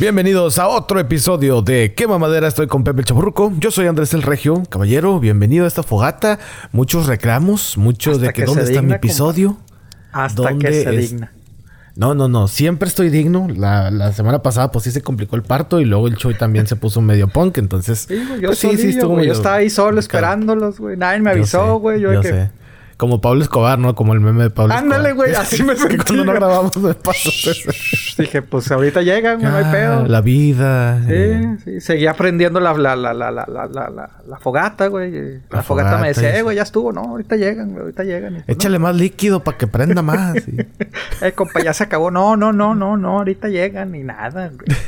Bienvenidos a otro episodio de ¿Qué mamadera? Estoy con Pepe Chaburruco. Yo soy Andrés el Regio. Caballero, bienvenido a esta fogata. Muchos reclamos, mucho Hasta de que, que dónde está mi episodio. Hasta ¿Dónde que se es? digna. No, no, no. Siempre estoy digno. La, la semana pasada, pues sí se complicó el parto y luego el Choy también se puso medio punk. Entonces, Sí, yo, pues, solillo, güey. Yo estaba ahí solo esperándolos, güey. Nadie me Yo avisó, sé, güey. Yo, yo de que... sé. Como Pablo Escobar, ¿no? Como el meme de Pablo Ándale, Escobar. güey. Así me sentí. cuando no grabamos me pasó Dije, pues ahorita llegan, güey. No hay Ah, pedo. La vida. eh, Sí, sí. Seguía aprendiendo la, la, la, la, la, la, la, fogata, güey. La, fogata, me decía, eh, güey, ya estuvo. No, ahorita llegan, güey. Ahorita llegan. Échale más líquido para que prenda más. Eh, compa, ya se acabó. No, no, no, no, no. Ahorita llegan y nada, güey.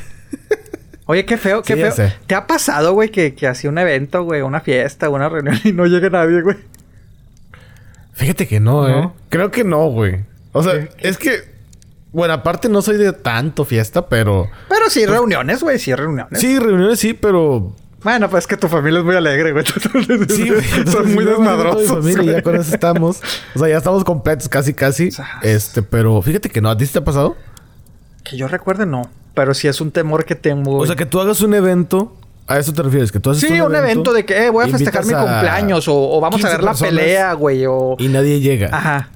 Oye, qué feo, qué Sí, feo. ¿Te ha pasado, güey, que, que hacía un evento, güey, una fiesta, una reunión y no llega nadie, güey? Fíjate que no, ¿No? ¿eh? Creo que no, güey. O sea, es que... Bueno, aparte no soy de tanto fiesta, pero... Pero sí, reuniones, güey, sí, reuniones. Pues Sí, reuniones sí, pero... Bueno, pues es que tu familia es muy alegre, güey. Sí, güey. Son muy desmadrosos. mi familia, ya con eso estamos. O sea, ya estamos completos casi, casi. Este, pero fíjate que no. ¿A ti sí te ha pasado? Que yo recuerde, no. Pero sí es un temor que tengo. O sea, que tú hagas un evento... ¿A eso te refieres? Que tú haces Sí, un evento de que eh, voy a festejar mi a cumpleaños o, o vamos a 15 ver la pelea, güey, o... Y nadie llega. Ajá.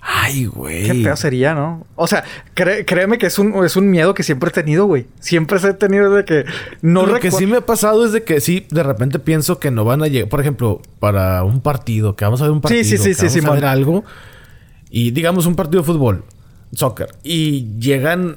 Ay, güey. Qué feo sería, ¿no? O sea, cré- créeme que es un, es un miedo que siempre he tenido, güey. Siempre he tenido de que no Lo que sí me ha pasado es de que sí, de repente pienso que no van a llegar. Por ejemplo, para un partido, que vamos a ver un Sí, partido, sí, sí, que sí, vamos a Simón. ver algo. Y digamos un partido de fútbol, soccer. Y llegan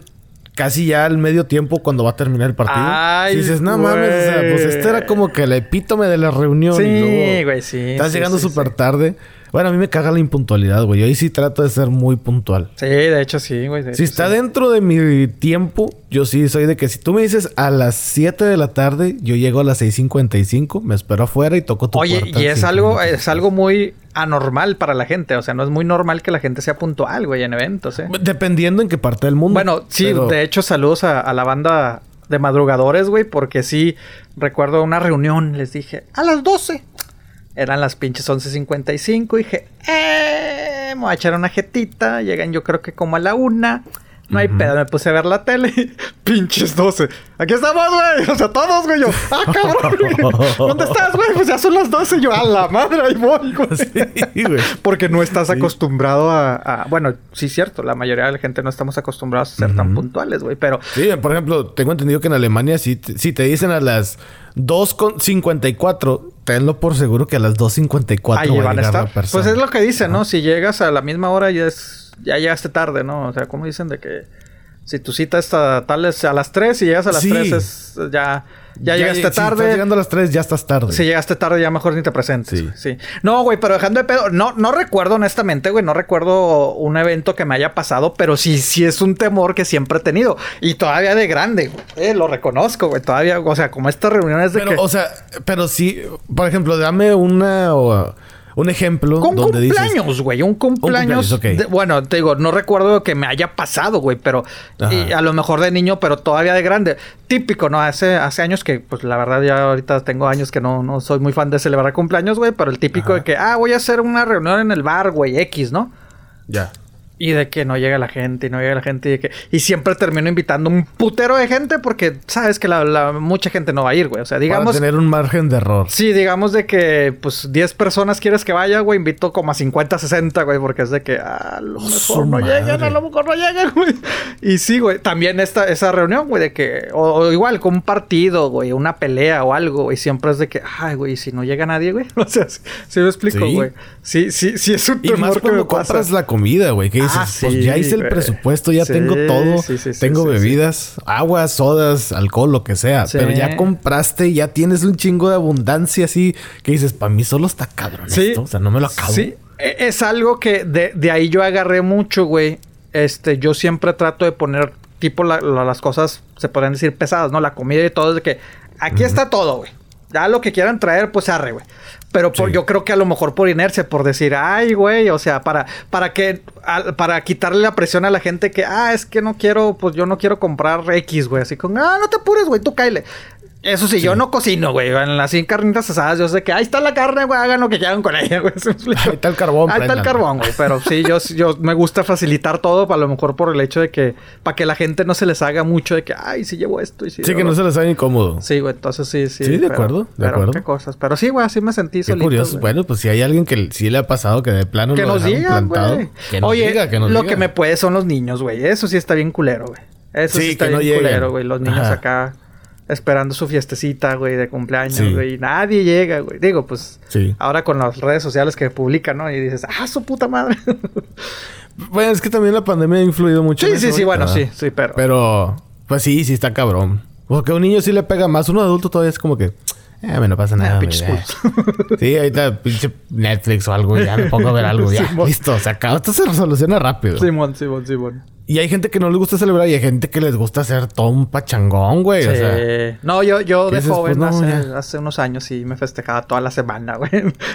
casi ya al medio tiempo cuando va a terminar el partido. Ay, y dices, no mames, o sea, pues este era como que el epítome de la reunión. Sí, güey, sí, Estás sí, llegando sí, súper sí. tarde. Bueno, a mí me caga la impuntualidad, güey. Yo ahí sí trato de ser muy puntual. Sí, de hecho sí, güey. Si está sí. dentro de mi tiempo, yo sí soy de que si tú me dices a las 7 de la tarde, yo llego a las 6.55, me espero afuera y toco tu Oye, puerta. y es algo, es algo muy anormal para la gente. O sea, no es muy normal que la gente sea puntual, güey, en eventos, ¿eh? Dependiendo en qué parte del mundo. Bueno, sí, pero- de hecho, saludos a, a la banda de madrugadores, güey, porque sí, recuerdo una reunión, les dije, a las 12. Eran las pinches 11.55 y dije, eh, me voy a echar una jetita. Llegan yo creo que como a la una. No hay pedo, me puse a ver la tele. Pinches 12. Aquí estamos, güey. O sea, todos, güey. Yo, ah, cabrón. ¿Dónde estás, güey? Pues ya son las 12. Yo, a la madre, ahí voy, güey. Sí, güey. Porque no estás Sí. acostumbrado a, a- Bueno, sí, cierto. La mayoría de la gente no estamos acostumbrados a ser tan Ujú. puntuales, güey. Pero Sí, por ejemplo, tengo entendido que en Alemania si te, si te dicen a las 2.54, tenlo por seguro que a las 2.54 ahí va a van a llegar estar. la persona. Pues es lo que dicen, ¿no? Si llegas a la misma hora, ya es. Ya llegaste tarde, ¿no? O sea, como dicen de que. Si tu cita está tal es a las 3 y llegas a las Sí. 3 es ya ya, llegaste Si estás tarde. llegando a las 3, ya estás tarde. Si llegaste tarde, ya mejor ni te presentes. Sí. Sí. No, güey, pero dejando de pedo. No, no recuerdo, honestamente, güey. No recuerdo un evento que me haya pasado, pero sí, sí es un temor que siempre he tenido. Y todavía de grande, güey. Eh, lo reconozco, güey. Todavía, o sea, como estas reuniones de Pero, que. o sea, pero sí, por ejemplo, dame una o, un ejemplo Con donde dices cumpleaños, güey. Un cumpleaños. cumpleaños, ok. de- bueno, te digo, no recuerdo que me haya pasado, güey, pero y a lo mejor de niño, pero todavía de grande. Típico, ¿no? Hace, hace años que, pues la verdad, ya ahorita tengo años que no, no soy muy fan de celebrar cumpleaños, güey, pero el típico Ajá. de que, ah, voy a hacer una reunión en el bar, güey, X, ¿no? ya. Y de que no llega la gente, y no llega la gente, y de que... Y siempre termino invitando un putero de gente porque sabes que la, la- mucha gente no va a ir, güey. O sea, digamos... Para tener un margen de error. Sí, digamos de que, pues, 10 personas quieres que vaya, güey. Invito como a 50, 60, güey. Porque es de que ah, a lo mejor no madre. llegan, a lo mejor no llegan, güey. Y sí, güey. También esta, esa reunión, güey, de que... O, o igual, con un partido, güey. Una pelea o algo, güey. Siempre es de que... Ay, güey, si no llega nadie, güey. O sea, sí, sí me explico, Sí. güey. Sí, sí, sí es un Y temor que me pasa. compras la comida, güey. Que dices, Ah, pues ya hice el presupuesto, ya Sí, tengo todo. sí, sí, sí, tengo sí, sí. bebidas, aguas, sodas, alcohol, lo que sea. Sí. Pero ya compraste, ya tienes un chingo de abundancia así. Que dices, para mí solo está cabrón Sí. esto. O sea, no me lo acabo. Sí, e- es algo que de, de ahí yo agarré mucho, güey. Este, yo siempre trato de poner tipo la- la- las cosas, se podrían decir pesadas, ¿no? La comida y todo, es de que aquí está todo, güey. Ya lo que quieran traer, pues arre, güey. Pero por, Sí. yo creo que a lo mejor por inercia, por decir, ay, güey, o sea, para, para que, para quitarle la presión a la gente que, ah, es que no quiero, pues yo no quiero comprar X, güey. Así con, ah, no te apures, güey, tú cáele. Eso sí, yo no cocino, güey. En las 100 carnitas asadas, yo sé que ahí está la carne, güey, hagan lo que quieran con ella, güey. Ahí está el carbón, Ahí está el carbón, güey. Pero sí, yo, yo me gusta facilitar todo, a lo mejor por el hecho de que, para que la gente no se les haga mucho de que, ay, si llevo esto y si Sí, que no se les haga incómodo. Sí, güey, entonces sí, sí. Sí, de pero- acuerdo, de pero acuerdo. qué cosas. Pero sí, güey, así me sentí Qué solito. curioso. güey. Bueno, pues si hay alguien que sí le ha pasado que de plano que lo nos digan, plantado, güey. Que nos Oye, diga, que nos lo diga. que me puede son los niños, güey. Eso sí está bien culero, güey. Eso sí, Sí, está que no bien lleguen. culero, güey. Los niños acá esperando su fiestecita, güey, de cumpleaños, Sí. güey. Y nadie llega, güey. Digo, pues, Sí. ahora con las redes sociales que publican, ¿no? Y dices, ah, su puta madre. Bueno, es que también la pandemia ha influido mucho. sí, en sí, eso, sí, bueno, sí, sí, pero. Pero, pues sí, sí está cabrón. Porque a un niño sí le pega más. Uno adulto todavía es como que, eh, me no pasa nada. Ah, pinches eh". Sí, ahorita pinche Netflix o algo, ya me pongo a ver algo, ya. Simón. Listo, se acaba. Esto se resoluciona rápido. Simón, Simón, Simón. Y hay gente que no les gusta celebrar y hay gente que les gusta hacer todo un pachangón, güey. O sea, Sí. no, yo, yo ¿qué de joven, Pues no, hace, hace unos años, sí me festejaba toda la semana, güey.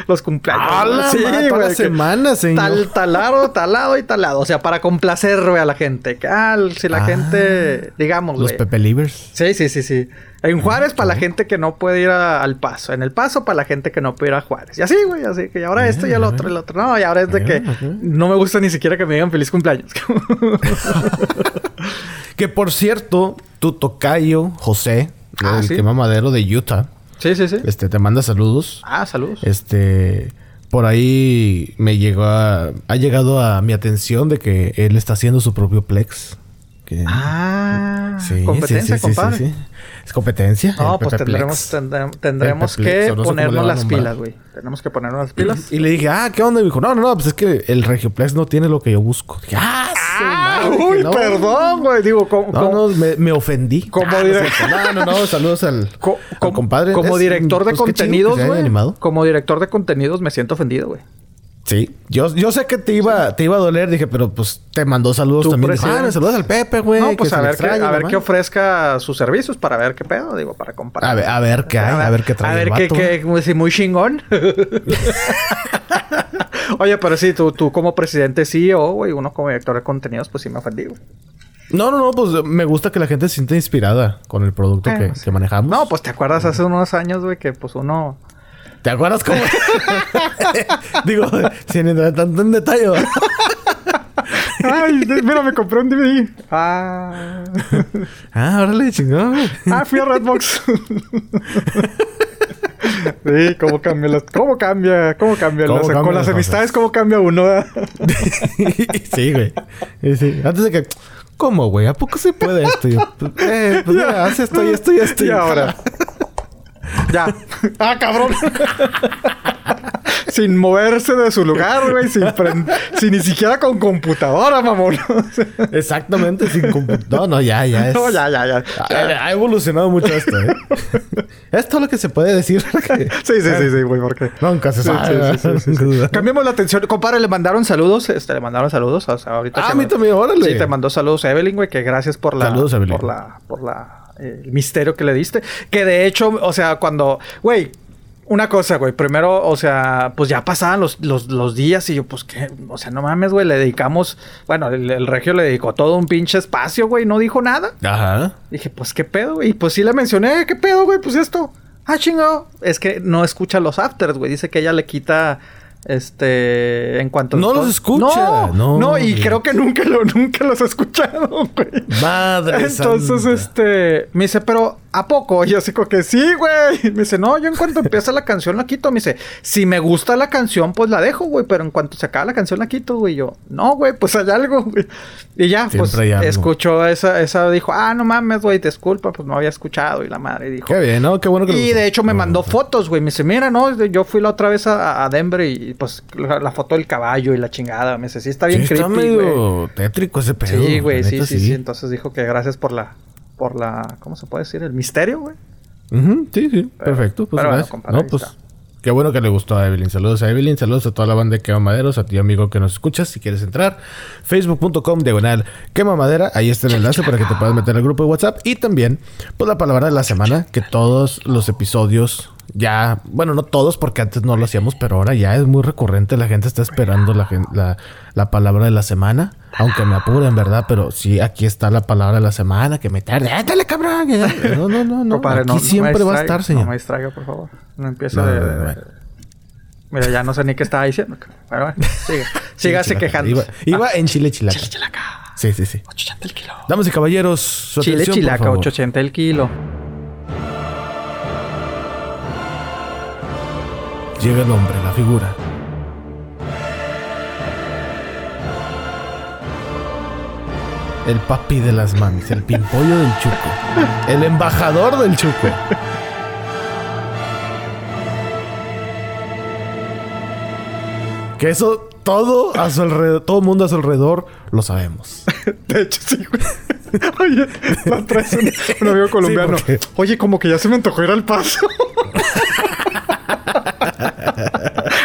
Los cumpleaños. ¡A güey. la sí, madre, toda la semana, señor! Tal, talado, talado y talado. O sea, para complacer, güey, a la gente. Que, ah, si la Ah, gente, digamos, los güey. Pepe Livers. Sí, sí, sí, sí. En Juárez para la gente que no puede ir a- al paso. En el paso para la gente que no puede ir a Juárez. Y así, güey, así que ahora esto y el Ah, otro, el otro. No, y ahora es de que Ah, no me gusta ni siquiera que me digan feliz cumpleaños. Que por cierto, tu tocayo, José, Ah, el sí. quema madero de Utah, sí, sí, sí. este, te manda saludos. Ah, saludos. Este, por ahí me llegó a, ha llegado a mi atención de que él está haciendo su propio Plex. Que- Ah, sí, competencia, sí, sí, sí, compadre. sí, sí. Es competencia. No, pues tendremos, tendremos, tendremos que no sé ponernos las pilas, güey. Tenemos que ponernos las pilas. Y le dije, ah, ¿qué onda? Y me dijo, no, no, no, pues es que el Regioplex no tiene lo que yo busco. Dije, ah, Ah, madre, uy, que no". perdón, güey. Digo, ¿cómo, No, me, me ofendí. ¿Cómo Ah, no, cierto. no, no, no, saludos al, co- al como- compadre. Como Es- director de pues, contenidos, güey. Como director de contenidos me siento ofendido, güey. Sí, yo, yo sé que te iba, te iba a doler, dije, pero pues te mandó saludos también. Dijo, ah, me saludas al Pepe, güey. no, que pues a ver, qué, extraña, a ver mamá". qué ofrezca sus servicios para ver qué pedo, digo, para comparar. A ver, a ver qué hay, a ver qué trae A ver qué, qué, si muy chingón. Oye, pero sí, tú, tú como presidente CEO, güey, uno como director de contenidos, pues sí me ofendí, güey. No, no, no, pues me gusta que la gente se sienta inspirada con el producto Eh, que, que manejamos. No, pues te acuerdas hace unos años, güey, que pues uno... ¿Te acuerdas cómo? Digo, sin entrar tanto en detalle. Ay, mira, me compré un DVD. Ah, ah, órale, chingón. ah fui a Redbox. Sí, cómo cambia las, cómo cambia, cómo cambia ¿Cómo las- con las las amistades, cómo cambia uno. sí, güey. Sí. Antes de que... ¿Cómo, güey? ¿A poco se puede esto? Yo, pues, eh, pues mira, haz esto y esto y esto. Y ahora. Ya. Ah, cabrón. sin moverse de su lugar, güey, sin, prend- sin ni siquiera con computadora, mamón. Exactamente, sin computador. No, no, ya, ya es... no, ya, ya, ya. Ha, ha evolucionado mucho esto, ¿eh? es todo lo que se puede decir. que Sí, sí, sí, sí, güey, porque. Nunca se sabe. sí, sí, sí, sí, sí. Cambiemos la atención. Compadre, le mandaron saludos. Este, le mandaron saludos. O sea, ahorita. Ah, a mí me- también, órale. Sí, te mandó saludos Evelyn, güey, que gracias por la. Saludos, Evelyn. Por la. Por la. Eh, el misterio que le diste. Que de hecho, o sea, cuando. Güey. Una cosa, güey. Primero, o sea, pues ya pasaban los, los, los días y yo, pues qué. O sea, no mames, güey. Le dedicamos. Bueno, el, el regio le dedicó todo un pinche espacio, güey. No dijo nada. Ajá. Dije, pues qué pedo, güey. Y pues sí le mencioné, ¿qué pedo, güey? Pues esto. Ah, chingado. Es que no escucha los afters, güey. Dice que ella le quita. Este. En cuanto. No los escucha. No, No, no, y creo que nunca, lo, nunca los he escuchado, güey. Madre Entonces, santa. este. Me dice, pero ¿a poco? Y yo así como que sí, güey. Me dice, no, yo en cuanto empieza la canción la quito. Me dice, si me gusta la canción, pues la dejo, güey. Pero en cuanto se acaba la canción la quito, güey. Y Yo, no, güey, pues hay algo, güey. Y ya, Siempre pues escuchó esa, esa, dijo, ah, no mames, güey, disculpa, pues no había escuchado. Y la madre dijo. Qué bien, ¿no? Qué bueno que Y de hecho me No, mandó no. fotos, güey. Me dice, mira, no, yo fui la otra vez a, a Denver y pues la, la foto del caballo y la chingada. Me dice, sí, está bien sí, está creepy, güey. medio tétrico ese pedo. Sí, güey, sí, sí, sí. Entonces dijo que gracias por la, por la, ¿cómo se puede decir? El misterio, güey. Sí, sí. Pero- Perfecto. Pues pero bueno, compadre, no, pues... está. Qué bueno que le gustó a Evelyn. Saludos a Evelyn, saludos a toda la banda de Quema Maderos, a ti amigo que nos escuchas. Si quieres entrar, facebook.com diagonal Quema Madera. Ahí está el enlace para que te puedas meter al grupo de WhatsApp. Y también, pues la palabra de la semana, que todos los episodios Ya, bueno, no todos porque antes no lo hacíamos, pero ahora ya es muy recurrente. La gente está esperando la, la, la palabra de la semana. Aunque me apure, en verdad, pero sí, aquí está la palabra de la semana. Que me tarde. ¡Ándale, cabrón! No, no, no, no. Compadre, aquí no- no me siempre va a estar, No señor. me distraiga, por favor. No empiece No, de... no, no, no. Mira, ya no sé ni qué estaba diciendo. Bueno, bueno, siga. Sígase quejando. Iba, iba en Chile Chilaca. Chile chilaca. Sí, sí, sí. 880 el kilo. Damas y caballeros, su Chile chilaca, favor. 880 el kilo. Llega el hombre, la figura. El papi de las mamis, el pimpollo del chuco. El embajador del chuco. Que eso todo a su alrededor, todo el mundo a su alrededor lo sabemos. De hecho, sí, güey. Oye, traes un, un amigo colombiano. Sí, Oye, como que ya se me antojó ir al paso.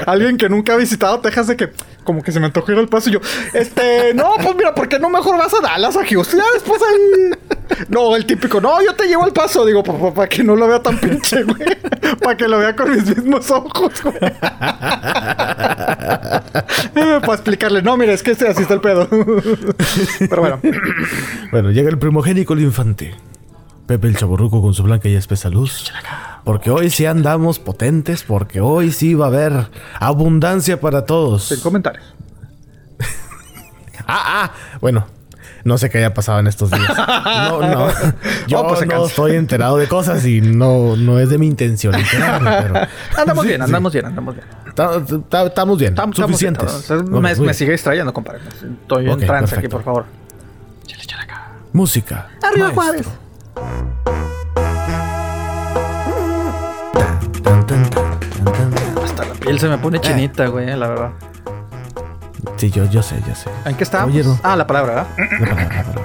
Alguien que nunca ha visitado Texas de que como que se me antojó ir al paso y yo, este, no, pues mira, ¿por qué no mejor vas a Dallas a Houston? Después ahí. No, el típico, no, yo te llevo al paso. Digo, para que no lo vea tan pinche, güey. Para que lo vea con mis mismos ojos, güey. Para explicarle, no, mira, es que este así está el pedo. Pero bueno. Bueno, llega el primogénico, el infante. Pepe el chaborruco con su blanca y espesa luz. Porque hoy sí andamos potentes, porque hoy sí va a haber abundancia para todos. Sin comentarios. Ah, ah, bueno. No sé qué haya pasado en estos días. No, no. Yo Oh, pues no estoy enterado de cosas y no, no es de mi intención enterarme, pero... Andamos Sí, bien, sí. andamos bien, andamos bien. Ta- ta- Estamos bien. Estamos- suficientes. bien, Ok, me, me sigue distrayendo, compadre. Estoy en trance aquí, por favor. Chile, chile acá. Música. Arriba. Juárez. Hasta la piel se me pone chinita, güey, la verdad. Sí, yo, yo sé, yo sé. ¿En qué estábamos? Caballero. Ah, la palabra, ¿verdad? La palabra, la palabra.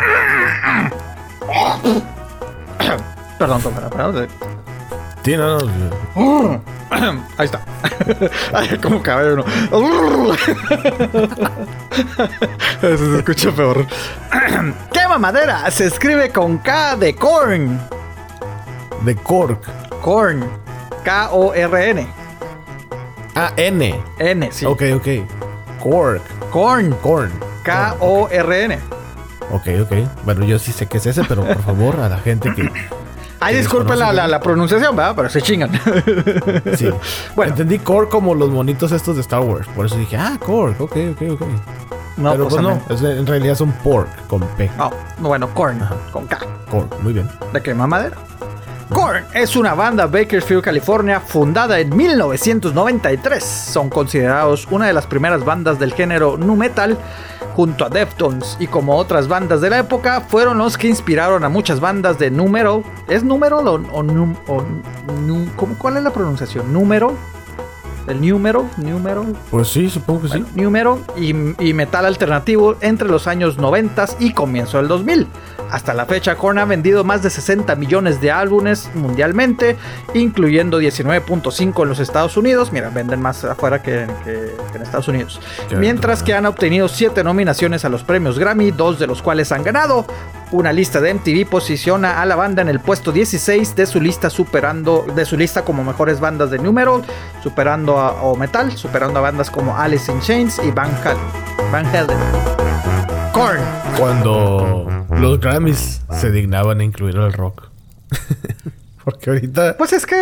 Perdón, compadre. perdón. Sí, no, no. Ahí está. Como cabe uno. Eso se escucha peor. ¿Qué mamadera? Se escribe con K de corn. De Cork. Corn. K-O-R-N. Ah, N. N, sí. Ok, ok. Cork. Corn. Corn. K-O-R-N. Ok, ok. Bueno, yo sí sé qué es ese, pero por favor, a la gente que. Ay, disculpen la, la, la pronunciación, ¿verdad? Pero se chingan. Sí. Bueno. Entendí Cork como los monitos estos de Star Wars. Por eso dije, ah, Cork. Ok, ok, ok. No, pero pues no. también. es- en realidad son pork con P. No, bueno, Korn, con K, Cork. Muy bien. de quema madera. Korn es una banda Bakersfield, California, fundada en 1993. Son considerados una de las primeras bandas del género nu metal, junto a Deftones y como otras bandas de la época, fueron los que inspiraron a muchas bandas de número. ¿Es número o, ¿cómo- ¿Cuál es la pronunciación? ¿Número? ¿El número? ¿Número? Pues sí, supongo que sí. New metal y, y metal alternativo entre los años 90 y comienzo del 2000. Hasta la fecha, Korn ha vendido más de 60 millones de álbumes mundialmente, incluyendo 19.5 en los Estados Unidos. Mira, venden más afuera que, que- que en Estados Unidos. Qué Mientras que han obtenido 7 nominaciones a los premios Grammy, dos de los cuales han ganado. Una lista de MTV posiciona a la banda en el puesto 16 de su lista superando de su lista como mejores bandas de número, superando a o metal, superando a bandas como Alice in Chains y Van Halen. Van Halen. Korn. Cuando los Grammys se dignaban a incluir el rock. Porque ahorita. Pues es que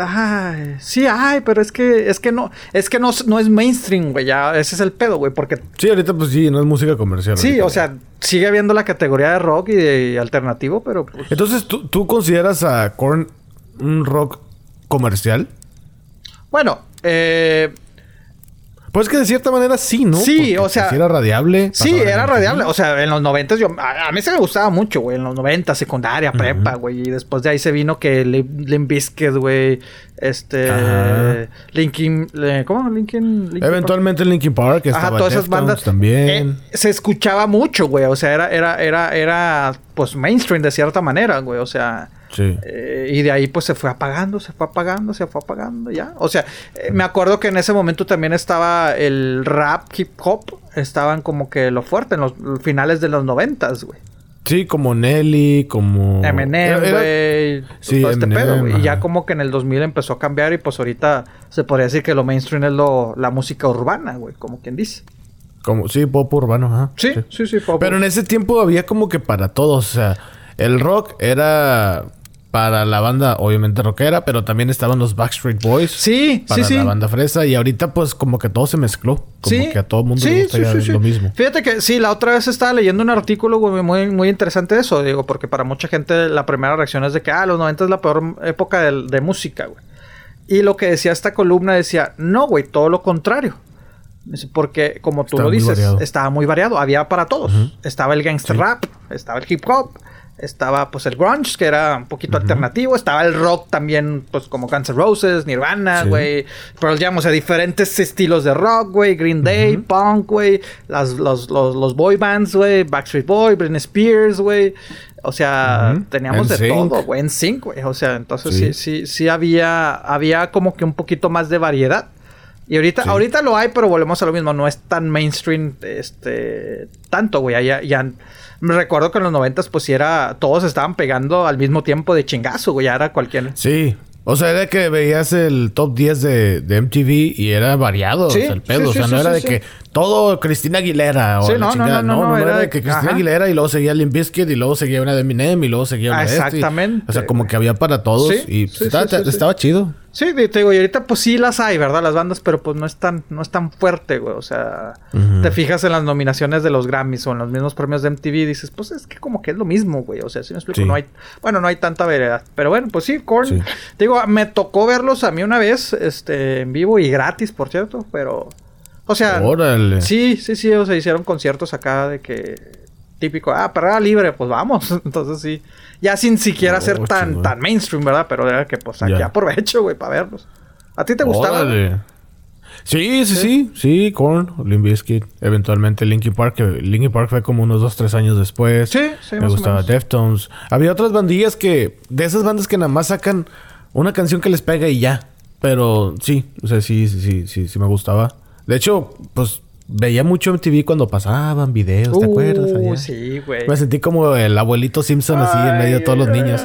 ay, sí, ay, pero es que es que no, es que no, no es mainstream, güey, ya ese es el pedo, güey, porque Sí, ahorita pues sí, no es música comercial. sí, ahorita. o sea, sigue habiendo la categoría de rock y de alternativo, pero pues Entonces, ¿tú, tú consideras a Korn un rock comercial? bueno, eh Pues que de cierta manera sí, ¿no? Sí, Porque, o sea, pues, era radiable. Sí, era radiable. O sea, en los 90 yo... A, a mí se me gustaba mucho, güey. En los 90, secundaria, prepa, güey. Y después de ahí se vino que Lim Limp Bizkit, güey. Este... Ajá. Linkin... ¿Cómo? Linkin... Linkin Eventualmente Linkin Park, estaba Ajá, todas esas bandas. también. eh, se escuchaba mucho, güey. O sea, era, era, era, era, pues mainstream de cierta manera, güey. O sea, sí. eh, y de ahí pues se fue apagando, se fue apagando, se fue apagando, ya. O sea, eh, me acuerdo que en ese momento también estaba el rap, hip hop, estaban como que lo fuerte en los finales de los noventas, güey. Sí, como Nelly, como... Eminem, güey. Sí, todo este pedo, güey. Y ya como que en el 2000 empezó a cambiar y pues ahorita se podría decir que lo mainstream es lo, la música urbana, güey, como quien dice. Como, sí, pop urbano, ajá. Sí, sí, sí, pop. Pero en ese tiempo había como que para todos. O sea, el rock era para la banda, obviamente rockera, pero también estaban los Backstreet Boys. Sí, para sí, sí. la banda fresa. Y ahorita, pues, como que todo se mezcló. Como Sí, que a todo mundo sí, le gusta lo mismo. Fíjate que sí, la otra vez estaba leyendo un artículo güey, muy, muy interesante eso, digo, porque para mucha gente la primera reacción es de que, ah, los 90 es la peor época de, música, güey. Y lo que decía esta columna decía, no, güey, todo lo contrario. Porque, como tú Estaba lo dices, estaba muy variado, había para todos. Estaba el gangster rap, estaba el hip hop, estaba pues el grunge, que era un poquito alternativo, estaba el rock también, pues como Guns N' Roses, Nirvana, Sí. güey, pero digamos, o sea, diferentes estilos de rock, güey, Green Day, punk, güey, los, los, los boy bands, güey, Backstreet Boy, Britney Spears, güey. O sea, Ujú. teníamos de todo, güey, en sync, güey. O sea, entonces sí, Sí. sí, sí había, había como que un poquito más de variedad. Y ahorita, Sí. ahorita lo hay, pero volvemos a lo mismo. No es tan mainstream, este, tanto, güey. Ya, ya, me recuerdo que en los noventas, pues sí era, todos estaban pegando al mismo tiempo de chingazo, güey. Ya era cualquier. Sí. O sea, era que veías el top 10 de, de MTV y era variado Sí, o sea, el sí, pedo. sí, o sea, sí, no sí, era de sí. que todo Cristina Aguilera o Sí, la no, no, chingada. no, no, no, era era de- que Cristina ajá. Aguilera y luego seguía Limp Bizkit y luego seguía una de Eminem y luego seguía una Ah, de este. exactamente, O sea, como que había para todos Sí, y sí, estaba, sí, sí, sí. estaba chido. Sí, te digo, y ahorita pues sí las hay, ¿verdad? Las bandas, pero pues no es tan, no es tan fuerte, güey. O sea, te fijas en las nominaciones de los Grammys o en los mismos premios de MTV y dices, pues es que como que es lo mismo, güey. O sea, si me explico, Sí. no hay, bueno, no hay tanta variedad. Pero bueno, pues sí, Korn. Sí. Te digo, me tocó verlos a mí una vez, este, en vivo y gratis, por cierto, pero, o sea, Órale. sí, sí, sí, o sea, hicieron conciertos acá de que típico, ah, perrera libre, pues vamos. Entonces sí, ya sin siquiera Oh, ser tan, chingón. tan mainstream, ¿verdad? Pero era que pues aquí Ya. aprovecho, güey, para verlos. ¿A ti te gustaba? Órale. Sí, sí, sí, sí, Korn, Limp Bizkit, eventualmente Linkin Park, que Linkin Park fue como unos dos, tres años después. Sí, sí, Me más o gustaba menos. Deftones. Había otras bandillas que, de esas bandas que nada más sacan una canción que les pega y ya. Pero sí, o sea, sí, sí, sí, sí, sí me gustaba. De hecho, pues veía mucho MTV cuando pasaban videos, ¿te acuerdas? Uh, Allá? sí, güey. Me sentí como el abuelito Simpson así en medio de todos los niños.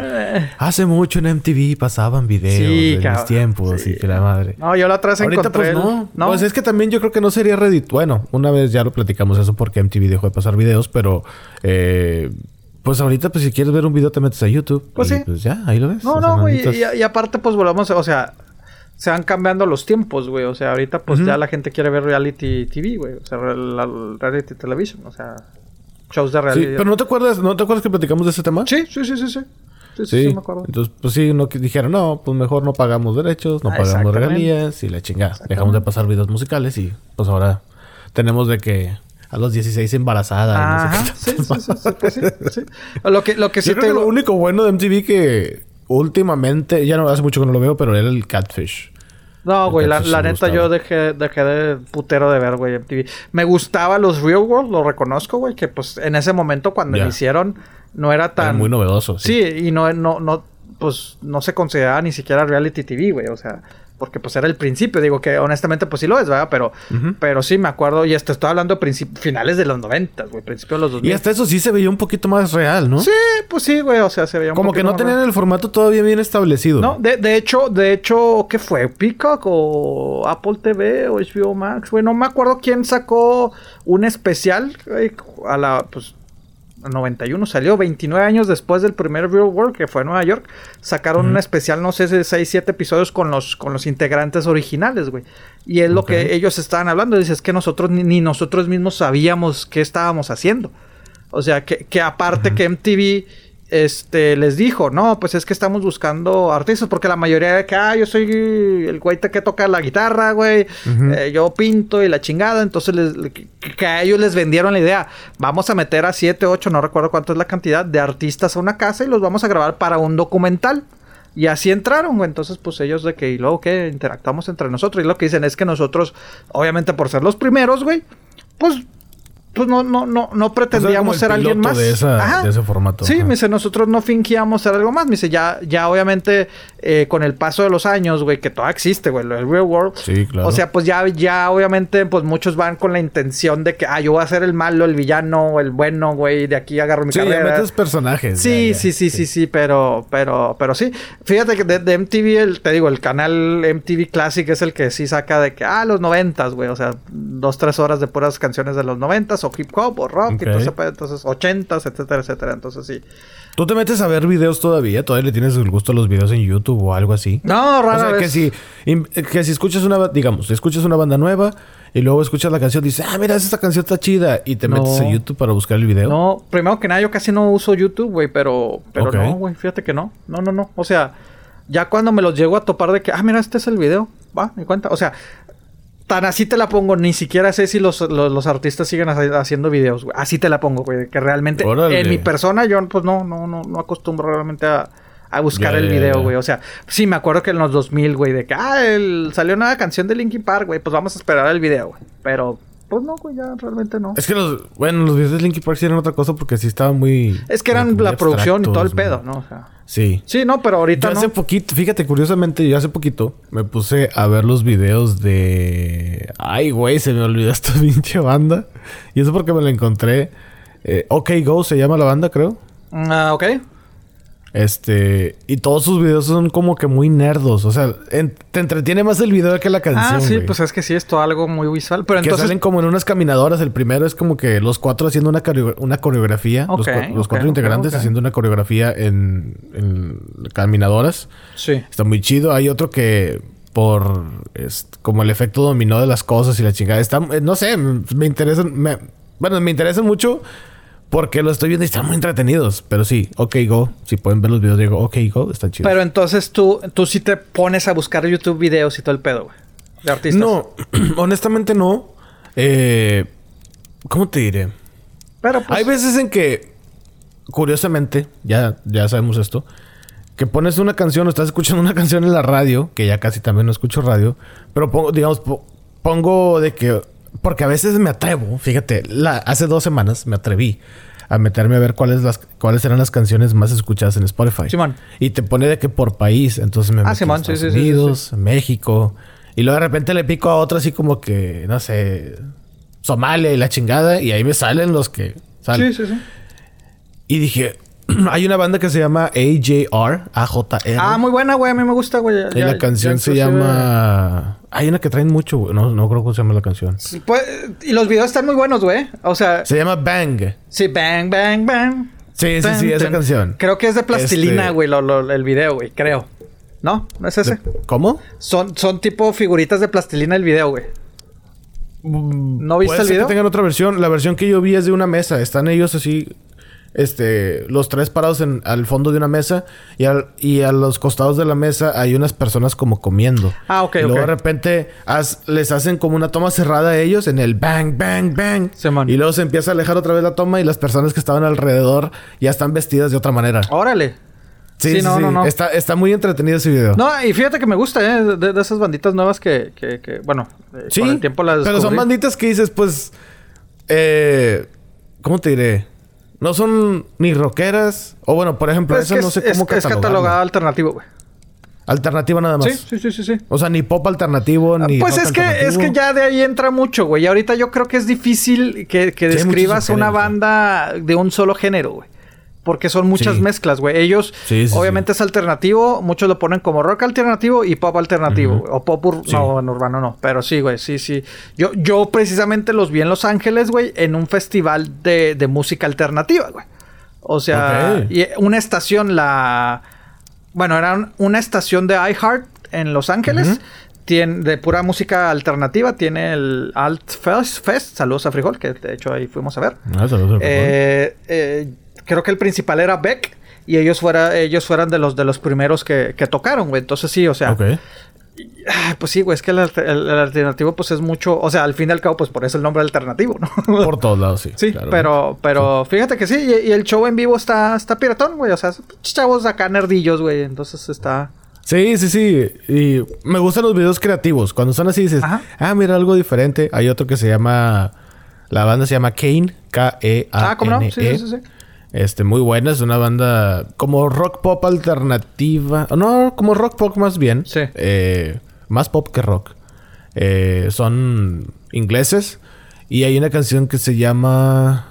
Hace mucho en MTV pasaban videos Sí, en mis tiempos sí. y la madre. No, yo la otra vez Ahorita encontré. pues el- no. Pues es que también yo creo que no sería Reddit. Bueno, una vez ya lo platicamos eso porque MTV dejó de pasar videos, pero eh, pues ahorita pues si quieres ver un video te metes a YouTube. Pues y, sí. Pues ya, ahí lo ves. No, O sea, no, güey. Y, y aparte, pues volvamos, o sea, se van cambiando los tiempos, güey. O sea, ahorita, pues ya la gente quiere ver reality TV, güey. O sea, la, reality television. O sea, shows de Sí, reality. pero no te acuerdas, ¿no te acuerdas que platicamos de ese tema? sí, sí, sí, sí. Sí, sí, sí, Sí. sí, me acuerdo. Entonces, pues sí, no dijeron, no, pues mejor no pagamos derechos, no Ah, pagamos regalías y la chingada. Dejamos de pasar videos musicales y pues ahora tenemos de que a los 16 embarazada. sí, sí, sí, sí, sí, sí. Lo que, lo que sí Yo te creo que lo único bueno de MTV que últimamente, ya no hace mucho que no lo veo, pero era el Catfish. No, güey, la, la neta yo dejé, dejé de putero de ver, güey, MTV. Me gustaba los Real World, lo reconozco, güey, que pues en ese momento cuando Ya. lo hicieron no era Era tan... muy novedoso. Sí, y no, no, no, pues no se consideraba ni siquiera reality TV, güey, o sea, porque pues era el principio, digo que honestamente pues sí lo es, ¿verdad? Pero, pero sí me acuerdo, y esto estoy hablando finales de los 90, güey, principios de los 2000. Y hasta eso sí se veía un poquito más real, ¿no? Sí, pues sí, güey, o sea, se veía un Como que no tenían el formato todavía bien establecido. No, de, de hecho, de hecho, ¿qué fue? ¿Peacock o Apple TV o HBO Max? Güey, no me acuerdo quién sacó un especial güey, a la, pues, 91 salió, 29 años después del primer Real World, que fue en Nueva York, sacaron un especial, no sé, de 6, 7 episodios con los, con los integrantes originales, güey. Y es lo que ellos estaban hablando, dice, es que nosotros, ni, ni nosotros mismos sabíamos qué estábamos haciendo. O sea, que, que aparte que MTV este, les dijo, no, pues es que estamos buscando artistas, porque la mayoría de que, ah, yo soy el güey que toca la guitarra, güey, eh, yo pinto y la chingada, entonces les- le- que, que a ellos les vendieron la idea, vamos a meter a 7, 8, no recuerdo cuánto es la cantidad de artistas a una casa y los vamos a grabar para un documental. Y así entraron, güey. Entonces, pues ellos de que, y luego que interactuamos entre nosotros. Y lo que dicen es que nosotros, obviamente por ser los primeros, güey, pues pues no, no, no, no pretendíamos el ser alguien más. de esa- de ese formato. Sí, Ajá. me dice, nosotros no fingíamos ser algo más. Me dice, ya, ya obviamente, eh, con el paso de los años, güey, que todavía existe, güey, el real world. Sí, claro. O sea, pues ya, ya obviamente, pues muchos van con la intención de que, ah, yo voy a ser el malo, el villano, el bueno, güey, de aquí agarro mi Sí, carrera. metes personajes. Sí, ya, ya. sí, sí, sí, sí, pero, pero, pero sí. Fíjate que de, de MTV, el, te digo, el canal MTV Classic es el que sí saca de que, ah, los noventas, güey, o sea, dos, tres horas de puras canciones de los noventas, o hip hop, o rock, Ok. y todo ese pedo, entonces, ochentas, etcétera, etcétera, entonces sí. ¿Tú te metes a ver videos todavía? ¿Todavía le tienes el gusto a los videos en YouTube o algo así? No, O rara sea, vez. que si, que si escuchas una, digamos, escuchas una banda nueva y luego escuchas la canción, dices, ah, mira, esta canción está chida y te No. metes a YouTube para buscar el video. No, primero que nada, yo casi no uso YouTube, güey, pero, pero no, güey, fíjate que no. No, no, no. O sea, ya cuando me los llego a topar de que, ah, mira, este es el video, va, me cuenta. O sea, tan así te la pongo, ni siquiera sé si los, los, los artistas siguen ha- haciendo videos, güey. Así te la pongo, güey, que realmente Órale. en mi persona yo, pues no, no, no, no acostumbro realmente a, a buscar el video, güey. O sea, sí, me acuerdo que en los 2000, güey, de que, ah, el, salió una canción de Linkin Park, güey, pues vamos a esperar el video, güey. Pero, pues no, güey, ya realmente no. Es que los, bueno, los videos de Linkin Park sí eran otra cosa porque sí estaban muy... Es que eran la producción y todo el pedo, ¿no? O sea, Sí. sí, no, pero ahorita Yo no. hace poquito, fíjate, curiosamente, yo hace poquito me puse a ver los videos de. Ay, güey, se me olvidó esta pinche banda. Y eso porque me la encontré. Eh, OK Go se llama la banda, creo. Ah, ok. Este. Y todos sus videos son como que muy nerdos. O sea, en- te entretiene más el video que la canción. ah, sí, güey. pues es que sí, es todo algo muy visual. Pero Que entonces. salen como en unas caminadoras. El primero es como que los cuatro haciendo una, una coreografía. los, cuatro integrantes haciendo una coreografía en, en caminadoras. Sí. Está muy chido. Hay otro que por es, como el efecto dominó de las cosas y la chingada. Está, eh, no sé, me interesan. me- bueno, me interesan mucho porque lo estoy viendo y están muy entretenidos. Pero sí, OK Go. Si pueden ver los videos, digo, OK Go, están chidos. Pero entonces tú, tú sí te pones a buscar YouTube videos y todo el pedo, güey. De artistas. no, honestamente no. Eh, ¿Cómo te diré? Pero pues. Hay veces en que, curiosamente, ya, ya sabemos esto, que pones una canción o estás escuchando una canción en la radio, que ya casi también no escucho radio, pero pongo, digamos, po- pongo de que, porque a veces me atrevo, fíjate, la, hace dos semanas me atreví a meterme a ver cuáles las cuáles eran las canciones más escuchadas en Spotify. Simón. Y te pone de que por país, entonces me Ah, meto a Simón, Estados sí, sí, sí, Unidos, México, y luego de repente le pico a otra así como que, no sé, Somalia y la chingada, y ahí me salen los que salen. Sí, sí, sí. Y dije, hay una banda que se llama AJR, AJR. Ah, muy buena, güey. A mí me gusta, güey. y la canción se llama... Hay una que traen mucho, güey. No, no creo cómo se llama la canción. Sí, pues, y los videos están muy buenos, güey. O sea, Se llama Bang. sí, bang, bang, bang. Sí, sí, sí, esa canción. Creo que es de plastilina, Este- güey, lo- lo- el video, güey. Creo. ¿No? ¿No es ese? ¿Cómo? Son, son tipo figuritas de plastilina el video, güey. ¿No viste Puede el ser video? que tengan otra versión. La versión que yo vi es de una mesa. Están ellos así... Este, los tres parados en, al fondo de una mesa y, al- y a los costados de la mesa hay unas personas como comiendo. Ah, ok, y luego de repente haz- les hacen como una toma cerrada a ellos en el bang, bang, bang. Simón. Y luego se empieza a alejar otra vez la toma y las personas que estaban alrededor ya están vestidas de otra manera. Órale. Sí, sí, sí, no, sí. no, no. Está, está muy entretenido ese video. No, y fíjate que me gusta, ¿eh? De, de esas banditas nuevas que, que, que bueno, eh, sí, con el tiempo las pero son banditas que dices, pues, eh, ¿cómo te diré? No son ni rockeras. O bueno, por ejemplo, Pues esa que no sé cómo es, es catalogada alternativo, güey. Alternativa nada más. Sí, sí, sí, sí, sí. O sea, ni pop alternativo, ni. Pues rock es que, es que ya de ahí entra mucho, güey. Y ahorita yo creo que es difícil que, que Sí, describas una banda de un solo género, güey. Porque son muchas Sí. mezclas, güey. Ellos, Sí, sí, obviamente es alternativo. Muchos lo ponen como rock alternativo y pop alternativo. O pop ur- Sí. no, en urbano no. Pero sí, güey. Sí, sí. Yo, yo precisamente los vi en Los Ángeles, güey. En un festival de, de música alternativa, güey. O sea, y una estación, la... Bueno, era un- una estación de iHeart en Los Ángeles. Tiene, de pura música alternativa. Tiene el Alt Fest. Fest. Saludos a Frijol, que de hecho ahí fuimos a ver. Ah, saludos, Eh, eh, creo que el principal era Beck. Y ellos, fuera, ellos fueran de los, de los primeros que, que tocaron, güey. Entonces sí, o sea... Ok. ah, Pues sí, güey. Es que el, el- el alternativo pues es mucho... O sea, al fin y al cabo pues por eso el nombre alternativo, ¿no? Por todos lados, sí. Sí, claro. pero, pero fíjate que sí, y, y el show en vivo está, está piratón, güey. O sea, chavos acá nerdillos, güey. Entonces está. Sí, sí, sí. Y me gustan los videos creativos. Cuando son así dices, Ajá. ah, mira, algo diferente. Hay otro que se llama La banda se llama Kane, K-E-A-N-E. Ah, ¿cómo no? Sí, sí, sí, sí. Este, muy buena. Es una banda como rock pop alternativa. No, como rock pop más bien. Sí. Eh, más pop que rock. Eh, son ingleses. Y hay una canción que se llama...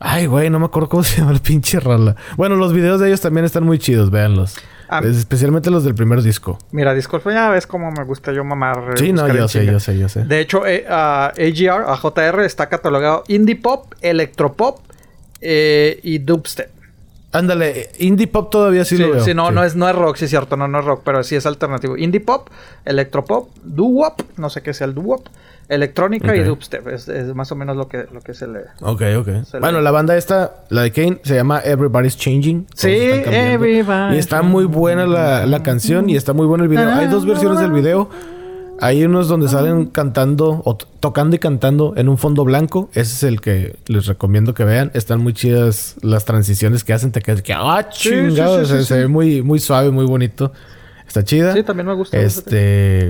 Ay, güey, no me acuerdo cómo se llama el pinche rola. Bueno, los videos de ellos también están muy chidos, véanlos. Ah. Es- Especialmente los del primer disco. Mira, disculpa, ya ves cómo me gusta yo mamar. eh, Sí, no, yo sé, yo sé, yo sé. De hecho, eh, a AGR, a JR, está catalogado indie pop, electropop eh, y dubstep. Ándale, indie pop todavía sí, Sí, lo veo. sí, no, sí. no es, no es rock, sí es cierto, no, no es rock, pero sí es alternativo. Indie pop, electropop, doo-wop, no sé qué sea el doo-wop, electrónica y dubstep. Es, es más o menos lo que, lo que se le... Ok, ok. Se Bueno, le- la banda esta, la de Kane, se llama Everybody's Changing. Sí. Everybody's Y está muy buena la, la canción y está muy bueno el video. Hay dos versiones del video. Hay unos donde salen cantando o tocando y cantando en un fondo blanco. Ese es el que les recomiendo que vean. Están muy chidas las transiciones que hacen. Te quedas que, ah, Sí, sí, chingado. sí, se, ve muy, muy suave, muy bonito. Está chida. Sí, también me gusta. Este.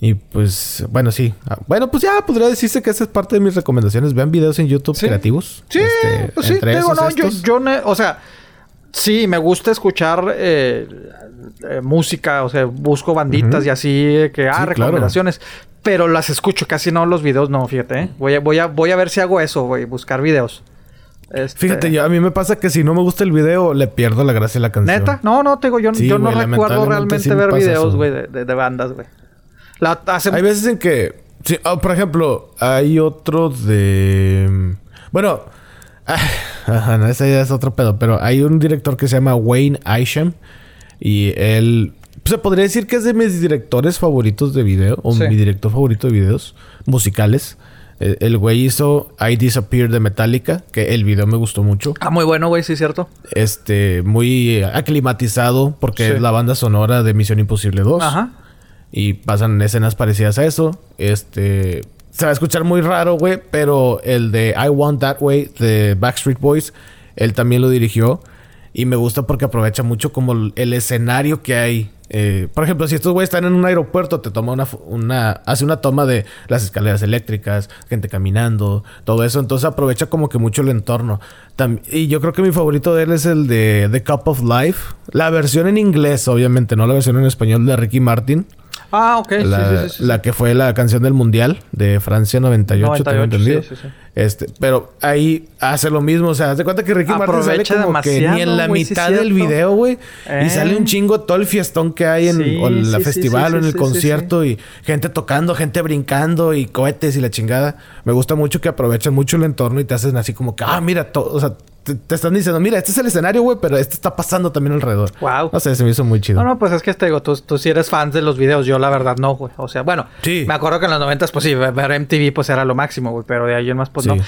Y pues, bueno, sí. Ah, Bueno, pues ya podría decirse que esa es parte de mis recomendaciones. Vean videos en YouTube creativos. Sí, Este, pues sí, digo, no, yo, estos. yo o sea, sí, me gusta escuchar eh, eh, música, o sea, busco banditas y así, eh, que, ah, Sí, recomendaciones, pero las escucho, casi no los videos, no, fíjate, ¿eh? Voy a, voy a, voy a ver si hago eso, voy buscar videos. Este, Fíjate, yo, a mí me pasa que si no me gusta el video, le pierdo la gracia a la canción. ¿Neta? No, no, te digo, yo, Sí, yo no recuerdo realmente sí ver videos, güey, de, de- de bandas, güey. Hace, Hay veces en que... sí, ah, por ejemplo, hay otro de... Bueno... ah, ajá, no, ese ya es otro pedo. Pero hay un director que se llama Wayne Isham. Y él... Se podría decir que es de mis directores favoritos de video. O Sí. mi director favorito de videos musicales. Eh, El güey hizo I Disappear de Metallica. Que el video me gustó mucho. Ah, muy bueno, güey, sí, cierto. Este... Muy aclimatizado. Porque Sí. es la banda sonora de Misión Imposible 2. Ajá. Y pasan escenas parecidas a eso. Este. Se va a escuchar muy raro, güey. Pero el de I Want That Way de Backstreet Boys. Él también lo dirigió. Y me gusta porque aprovecha mucho como el- escenario que hay. Eh, por ejemplo, si estos güeyes están en un aeropuerto, te toma una, una. Hace una toma de las escaleras eléctricas, gente caminando, todo eso. Entonces aprovecha como que mucho el entorno. Y yo creo que mi favorito de él es el de The Cup of Life. La versión en inglés, obviamente, no la versión en español de Ricky Martin. Ah, ok, sí, La, sí, sí, sí. la que fue la canción del Mundial de Francia 98, tengo 98, entendido. sí, sí, sí. Este, pero ahí hace lo mismo. O sea, haz de cuenta que Ricky Martin sale Aprovecha como que ni en la mitad del video, güey. Eh. Y sale un chingo todo el fiestón que hay en en la festival o en el concierto y gente tocando, gente brincando y cohetes y la chingada. Me gusta mucho que aprovechan mucho el entorno y te hacen así como que, ah, mira, todo, o sea, te, te están diciendo, mira, este es el escenario, güey, pero este está pasando también alrededor. Guau. No sé, se me hizo muy chido. No, no, pues es que te digo, tú, tú sí eres fan de los videos, yo la verdad no, güey. O sea, bueno, Sí. me acuerdo que en los noventas, pues sí, ver MTV pues era lo máximo, güey, pero de ahí en más, pues Sí. no.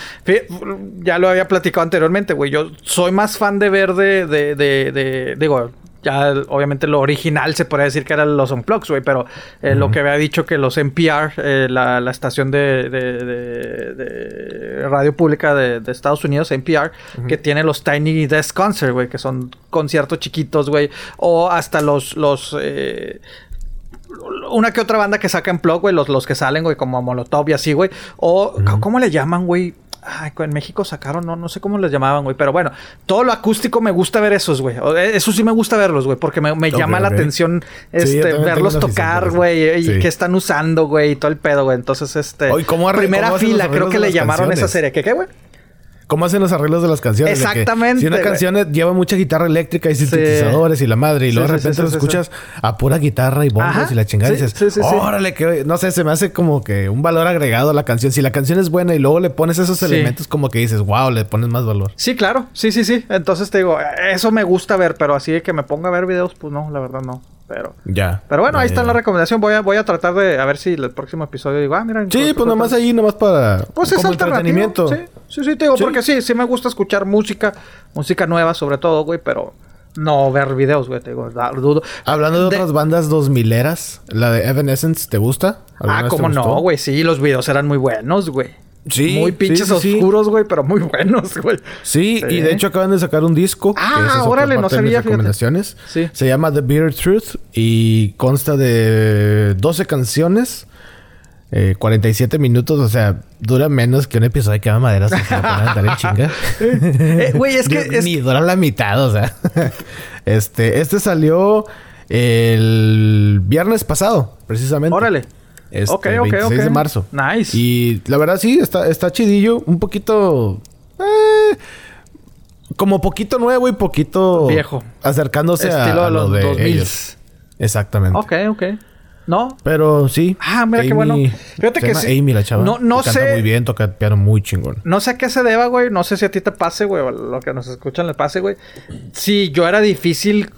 Ya lo había platicado anteriormente, güey. Yo soy más fan de ver de, de, de, de- digo, ya obviamente lo original se podría decir que eran los Unplugs, güey, pero eh, lo que había dicho que los NPR, eh, la, la estación de, de- de- de radio pública de, Estados Unidos, NPR, que tiene los Tiny Desk Concert, güey, que son conciertos chiquitos, güey, o hasta los, los, eh, una que otra banda que saca en blog, güey, los, los que salen, güey, como Molotov y así, güey. O, ¿cómo le llaman, güey? Ay, en México sacaron, no, no sé cómo les llamaban, güey. Pero bueno, todo lo acústico me gusta ver esos, güey. Eh, Eso sí me gusta verlos, güey, porque me, llama la atención este, verlos tocar, güey, y qué están usando, güey, y todo el pedo, güey. Entonces, este. Oye, ¿cómo primera cómo fila, creo que le llamaron esa serie. ¿Qué, qué, güey? ¿Cómo hacen los arreglos de las canciones? Exactamente, si una canción lleva mucha guitarra eléctrica y sintetizadores y la madre, y luego de sí, repente sí, lo escuchas a pura guitarra y bombos Ajá. y la chingada, y dices, órale, que no sé, se me hace como que un valor agregado a la canción. Si la canción es buena y luego le pones esos elementos, como que dices, wow, le pones más valor. Sí, claro. Sí, sí, sí. Entonces te digo, eso me gusta ver, pero así de que me ponga a ver videos, pues no, la verdad no. Pero. Ya. Pero bueno, ahí está ya. la recomendación. Voy a, voy a tratar de a ver si el próximo episodio digo, ah, mira. Sí, pues nomás ahí, nomás para Pues es entretenimiento. Sí, sí, sí, te digo, Sí. porque sí, sí me gusta escuchar música, música nueva sobre todo, güey, pero no ver videos, güey, te digo, da- dudo. Hablando de, De- otras bandas dos mileras, la de Evanescence, ¿te gusta? ¿Alguna Ah, cómo no, güey, sí, los videos eran muy buenos, güey. Sí, Muy pinches sí, sí. oscuros, güey, pero muy buenos, güey. Sí, y de hecho acaban de sacar un disco. Ah, que órale, no sabía, fíjate. recomendaciones. Sí. Se llama The Bitter Truth y consta de 12 canciones. Eh, 47 minutos, o sea, dura menos que un episodio de Quema Madera. Se ponen a chinga. Eh, Güey, es que... Ni- es- Ni dura la mitad, o sea. este, este salió el viernes pasado, precisamente. Órale. Este, Ok, el ok, 26 de marzo. Nice. Y la verdad sí, está, está chidillo. Un poquito... eh, como poquito nuevo y poquito... Viejo. Acercándose a, Estilo a lo los de 2000. ellos. Exactamente. Ok, ok. No, Pero sí. Ah, mira qué bueno. Fíjate que sí. Amy, la chava. No- no que canta sé- muy bien, toca piano muy chingón. No sé a qué se deba, güey. No sé si a ti te pase, güey, o lo que nos escuchan le pase, güey. Si yo era difícil,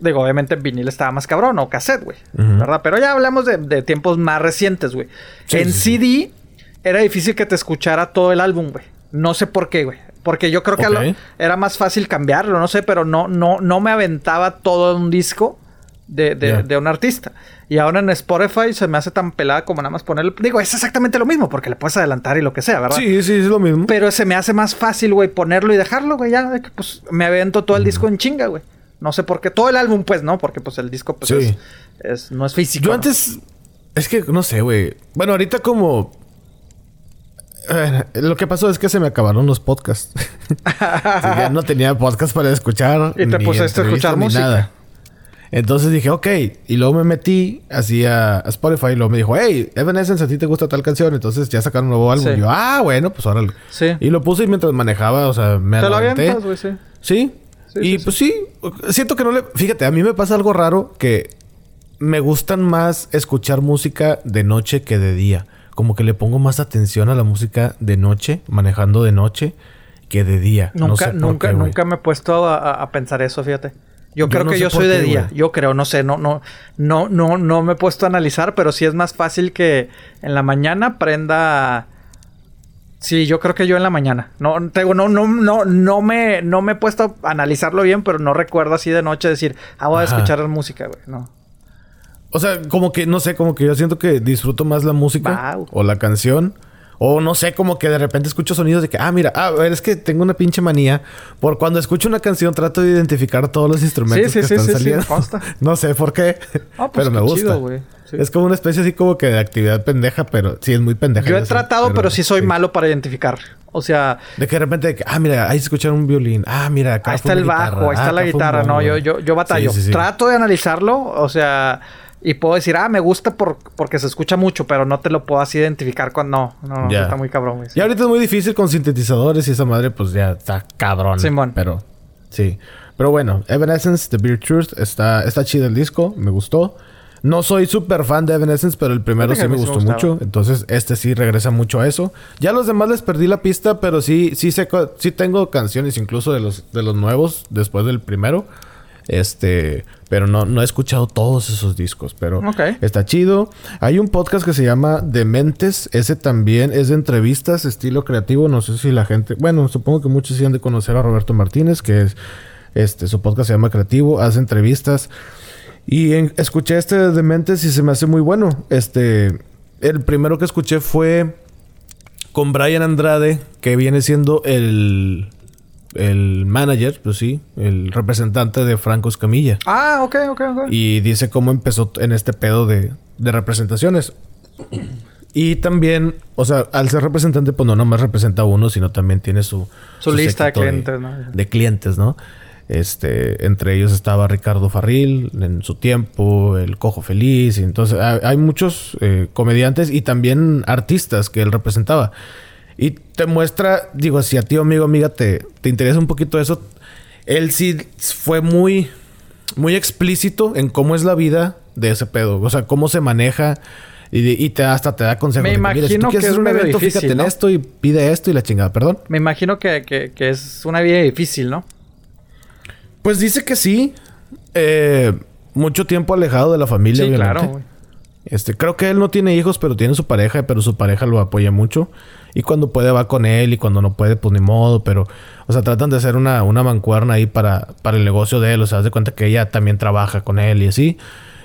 digo, obviamente en vinil estaba más cabrón o cassette, güey. ¿Verdad? Pero ya hablamos de, de tiempos más recientes, güey. Sí, en sí. CD era difícil que te escuchara todo el álbum, güey. No sé por qué, güey. Porque yo creo que lo- era más fácil cambiarlo, no sé, pero no, no, no me aventaba todo un disco de, de, de un artista. Y ahora en Spotify se me hace tan pelada como nada más ponerle. Digo, es exactamente lo mismo, porque le puedes adelantar y lo que sea, ¿verdad? Sí, sí, es lo mismo. Pero se me hace más fácil, güey, ponerlo y dejarlo, güey. Ya, pues me avento todo el disco en chinga, güey. No sé por qué. Todo el álbum, pues, ¿no? Porque, pues, el disco, pues, Sí. es, es- no es físico. Yo ¿no? antes... Es que no sé, güey. Bueno, ahorita como... Eh, lo que pasó es que se me acabaron los podcasts. Ya no tenía podcast para escuchar. Y te pusiste a escuchar música. Entonces dije, ok. Y luego me metí así a, Spotify y luego me dijo, hey, Evanescence, ¿a ti te gusta tal canción? Entonces ya sacaron un nuevo álbum. Sí. Y yo, ah, bueno, pues órale. Sí. Y lo puse y mientras manejaba, o sea, me Te lo avientas, güey, sí. Sí. Sí, y sí, pues sí, siento que no le... Fíjate, a mí me pasa algo raro que me gustan más escuchar música de noche que de día. Como que le pongo más atención a la música de noche, manejando de noche, que de día. No Nunca, sé nunca, qué, nunca me he puesto a, pensar eso, fíjate. Yo, Yo creo no que yo soy de día. güey. Yo creo, no sé, no, no, no, no, no me he puesto a analizar, pero sí es más fácil que en la mañana prenda. Sí, yo creo que yo en la mañana. No, te digo, no, no, no, no me, no me he puesto a analizarlo bien, pero no recuerdo así de noche decir, ah, voy a Ajá. escuchar música, güey. No. O sea, como que, no sé, como que yo siento que disfruto más la música Wow. o la canción. O no sé, como que de repente escucho sonidos de que, ah, mira, ah, es que tengo una pinche manía. Por cuando escucho una canción trato de identificar todos los instrumentos Sí, sí, que sí, están saliendo. no sé por qué, Ah, pues pero me gusta. chido, güey. Sí. Es como una especie así como que de actividad pendeja, pero sí es muy pendeja. Yo he sé, tratado, pero, sí soy malo para identificar. O sea, De que de repente, de que, ah, mira, ahí se escucha un violín. Ah, mira, acá ahí está el bajo, ahí está Ah, la guitarra. No, yo, yo, yo batallo. Sí, sí, sí. Trato de analizarlo, o sea, y puedo decir, ah, me gusta por, porque se escucha mucho, pero no te lo puedo así identificar cuando no. No, está muy cabrón. Y ahorita es muy difícil con sintetizadores y esa madre, pues ya está cabrón. Simón. Pero, sí. Pero bueno, Evanescence, The Beer Truth, está, está chido el disco, me gustó. No soy súper fan de Evanescence, pero el primero sí me gustó mucho. Entonces, este sí regresa mucho a eso. Ya los demás les perdí la pista, pero sí, sí sé, sí tengo canciones incluso de los, de los nuevos después del primero. Este, pero no, no he escuchado todos esos discos, pero está chido. Hay un podcast que se llama Dementes, ese también es de entrevistas, estilo creativo, no sé si la gente, bueno, supongo que muchos sí han de conocer a Roberto Martínez, que es, este, su podcast se llama Creativo, hace entrevistas. Y en- escuché este de Dementes y se me hace muy bueno. Este, el primero que escuché fue con Brian Andrade, que viene siendo el, el manager, pues sí, el representante de Franco Escamilla. Ah, ok, ok, ok. Y dice cómo empezó en este pedo de, de representaciones. Y también, o sea, al ser representante, pues no nomás representa a uno, sino también tiene su... Su lista de clientes, ¿no? De clientes, ¿no? Este, entre ellos estaba Ricardo Farril en su tiempo, el Cojo Feliz, y entonces hay, hay muchos eh, comediantes y también artistas que él representaba. Y te muestra, digo, si a ti, amigo, amiga, te, te interesa un poquito eso, él sí fue muy, muy explícito en cómo es la vida de ese pedo. O sea, cómo se maneja. Y, y te, hasta te da consejos. Me mira, si tú imagino que es un evento, difícil, fíjate en ¿no? esto y pide esto y la chingada. Perdón. Me imagino que, que, que es una vida difícil, ¿no? Pues dice que sí. Eh, mucho tiempo alejado de la familia, Sí, obviamente. claro. Este, creo que él no tiene hijos, pero tiene su pareja, pero su pareja lo apoya mucho. Y cuando puede va con él y cuando no puede, pues ni modo. Pero, o sea, tratan de hacer una, una mancuerna ahí para, para el negocio de él. O sea, haz de cuenta que ella también trabaja con él y así.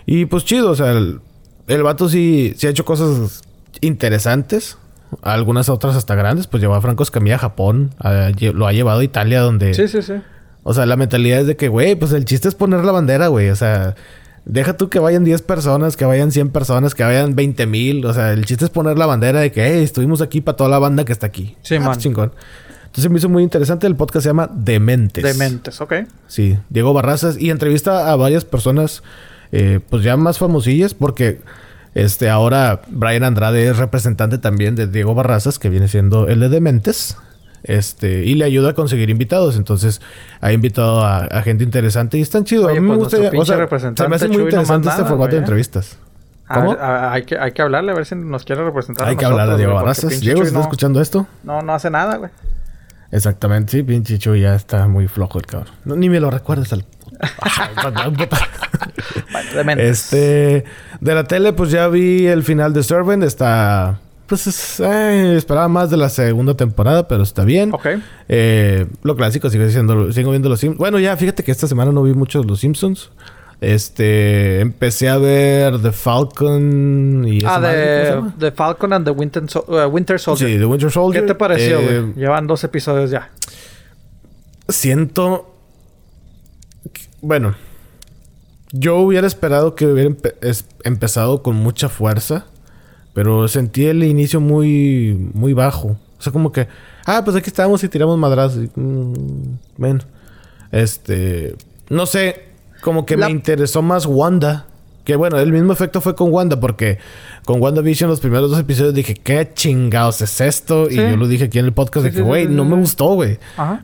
Y pues chido, o sea, el, el vato sí, sí ha hecho cosas interesantes. Algunas otras hasta grandes. Pues llevó a Franco Escamilla a Japón. a- lo ha llevado a Italia donde... Sí, sí, sí. O sea, la mentalidad es de que, güey, pues el chiste es poner la bandera, güey. O sea, Deja tú que vayan 10 personas, que vayan 100 personas, que vayan 20 mil. O sea, el chiste es poner la bandera de que, hey, estuvimos aquí para toda la banda que está aquí. Sí, Ah, man. chingón. Entonces me hizo muy interesante. El podcast se llama Dementes. Dementes, ok. Sí, Diego Barrazas. Y entrevista a varias personas, eh, pues ya más famosillas, porque este ahora Brian Andrade es representante también de Diego Barrazas, que viene siendo el de Dementes. Este, y le ayuda a conseguir invitados. Entonces, ha invitado a, a gente interesante y están chidos. Oye, a mí me pues, gusta. o sea, se me hace muy interesante este formato de güey, ¿eh? entrevistas. A ¿Cómo? ver, a- hay, que, hay que hablarle a ver si nos quiere representar. Hay que nosotros, hablar a Diego Barrazas. Diego, Chuy ¿está no- escuchando esto? No, no hace nada, güey. Exactamente, sí, pinche Chuy ya está muy flojo el cabrón. No, ni me lo recuerdas al. Este, de la tele, pues ya vi el final de Servant. Está, pues es- eh, esperaba más de la segunda temporada, pero está bien. Ok. Eh, lo clásico, sigo, siendo, sigo viendo los Simpsons. Bueno, ya fíjate que esta semana no vi mucho los Simpsons. Este, empecé a ver The Falcon y Ah, madre, ¿cómo se de, de Falcon and the Winter, uh, Winter Soldier. Sí, The Winter Soldier. ¿Qué te pareció, Eh, güey? Llevan dos episodios ya. siento. que- Bueno, yo hubiera esperado que hubiera empe- empezado con mucha fuerza, pero sentí el inicio muy, muy bajo. O sea, como que, ah, pues aquí estamos y tiramos madrazos. Mm, bueno, este, no sé, como que La- me interesó más Wanda. Que bueno, el mismo efecto fue con Wanda, porque con WandaVision los primeros dos episodios dije, ¿qué chingados es esto? Y Sí. yo lo dije aquí en el podcast, Sí, de sí, que, sí, güey, sí, no sí. me gustó, güey.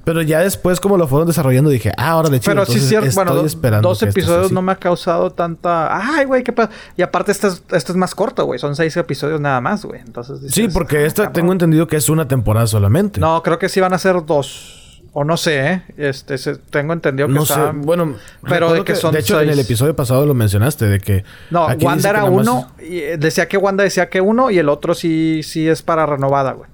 Pero ya después, como lo fueron desarrollando, dije, ah, ahora de chido. Pero sí, cierto. Estoy Bueno, do- esperando dos episodios no me ha causado tanta. Ay, güey, qué pasa. Y aparte, este es, este es más corto, güey. Son seis episodios nada más, güey. Entonces. Sí, dices, porque ah, esta cabrón. tengo entendido que es una temporada solamente. No, creo que sí van a ser dos. O no sé, ¿eh? Este, se- tengo entendido que No sé, bueno, Pero de que son De hecho, en el episodio pasado lo mencionaste, de que... No, Wanda que era más uno. Y eh, decía que Wanda decía que uno y el otro sí, sí es para renovada, güey.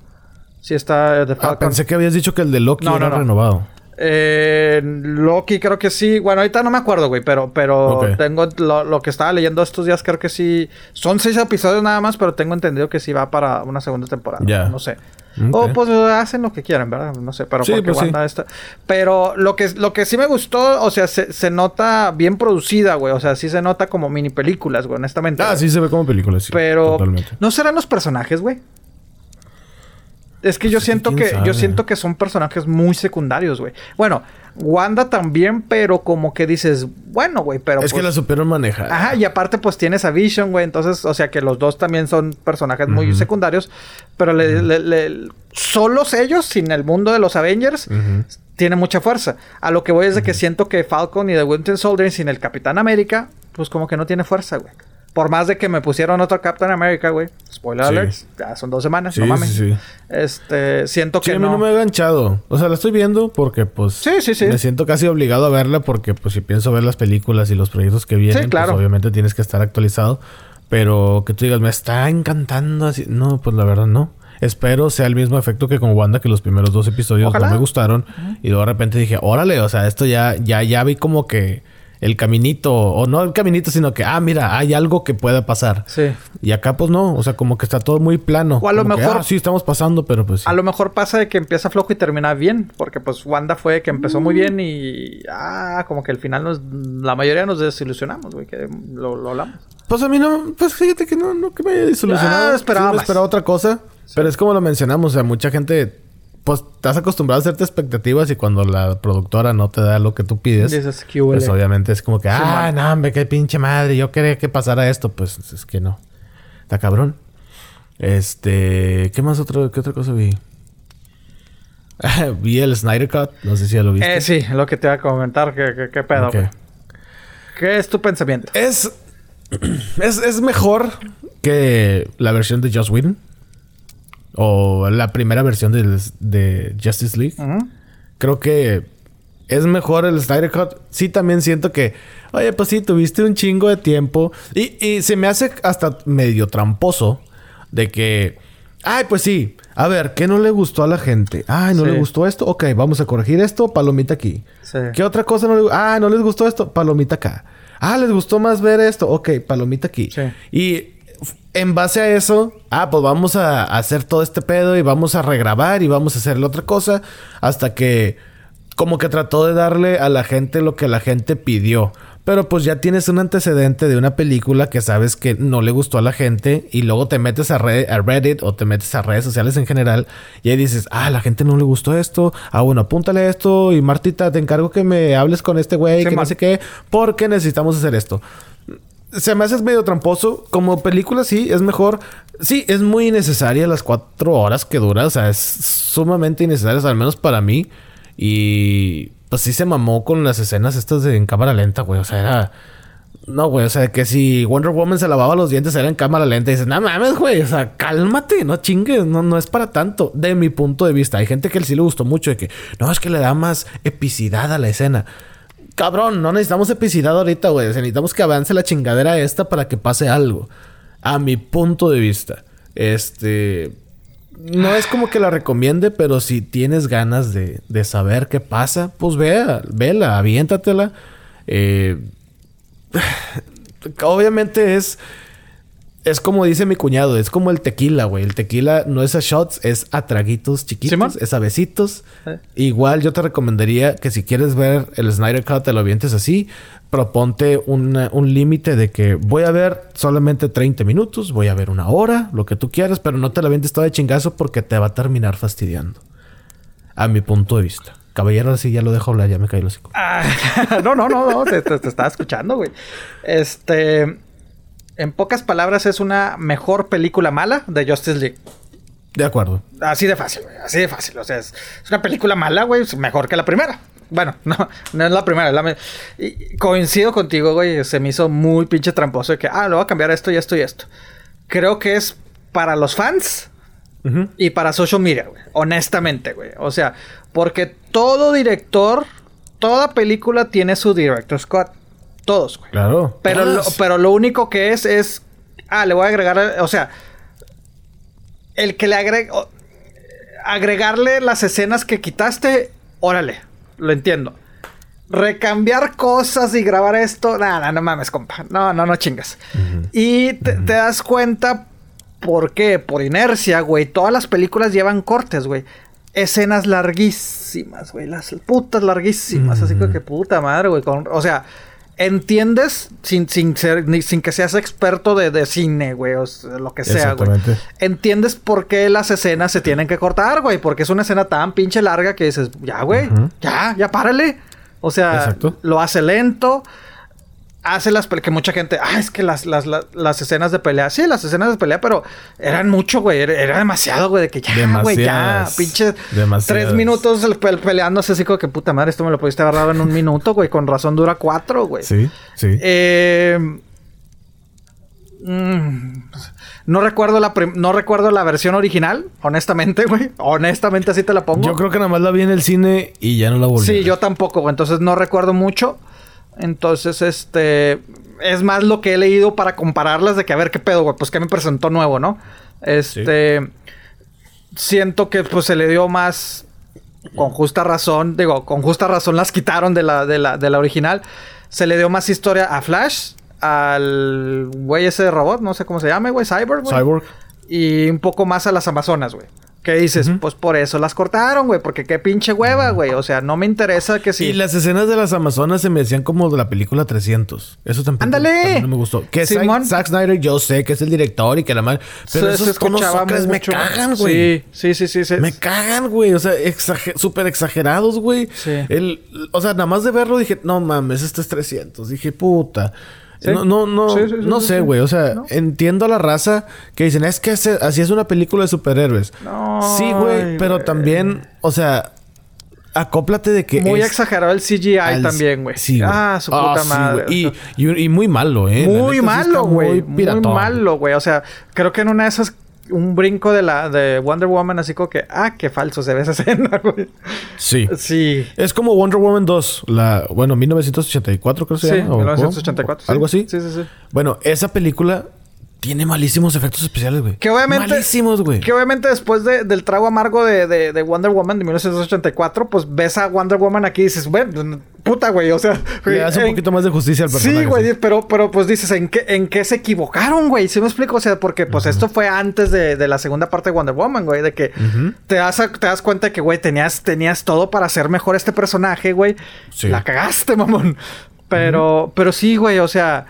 Sí está de Ah, pensé que habías dicho que el de Loki No, era no, no. renovado. Eh, Loki creo que sí. Bueno, ahorita no me acuerdo, güey, pero, pero tengo lo, lo que estaba leyendo estos días, creo que sí. Son seis episodios nada más, pero tengo entendido que sí va para una segunda temporada. Ya. No sé. Ok. O pues hacen lo que quieran, ¿verdad? No sé, pero Sí, porque pues sí. Wanda está. Pero lo que, lo que sí me gustó, o sea, se, se nota bien producida, güey. O sea, sí se nota como mini películas, güey, honestamente. Ah, sí se ve como película, sí. Pero Totalmente. ¿no serán los personajes, güey? Es que yo Pues siento que sabe. yo siento que son personajes muy secundarios, güey. Bueno, Wanda también, pero como que dices, bueno, güey, pero es que pues- la supieron manejar. Ajá, y aparte pues tienes a Vision, güey, entonces, o sea que los dos también son personajes muy secundarios, pero le, le- le- solos ellos, sin el mundo de los Avengers, Ujú. tiene mucha fuerza. A lo que voy es de que siento que Falcon y The Winter Soldier sin el Capitán América, pues como que no tiene fuerza, güey. Por más de que me pusieron otro Capitán América, güey. Spoiler Sí. alert. Ya son dos semanas, Sí, no mames. sí, sí. Este, siento Sí, que a mí no. no. me ha enganchado. O sea, la estoy viendo porque, pues... Sí, sí, sí. Me siento casi obligado a verla porque, pues, si pienso ver las películas y los proyectos que vienen, Sí, claro. pues, obviamente tienes que estar actualizado. Pero que tú digas, me está encantando así. No, pues, la verdad, no. Espero sea el mismo efecto que con Wanda, que los primeros dos episodios Ojalá. no me gustaron. Y luego de repente dije, órale, o sea, esto ya, ya, ya vi como que el caminito, o no el caminito, sino que, ah, mira, hay algo que pueda pasar. Sí. Y acá, pues no, o sea, como que está todo muy plano. O a lo Como que, mejor- ah, sí, estamos pasando, pero pues. sí. A lo mejor pasa de que empieza flojo y termina bien, porque pues Wanda fue que empezó muy bien y ah, como que al final nos, la mayoría nos desilusionamos, güey, que lo, lo hablamos. Pues a mí no, pues fíjate que no, no que me haya disolucionado. Ah, esperaba Sí, esperaba otra cosa. Pero es como lo mencionamos, o sea, mucha gente, pues estás acostumbrado a hacerte expectativas y cuando la productora no te da lo que tú pides, "¿Qué huele?". pues obviamente es como que, ah, no, hombre, qué pinche madre, yo quería que pasara esto, pues es que no. Está cabrón. Este, ¿qué más otro, qué otra cosa vi? vi el Snyder Cut, no sé si ya lo viste. Eh, sí, lo que te iba a comentar, que- qué pedo, Ok. güey. ¿Qué es tu pensamiento? Es, es. Es mejor que la versión de Joss Whedon. O la primera versión de, de Justice League. Creo que es mejor el Snyder Cut. Sí, también siento que. Oye, pues sí, tuviste un chingo de tiempo. Y, y se me hace hasta medio tramposo. De que. Ay, pues sí. A ver, ¿qué no le gustó a la gente? Ay, ¿no Sí. le gustó esto? Ok, vamos a corregir esto. Palomita aquí. Sí. ¿Qué otra cosa no le Ah, no les gustó esto. Palomita acá. Ah, les gustó más ver esto. Ok, palomita aquí. Sí. Y en base a eso, ah, pues vamos a hacer todo este pedo y vamos a regrabar y vamos a hacerle otra cosa hasta que como que trató de darle a la gente lo que la gente pidió. Pero pues ya tienes un antecedente de una película que sabes que no le gustó a la gente y luego te metes a, Reddit o te metes a redes sociales en general y ahí dices, ah, la gente no le gustó esto. Ah, bueno, apúntale esto y Martita, te encargo que me hables con este güey, que no sé qué, porque necesitamos hacer esto. Se me hace medio tramposo. Como película, sí, es mejor. Sí, es muy innecesaria las cuatro horas que dura. O sea, es sumamente innecesaria, al menos para mí. Y pues sí se mamó con las escenas estas de en cámara lenta, güey. O sea, era. No, güey, o sea, que si Wonder Woman se lavaba los dientes era en cámara lenta y dices, no mames, güey, o sea, cálmate, no chingues, no, no es para tanto, de mi punto de vista. Hay gente que sí le gustó mucho de que, no, es que le da más epicidad a la escena. Cabrón, no necesitamos epicidad ahorita, güey, necesitamos que avance la chingadera esta para que pase algo. A mi punto de vista. Este no es como que la recomiende, pero si tienes ganas de, de saber qué pasa, pues vea, vela, aviéntatela. Eh, obviamente es es como dice mi cuñado, es como el tequila, güey. El tequila no es a shots, es a traguitos chiquitos, es a besitos. Igual yo te recomendaría que si quieres ver el Snyder Cut, te lo avientes así. Proponte un límite de que voy a ver solamente 30 minutos, voy a ver una hora, lo que tú quieras, pero no te lo avientes todo de chingazo porque te va a terminar fastidiando. A mi punto de vista. Caballero, así ya lo dejo hablar, ya me caí los ah, no, no, no, no, te, te estaba escuchando, güey. Este en pocas palabras, es una mejor película mala de Justice League. De acuerdo. Así de fácil, güey. Así de fácil. O sea, es, una película mala, güey. Mejor que la primera. Bueno, no, no es la primera. la y coincido contigo, güey. Se me hizo muy pinche tramposo de que, ah, lo voy a cambiar esto y esto y esto. Creo que es para los fans y para social media, güey. Honestamente, güey. O sea, porque todo director, toda película tiene su director Scott. Todos, güey. Claro. Pero lo, pero lo único que es es. Ah, le voy a agregar. O sea. El que le agregue. Agregarle las escenas que quitaste. Órale. Lo entiendo. Recambiar cosas y grabar esto. Nada, no mames, compa. No, no, no chingas. Y te, te das cuenta. ¿Por qué? Por inercia, güey. Todas las películas llevan cortes, güey escenas larguísimas, güey. Las putas larguísimas. Así que puta madre, güey. o sea, entiendes sin, sin ser sin que seas experto de, cine, güey, o lo que sea, güey. Entiendes por qué las escenas se tienen que cortar, güey, porque es una escena tan pinche larga que dices, ya, güey, ya, ya párale. O sea, lo hace lento hace las que mucha gente, ah, es que las, las, las, escenas de pelea, sí, las escenas de pelea, pero eran mucho, güey, era, demasiado, güey, de que ya, güey, ya, pinche tres minutos peleándose así como que puta madre, esto me lo pudiste dado en un minuto, güey, con razón dura cuatro, güey. Sí, sí. Eh, mm, no recuerdo la no recuerdo la versión original, honestamente, güey. Honestamente así te la pongo. Yo creo que nada más la vi en el cine y ya no la volví. Sí, yo tampoco, güey. Entonces no recuerdo mucho. Entonces, este. Es más lo que he leído para compararlas de que a ver qué pedo, güey. Pues que me presentó nuevo, ¿no? Este. Siento que pues se le dio más. Con justa razón. Digo, con justa razón las quitaron de la, de la, de la original. Se le dio más historia a Flash. Al güey ese de robot, no sé cómo se llama, güey. Cyborg, güey. Cyborg. Y un poco más a las Amazonas, güey. ¿Qué dices? Pues por eso las cortaron, güey. Porque qué pinche hueva, güey. O sea, no me interesa que si... Y las escenas de las Amazonas se me decían como de la película 300. Eso tampoco, ¡Ándale! no me gustó. Que Simón. Zack, Snyder, yo sé que es el director y que la madre... Pero esos se me cagan, güey. Sí, sí, sí, sí, Me cagan, güey. O sea, súper exagerados, güey. Sí. El, o sea, nada más de verlo dije, no mames, este es 300. Dije, puta. No, no, no, no sé, güey. O sea, entiendo a la raza que dicen, es que así es una película de superhéroes. sí, güey, pero también, o sea, acóplate de que. Muy exagerado el CGI también, güey. Sí, Ah, su puta ah, madre. y, y, muy malo, ¿eh? Muy malo, güey. Muy, muy malo, güey. O sea, creo que en una de esas un brinco de la de Wonder Woman así como que, ah, qué falso se ve esa escena, güey. Sí. Sí. Es como Wonder Woman 2, la, bueno, 1984 creo que se llama. Sí, 1984. ¿Algo así? Sí, sí, sí. Bueno, esa película tiene malísimos efectos especiales, güey. Que obviamente. Malísimos, güey. Que obviamente después del trago amargo de, de, Wonder Woman de 1984, pues ves a Wonder Woman aquí y dices, bueno, puta, güey. O sea. Le hace un poquito más de justicia al personaje. Sí, güey. Pero, pero pues dices, ¿en qué, ¿en qué se equivocaron, güey? ¿Sí me explico? O sea, porque pues esto fue antes de, la segunda parte de Wonder Woman, güey. De que te, das, te das cuenta que, güey, tenías, tenías todo para hacer mejor este personaje, güey. La cagaste, mamón. Pero, pero sí, güey, o sea,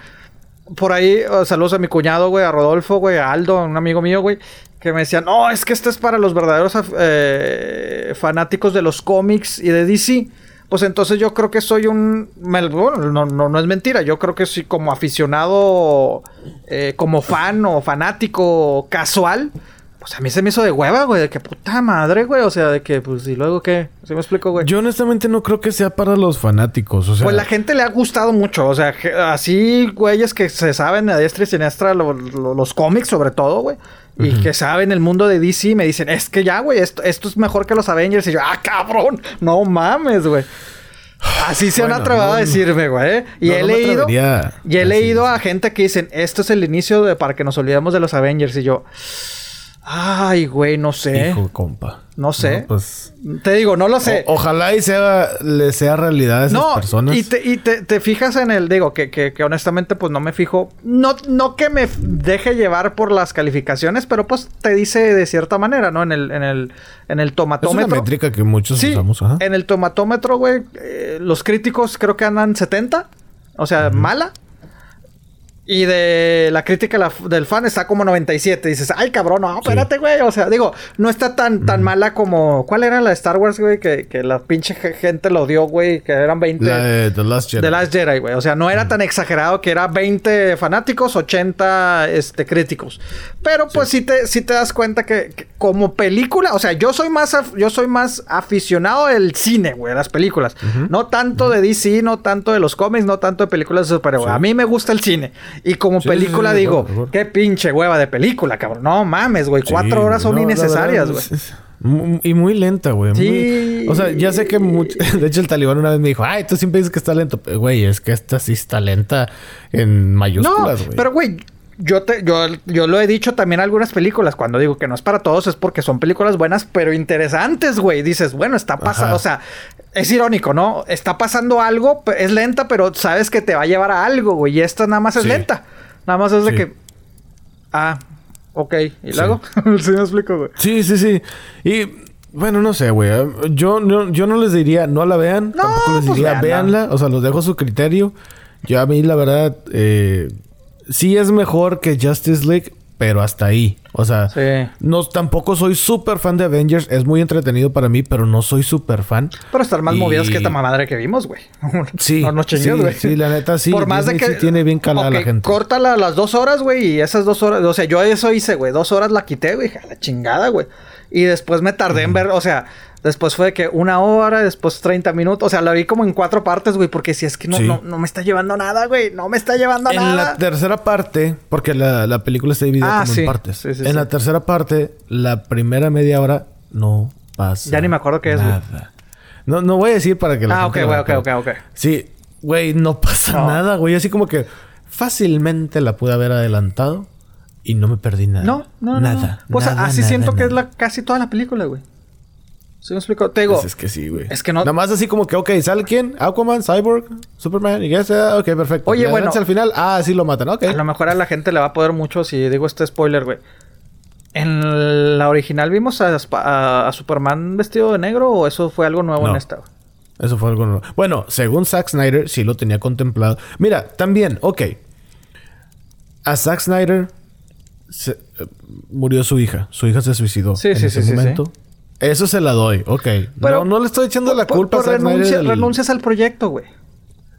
por ahí, saludos a mi cuñado, güey, a Rodolfo, güey, a Aldo, un amigo mío, güey, que me decían, no, es que esto es para los verdaderos eh, fanáticos de los cómics y de DC. Pues entonces yo creo que soy un... bueno, no, no, no es mentira. Yo creo que sí como aficionado, eh, como fan o fanático casual. Pues a mí se me hizo de hueva, güey. De que puta madre, güey. O sea, de que pues y luego qué. ¿Sí me explico, güey? Yo honestamente no creo que sea para los fanáticos. O sea, Pues la gente le ha gustado mucho. O sea, ge- así, güeyes que se saben a diestra y siniestra lo- lo- los cómics, sobre todo, güey. Y que saben el mundo de DC, me dicen, es que ya, güey, esto, esto es mejor que los Avengers. Y yo, ah, cabrón, no mames, güey. Así se han atrevido a decirme, güey. Y no, he no leído. Y he leído decir a gente que dicen, esto es el inicio de para que nos olvidemos de los Avengers. Y yo, ay, güey, no sé. hijo, compa. No sé. pues Te digo, no lo sé. o- ojalá y sea, le sea realidad a esas no, personas. y, te, y te, te fijas en el, digo, que, que, que honestamente pues no me fijo, no, no que me deje llevar por las calificaciones, pero pues te dice de cierta manera, ¿no? En el, en el, en el es una tomatómetro. métrica que muchos Sí, usamos. Ajá. en el tomatómetro, güey, eh, los críticos creo que andan 70, o sea, mala. Y de la crítica la- del fan está como 97. Dices, ay, cabrón, no, espérate, güey. O sea, digo, no está tan, tan mala como. ¿Cuál era la de Star Wars, güey? Que, que la pinche ge- gente lo dio, güey. Que eran 20. La de The Last Jedi. The Last Jedi, güey. O sea, no era tan exagerado que era 20 fanáticos, 80 este, críticos. Pero pues sí, te, sí te das cuenta que, que como película, o sea, yo soy más, af- yo soy más aficionado del cine, güey, las películas. No tanto de DC, no tanto de los cómics, no tanto de películas de superhéroes. A mí me gusta el cine. Y como Sí, película sí, digo, qué pinche hueva de película, cabrón. No mames, güey. Cuatro horas son no, innecesarias, güey. Y muy lenta, güey. Sí. Muy- O sea, ya sé que much- De hecho, el talibán una vez me dijo... Ay, tú siempre dices que está lento. Güey, es que esta sí está lenta en No, mayúsculas, güey. pero güey, yo te, yo, yo lo he dicho también en algunas películas. Cuando digo que no es para todos, es porque son películas buenas, pero interesantes, güey. Dices, bueno, está pasando, o sea, es irónico, ¿no? Está pasando algo, es lenta, pero sabes que te va a llevar a algo, güey. Y esta nada más es Sí. lenta. Nada más es de que. Ah, ok. ¿Y luego? sí, me explico, güey. Sí, sí, sí. Y... Bueno, no sé, güey. Yo no, yo no les diría no la vean. No, tampoco les pues diría véanla. véanla. O sea, los dejo a su criterio. Yo a mí, la verdad... Eh, sí es mejor que Justice League. Pero hasta ahí. O sea... Sí. No, tampoco soy súper fan de Avengers. Es muy entretenido para mí, pero no soy súper fan. Pero estar más Y- movidos que esta mamadre que vimos, güey. Sí, No nos chingues, güey. sí, la neta, sí. Por más de que. sí tiene bien calada la gente. Córtala las dos horas, güey. Y esas dos horas. O sea, yo eso hice, güey. Dos horas la quité, güey. A la chingada, güey. Y después me tardé en ver. O sea, después fue que una hora, después 30 minutos. O sea, la vi como en cuatro partes, güey. Porque si es que no, Sí. no, no me está llevando nada, güey. No me está llevando En nada. la tercera parte, porque la, la película está dividida Ah, como sí. en partes. Sí, en la tercera parte, la primera media hora no pasa. Ya ni me acuerdo qué es, güey. Nada. No, no voy a decir para que la Ah, gente ok, güey, ok, ok, ok. Sí, güey, no pasa No. nada, güey. Así como que fácilmente la pude haber adelantado y no me perdí nada. No, no, Nada. no. Pues nada, así nada, siento que es la casi toda la película, güey. ¿Sí me explico? Te digo. Pues es que sí, güey. es que no- Nada más así como que, ok, ¿sale quién? Aquaman, Cyborg, Superman, y ese, ah, ok, perfecto. Oye, bueno. al final, ah, sí lo matan, ok. A lo mejor a la gente le va a poder mucho si digo este spoiler, güey. ¿En la original vimos a, a- a Superman vestido de negro o eso fue algo nuevo No. en esta? Eso fue algo nuevo. Bueno, según Zack Snyder, sí lo tenía contemplado. Mira, también, ok. A Zack Snyder se- eh, murió su hija. Su hija se suicidó Sí, en sí, ese sí, sí, momento. Eso se la doy, ok. Pero- no, no le estoy echando la culpa por a renuncia- del- renuncias al proyecto, güey.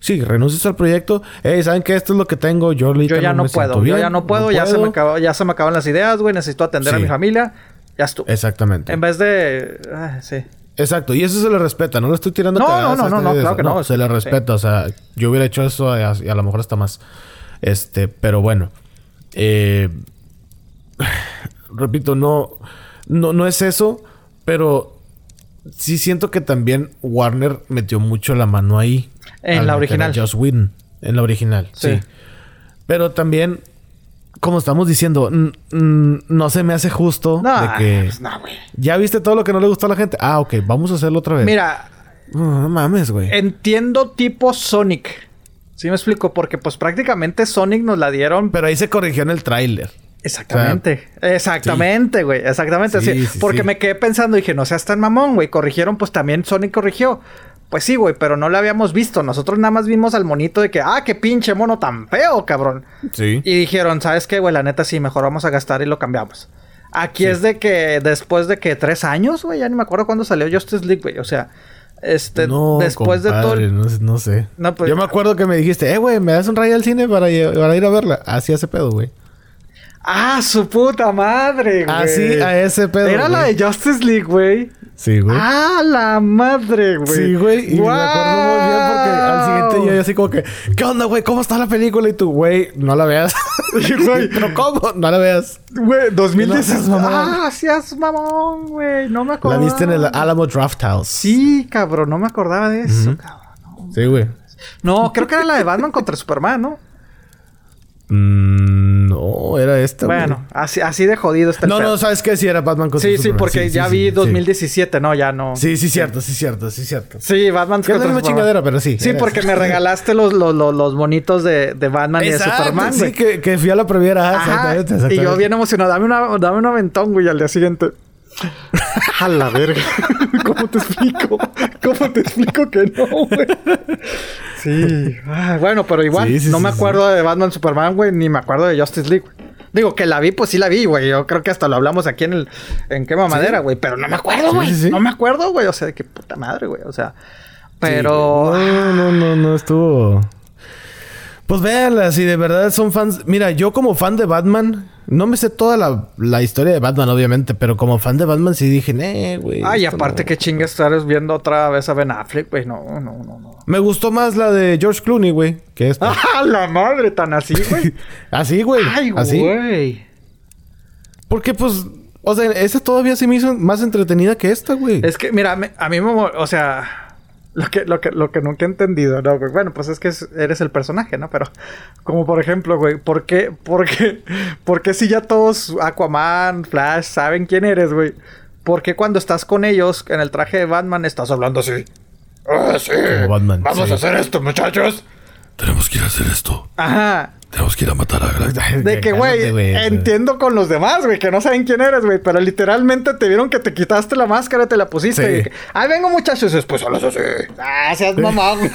Sí, renuncias al proyecto. Hey, ¿saben qué? Esto es lo que tengo. Yo, Yo ya no, puedo. Yo ya no puedo. ya, Se me acabó, ya se me acaban las ideas, güey. Necesito atender a mi familia. Ya estuvo. Exactamente. En vez de... ah, sí. Exacto, y eso se le respeta, no le estoy tirando No, cagadas no, no, no, de claro que no. Se le Sí. respeta, o sea, yo hubiera hecho eso y a, y a lo mejor hasta más. Este, pero bueno. Eh, repito, no, no, no es eso, pero sí siento que también Warner metió mucho la mano ahí. En la original. Joss Whedon, en la original, sí. Sí. Pero también, como estamos diciendo, no se me hace justo No, de que... pues no. ¿Ya viste todo lo que no le gustó a la gente? Ah, ok, vamos a hacerlo otra vez. Mira, no mames, güey. entiendo tipo Sonic. ¿Sí me explico? Porque pues prácticamente Sonic nos la dieron Pero ahí se corrigió en el tráiler. Exactamente. Exactamente, güey. Exactamente. Sí, Porque me quedé pensando y dije, no seas tan mamón, güey. Corrigieron, pues también Sonic corrigió. Pues sí, güey, pero no lo habíamos visto. Nosotros nada más vimos al monito de que, ah, qué pinche mono tan feo, cabrón. Sí. Y dijeron, ¿sabes qué, güey? La neta sí, mejor vamos a gastar y lo cambiamos. Aquí es de que después de que tres años, güey, ya ni me acuerdo cuándo salió Justice League, güey. O sea, este, no, después de todo. No, no sé. No, pues- Yo me acuerdo que me dijiste, eh, güey, ¿me das un rayo al cine para, para ir a verla? Así hace pedo, güey. Ah, su puta madre, güey. Así a ese pedo. Era la de Justice League, güey. Sí, güey. Ah, la madre, güey. Sí, güey. Y me acuerdo muy bien porque al siguiente día yo así como que, ¿qué onda, güey? ¿Cómo está la película? Y tú, güey, no la veas. güey. Pero ¿cómo? No la veas. Güey, 2016. No seas mamón. Ah, seas mamón, güey. No me La acordaba. viste en el Alamo Draft House. Sí, cabrón. No me acordaba de eso, cabrón. Sí, güey. No, creo que era la de Batman contra Superman, ¿no? Mm, no, era esta, güey. Bueno, así, así de jodido está el No, pedo. no, ¿sabes qué? Sí, era Batman contra Sí, sí, Superman. porque Sí, ya sí, vi sí, 2017, no, ya no. Sí, sí, cierto, sí, cierto, sí, cierto. Sí, Batman la misma chingadera, pero sí. Sí, porque eso. me regalaste los, los, los, los bonitos de, de Batman y de Superman, sí, güey. que, que fui a la premiera. ah, Ajá, exactamente, Y yo bien emocionado. Dame, una, dame un aventón, güey, al día siguiente. A la verga. ¿Cómo te explico? ¿Cómo te explico que no, güey? Sí. Ah, bueno, pero igual, Sí, sí, no sí, me acuerdo de Batman Superman, güey, ni me acuerdo de Justice League, güey. Digo, que la vi, pues sí la vi, güey. Yo creo que hasta lo hablamos aquí en el... En Quema Madera, güey. Pero no me acuerdo, güey. No me acuerdo, güey. O sea, de qué puta madre, güey. O sea... Pero... No, no, no, no estuvo. Pues véanla, si de verdad son fans. Mira, yo como fan de Batman, no me sé toda la, la historia de Batman, obviamente, pero como fan de Batman sí dije, eh, güey. Ay, aparte no". que chingas estar viendo otra vez a Ben Affleck, güey. No, no, no, no. Me gustó más la de George Clooney, güey, que esta. ¡Ah, la madre! Tan así, güey. Así, güey. Ay, así. güey. Porque, pues, o sea, esa todavía se me hizo más entretenida que esta, güey. Es que, mira, me- a mí me... O sea... Lo que, lo que, lo que nunca he entendido, ¿no? güey? Bueno, pues es que es- eres el personaje, ¿no? Pero... Como por ejemplo, güey... ¿Por qué? ¿Por qué? ¿Por qué si ya todos... Aquaman, Flash, saben quién eres, güey? ¿Por qué cuando estás con ellos en el traje de Batman estás hablando así? Ah, sí. Como Batman, Vamos sí. a hacer esto, muchachos. Tenemos que ir a hacer esto. Ajá. Tenemos que ir a matar a Galactus. De que, güey, entiendo con los demás, güey, que no saben quién eres, güey, pero literalmente te vieron que te quitaste la máscara te la pusiste. Sí. y que, Ay, vengo, muchachos, después solo así. Ah, seas mamón.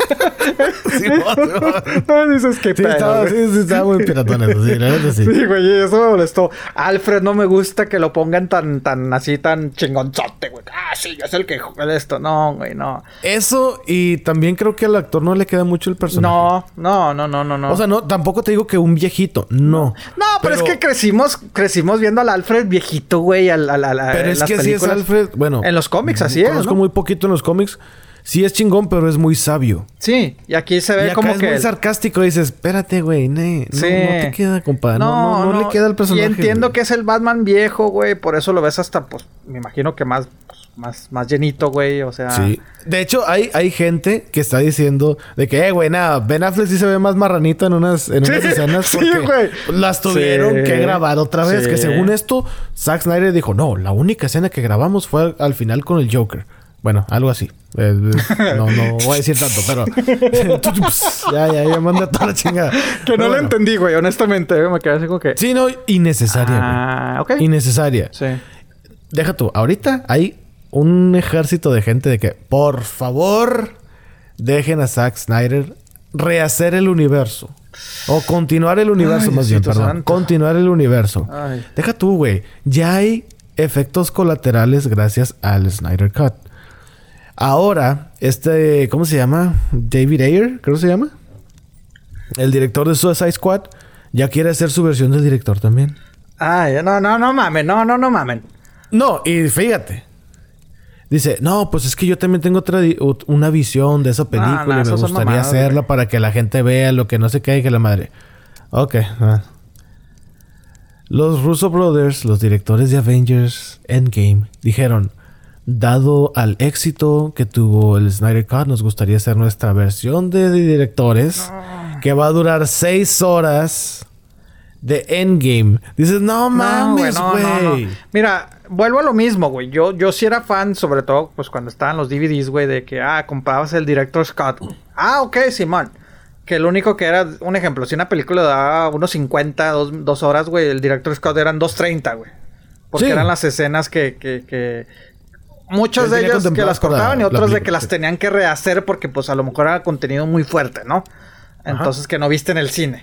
Sí, No, dices que estaba, sí, sí, estaba muy piratón eso, sí, la neta sí. Sí, güey, eso me molestó. Alfred no me gusta que lo pongan tan, tan así, tan chingonzote, güey. Ah, sí, es el que juega esto. No, güey, no. Eso, y también creo que al actor no le queda mucho el personaje. No, no, no, no, no, no. O sea, no, tampoco te digo que un viejito, no. no, pero, es que crecimos, crecimos viendo al Alfred viejito, güey, al, al, al- Pero es las que sí es. Alfred, bueno. En los cómics así es, Conozco ¿no? muy poquito en los cómics. Sí es chingón, pero es muy sabio. Sí, y aquí se Y ve acá como es que... muy sarcástico. Dices, espérate, güey, no, Sí. no te queda, compadre. No, no, no le queda el personaje. Y entiendo güey. que es el Batman viejo, güey. Por eso lo ves hasta, pues, me imagino que más, pues, más, más llenito, güey. O sea... Sí. De hecho, hay, hay gente que está diciendo de que, eh, güey, nada, Ben Affleck sí se ve más marranito en unas, en unas Sí, escenas sí, güey. las tuvieron Sí. que grabar otra vez. Sí. Que según esto, Zack Snyder dijo, no, la única escena que grabamos fue al, al final con el Joker. Bueno, algo así. Eh, eh, no, no voy a decir tanto, pero... ya, ya, ya manda toda la chingada. Que Pero no lo bueno. entendí, güey. Honestamente, güey, me quedé así como que... Sí, no, innecesaria, güey. Ah, ok. Innecesaria. Sí. Deja tú, ahorita hay un ejército de gente de que, por favor, dejen a Zack Snyder rehacer el universo. O continuar el universo, Ay, más bien, perdón. santo. Continuar el universo. Ay. Deja tú, güey. Ya hay efectos colaterales gracias al Snyder Cut. Ahora, este, ¿cómo se llama? David Ayer, creo que se llama. El director de Suicide Squad ya quiere hacer su versión del director también. Ay, no, no, no mamen. No, no, no mamen. No, y fíjate. Dice, no, pues es que yo también tengo otra una visión de esa película y me gustaría mamadas, hacerla güey. para que la gente vea lo que no se cae que la madre. Ok. ah. Los Russo Brothers, los directores de Avengers Endgame, dijeron, dado al éxito que tuvo el Snyder Cut, nos gustaría hacer nuestra versión de directores que va a durar seis horas de Endgame. Dices, no mames, güey. no, no, no. Mira, vuelvo a lo mismo, güey. Yo, yo sí era fan, sobre todo, pues cuando estaban los DVDs, güey, de que, ah, comprabas el director Scott. Ah, ok, Simón. Que lo único que era, un ejemplo, si una película daba unos 50, dos, dos horas, güey, el director Scott eran 2.30, güey. Porque Sí. eran las escenas que, que, que muchas de ellas que las cortaban y otras de que las tenían que rehacer porque pues a lo mejor era contenido muy fuerte, ¿no? Entonces que no viste en el cine.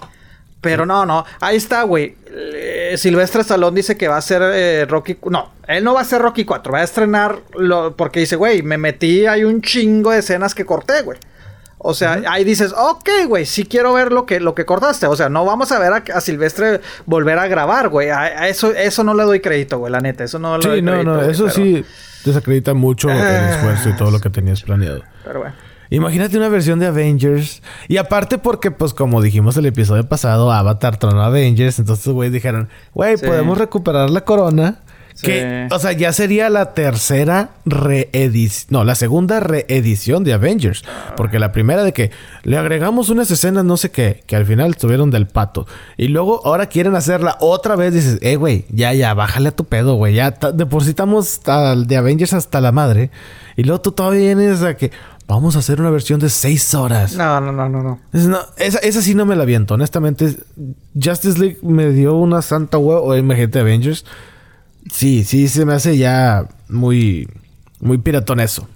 Pero no, no. Ahí está, güey. Eh, Silvestre Stallone dice que va a ser eh, Rocky... No, él no va a ser Rocky 4. Va a estrenar... Lo... Porque dice, güey, me metí... Hay un chingo de escenas que corté, güey. O sea, ahí dices, ok, güey, sí quiero ver lo que, lo que cortaste. O sea, no vamos a ver a, a Silvestre volver a grabar, güey. A, a eso, eso no le doy crédito, güey, la neta. Eso no le doy Sí, no, crédito, no, güey, eso pero- sí desacredita mucho el Ah, esfuerzo y todo lo que tenías planeado. Pero bueno. Imagínate una versión de Avengers. Y aparte porque, pues, como dijimos el episodio pasado, Avatar tronó Avengers. Entonces, güey, dijeron, güey, Sí. podemos recuperar la corona. Sí. Que, o sea, ya sería la tercera reedición. No, la segunda reedición de Avengers. Porque la primera de que le agregamos unas escenas, no sé qué, que al final estuvieron del pato. Y luego ahora quieren hacerla otra vez. Dices, eh, güey, ya, ya, bájale a tu pedo, güey. Ya ta- depositamos al de Avengers hasta la madre. Y luego tú todavía vienes a que vamos a hacer una versión de seis horas. No, no, no, no, no. Es- no, esa, esa sí no me la viento. Honestamente, Justice League me dio una santa huevo. O imagínate Avengers. Sí, sí, se me hace ya muy, muy piratón eso.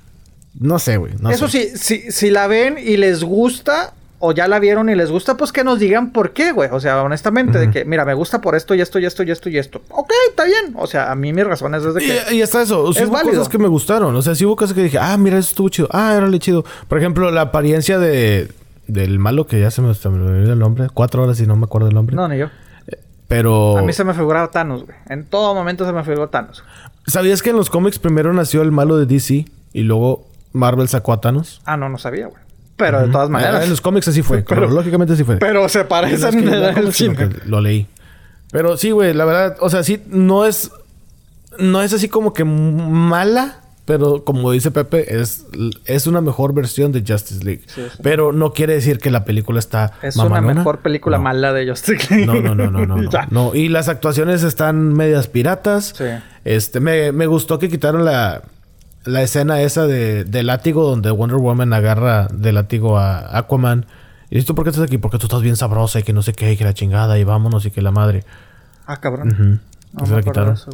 No sé, güey. No Eso sé. sí, si, si la ven y les gusta, o ya la vieron y les gusta, pues que nos digan por qué, güey. O sea, honestamente, de que, mira, me gusta por esto y esto y esto y esto y esto. Ok, está bien. O sea, a mí mis razones es de que. Y, y hasta eso, sí Es hubo válido. cosas que me gustaron. O sea, sí hubo cosas que dije, ah, mira, eso estuvo chido. Ah, era chido. Por ejemplo, la apariencia de del malo que ya se me, se me olvidó el nombre. Cuatro horas y no me acuerdo el nombre. No, ni yo. Pero. A mí se me figuraba Thanos, güey. En todo momento se me figuró Thanos. ¿Sabías que en los cómics primero nació el malo de DC y luego Marvel sacó a Thanos? Ah, no, no sabía, güey. Pero de todas maneras. Ah, en los cómics así fue. Pero- cronológicamente así fue. Pero se No es parecen que en el sino cine. Lo leí. Pero sí, güey, la verdad, o sea, sí, no es. No es así como que mala, pero como dice Pepe, es, es una mejor versión de Justice League. Sí, sí. Pero no quiere decir que la película está. Es mamalona. una mejor película No. mala de Justice League. No, no, no, no, no. No, Y las actuaciones están medias piratas. Sí. Este, me, me gustó que quitaron la, la escena esa de, de látigo donde Wonder Woman agarra de látigo a Aquaman. Y dices, ¿tú por qué estás aquí? Porque tú estás bien sabrosa y que no sé qué, y que la chingada, y vámonos, y que la madre. Ah, cabrón. No se la quitaron. eso.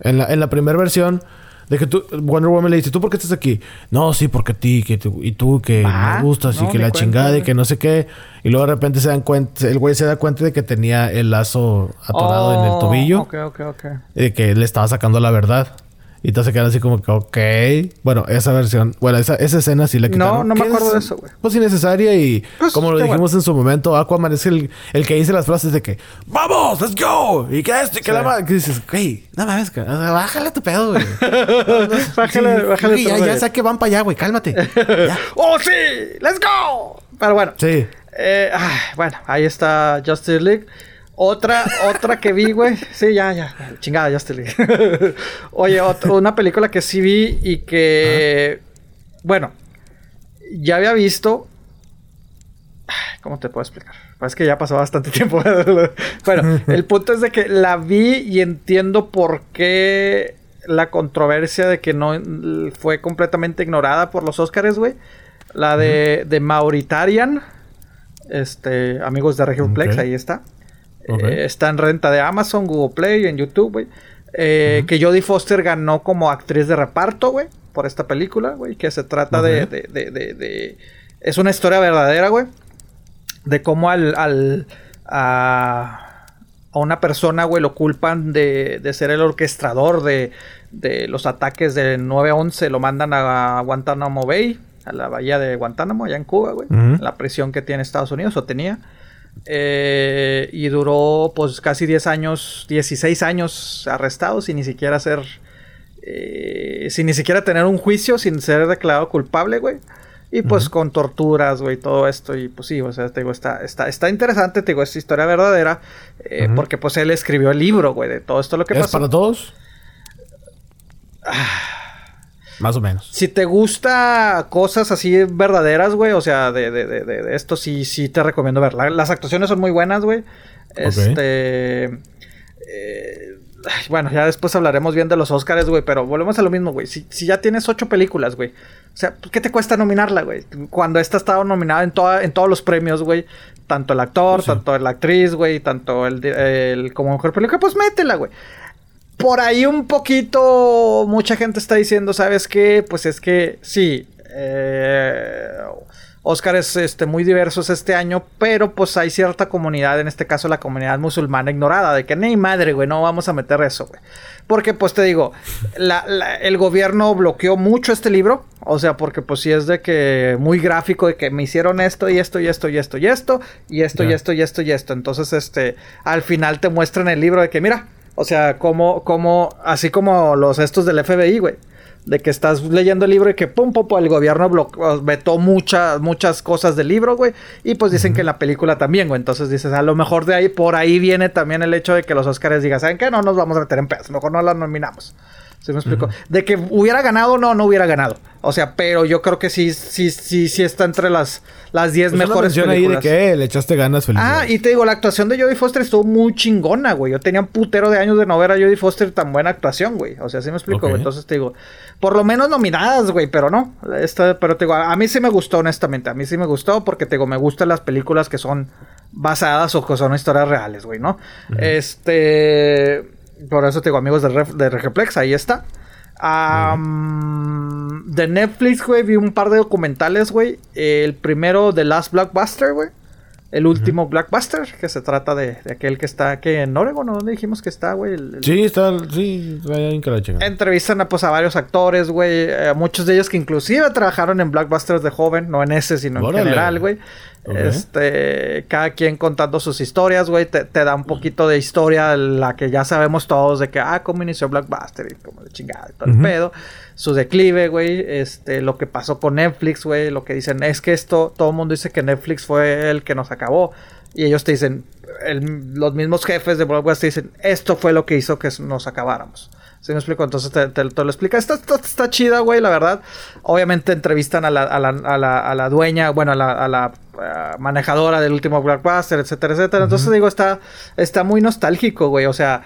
En la, en la primera versión, de que tú, Wonder Woman le dice, ¿tú por qué estás aquí? No, sí, porque a ti, que tú, y tú, que Ah, me gustas, y no, que ni la cuenta, chingada, y que no sé qué. Y luego de repente se dan cuenta, el güey se da cuenta de que tenía el lazo atorado en el Oh, tobillo. Ok, ok, ok. de que le estaba sacando la verdad. Y te se quedan así como que, ok. Bueno, esa versión, bueno, esa, esa escena sí la No, quitaron. no me Que acuerdo es, de eso, güey. Pues innecesaria y Pues, como lo dijimos en su momento, Aquaman es el, el que dice las frases de que, ¡Vamos! ¡Let's go! Y que esto y que Sí. la madre. Que dices, güey, no mames, o sea, bájale tu pedo, güey. Bájale, bájale Güey, tu ya, ya rollo. sé que van para allá, güey, cálmate. Ya. ¡Oh, sí! ¡Let's go! Pero bueno. Sí. Eh, ay, bueno, ahí está Justice League. Otra, otra que vi, güey. Sí, ya, ya. Chingada, Justice League. Oye, ot- una película que sí vi y que. Bueno, ya había visto. ¿Cómo te puedo explicar? Pues es que ya pasó bastante tiempo. bueno, el punto es de que la vi y entiendo por qué la controversia de que no fue completamente ignorada por los Oscars, güey. La de, de Mauritarian. Este, amigos de Regioplex, Ok. ahí está. Eh, está en renta de Amazon, Google Play, en YouTube, güey. Eh, Que Jodie Foster ganó como actriz de reparto, güey, por esta película, güey. Que se trata de, Ok. de, de, de- de- Es una historia verdadera, güey. De cómo al. al a, a una persona, güey, lo culpan de, de ser el orquestador de, de los ataques del 9-11. Lo mandan a Guantánamo Bay, a la bahía de Guantánamo, allá en Cuba, güey. La prisión que tiene Estados Unidos, o tenía. Eh, y duró pues casi 10 años, 16 años arrestado sin ni siquiera ser, eh, sin ni siquiera tener un juicio, sin ser declarado culpable, güey. Y pues con torturas, güey, todo esto. Y pues sí, o sea, te digo, está, está, está interesante, te digo, es historia verdadera. eh. Porque pues él escribió el libro, güey, de todo esto lo que ¿Es pasó. para todos? Más o menos. Si te gusta cosas así verdaderas, güey, o sea, de, de, de, de- esto sí, sí te recomiendo verla. Las actuaciones son muy buenas, güey. Este. eh, bueno, ya después hablaremos bien de los Oscars, güey, pero volvemos a lo mismo, güey. Si, si ya tienes ocho películas, güey. O sea, ¿qué te cuesta nominarla, güey? Cuando esta ha estado nominada en, toda, en todos los premios, güey. Tanto el actor, Sí. tanto la actriz, güey, tanto el, el como mejor película, pues métela, güey por ahí un poquito mucha gente está diciendo, ¿sabes qué? Pues es que sí, eh, Oscar es este, muy diversos este año, pero pues hay cierta comunidad, en este caso la comunidad musulmana ignorada, de que ni madre, güey, no vamos a meter eso, güey. Porque pues te digo, el gobierno bloqueó mucho este libro, o sea, porque pues sí es de que muy gráfico, de que me hicieron esto y esto y esto y esto y esto y esto y esto y esto y esto. Entonces, este, al final te muestran el libro de que, mira, o sea, como, como, así como los estos del FBI, güey de que estás leyendo el libro y que pum, pum, el gobierno vetó muchas, muchas cosas del libro, güey. Y pues dicen que en la película también, güey. Entonces dices, a lo mejor de ahí, por ahí viene también el hecho de que los Oscars digan, ¿saben qué? No nos vamos a meter en pedos, mejor no la nominamos. ¿Se me explico? De que hubiera ganado, no, no hubiera ganado. O sea, pero yo creo que sí, sí, sí, sí está entre las, las 10 pues mejores películas. ahí de que le echaste ganas, feliz. Ah, y te digo, la actuación de Jodie Foster estuvo muy chingona, güey. Yo tenía un putero de años de no ver a Jodie Foster tan buena actuación, güey. O sea, sí me explico, Entonces te digo, por lo menos nominadas, güey, pero no. Esta, pero te digo, a, mí sí me gustó, honestamente. A mí sí me gustó porque te digo, me gustan las películas que son basadas o que son historias reales, güey, ¿no? Este. Por eso te digo, amigos de, de Regeplex, ahí está de Netflix, güey, vi un par de documentales, güey. El primero, The Last Blockbuster, güey. El último Blockbuster, que se trata de, aquel que está aquí en Oregon, ¿no? ¿Dónde dijimos que está, güey? Sí, está, sí, en Entrevistan a, pues, a varios actores, güey. Eh, muchos de ellos que inclusive trabajaron en Blockbusters de joven, no en ese, sino en general, güey. Este, cada quien contando sus historias, güey, te, da un poquito de historia, la que ya sabemos todos de que, ah, cómo inició Blockbuster y como de chingada y todo el pedo, su declive, güey, este, lo que pasó con Netflix, güey, lo que dicen es que esto, todo el mundo dice que Netflix fue el que nos acabó y ellos te dicen, los mismos jefes de Blockbuster dicen, esto fue lo que hizo que nos acabáramos. ¿Sí me explico? Entonces te, lo explica. Está, está, chida, güey, la verdad. Obviamente entrevistan a la, a la, a la, dueña, bueno, a la, a la eh, manejadora del último Blockbuster, etcétera, etcétera. Entonces digo, está, está muy nostálgico, güey. O sea,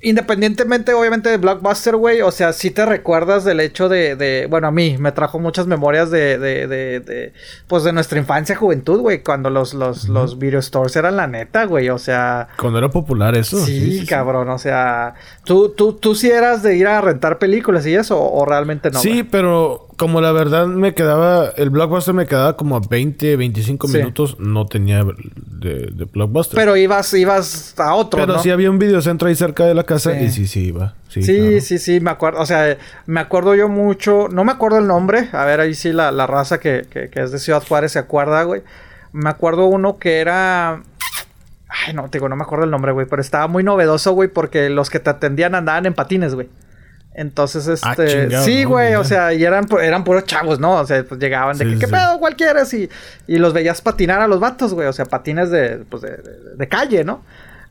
Independientemente, obviamente, de Blockbuster, güey. O sea, si te recuerdas del hecho de, de. Bueno, a mí me trajo muchas memorias de. de, de, de pues de nuestra infancia, juventud, güey. Cuando los, los, los video stores eran la neta, güey. O sea. Cuando era popular eso. Sí, cabrón. O sea. ¿tú, tú, tú sí eras de ir a rentar películas y eso, o, realmente no. Sí, pero como la verdad me quedaba, el blockbuster me quedaba como a 20, 25 minutos, no tenía de, de, blockbuster. Pero ibas, ibas a otro, Pero sí había un videocentro ahí cerca de la casa y sí, sí iba. Sí, sí, sí, me acuerdo. O sea, me acuerdo yo mucho, no me acuerdo el nombre, a ver ahí sí la, la raza que, que, que es de Ciudad Juárez se acuerda, güey. Me acuerdo uno que era... Ay, no, te digo, no me acuerdo el nombre, güey, pero estaba muy novedoso, güey, porque los que te atendían andaban en patines, güey. Entonces, ah, este. sí, güey, o sea, y eran, eran puros chavos, ¿no? O sea, pues llegaban de que, ¿qué pedo? cualquiera Y, y los veías patinar a los vatos, güey. O sea, patines de, pues de, de, calle, ¿no?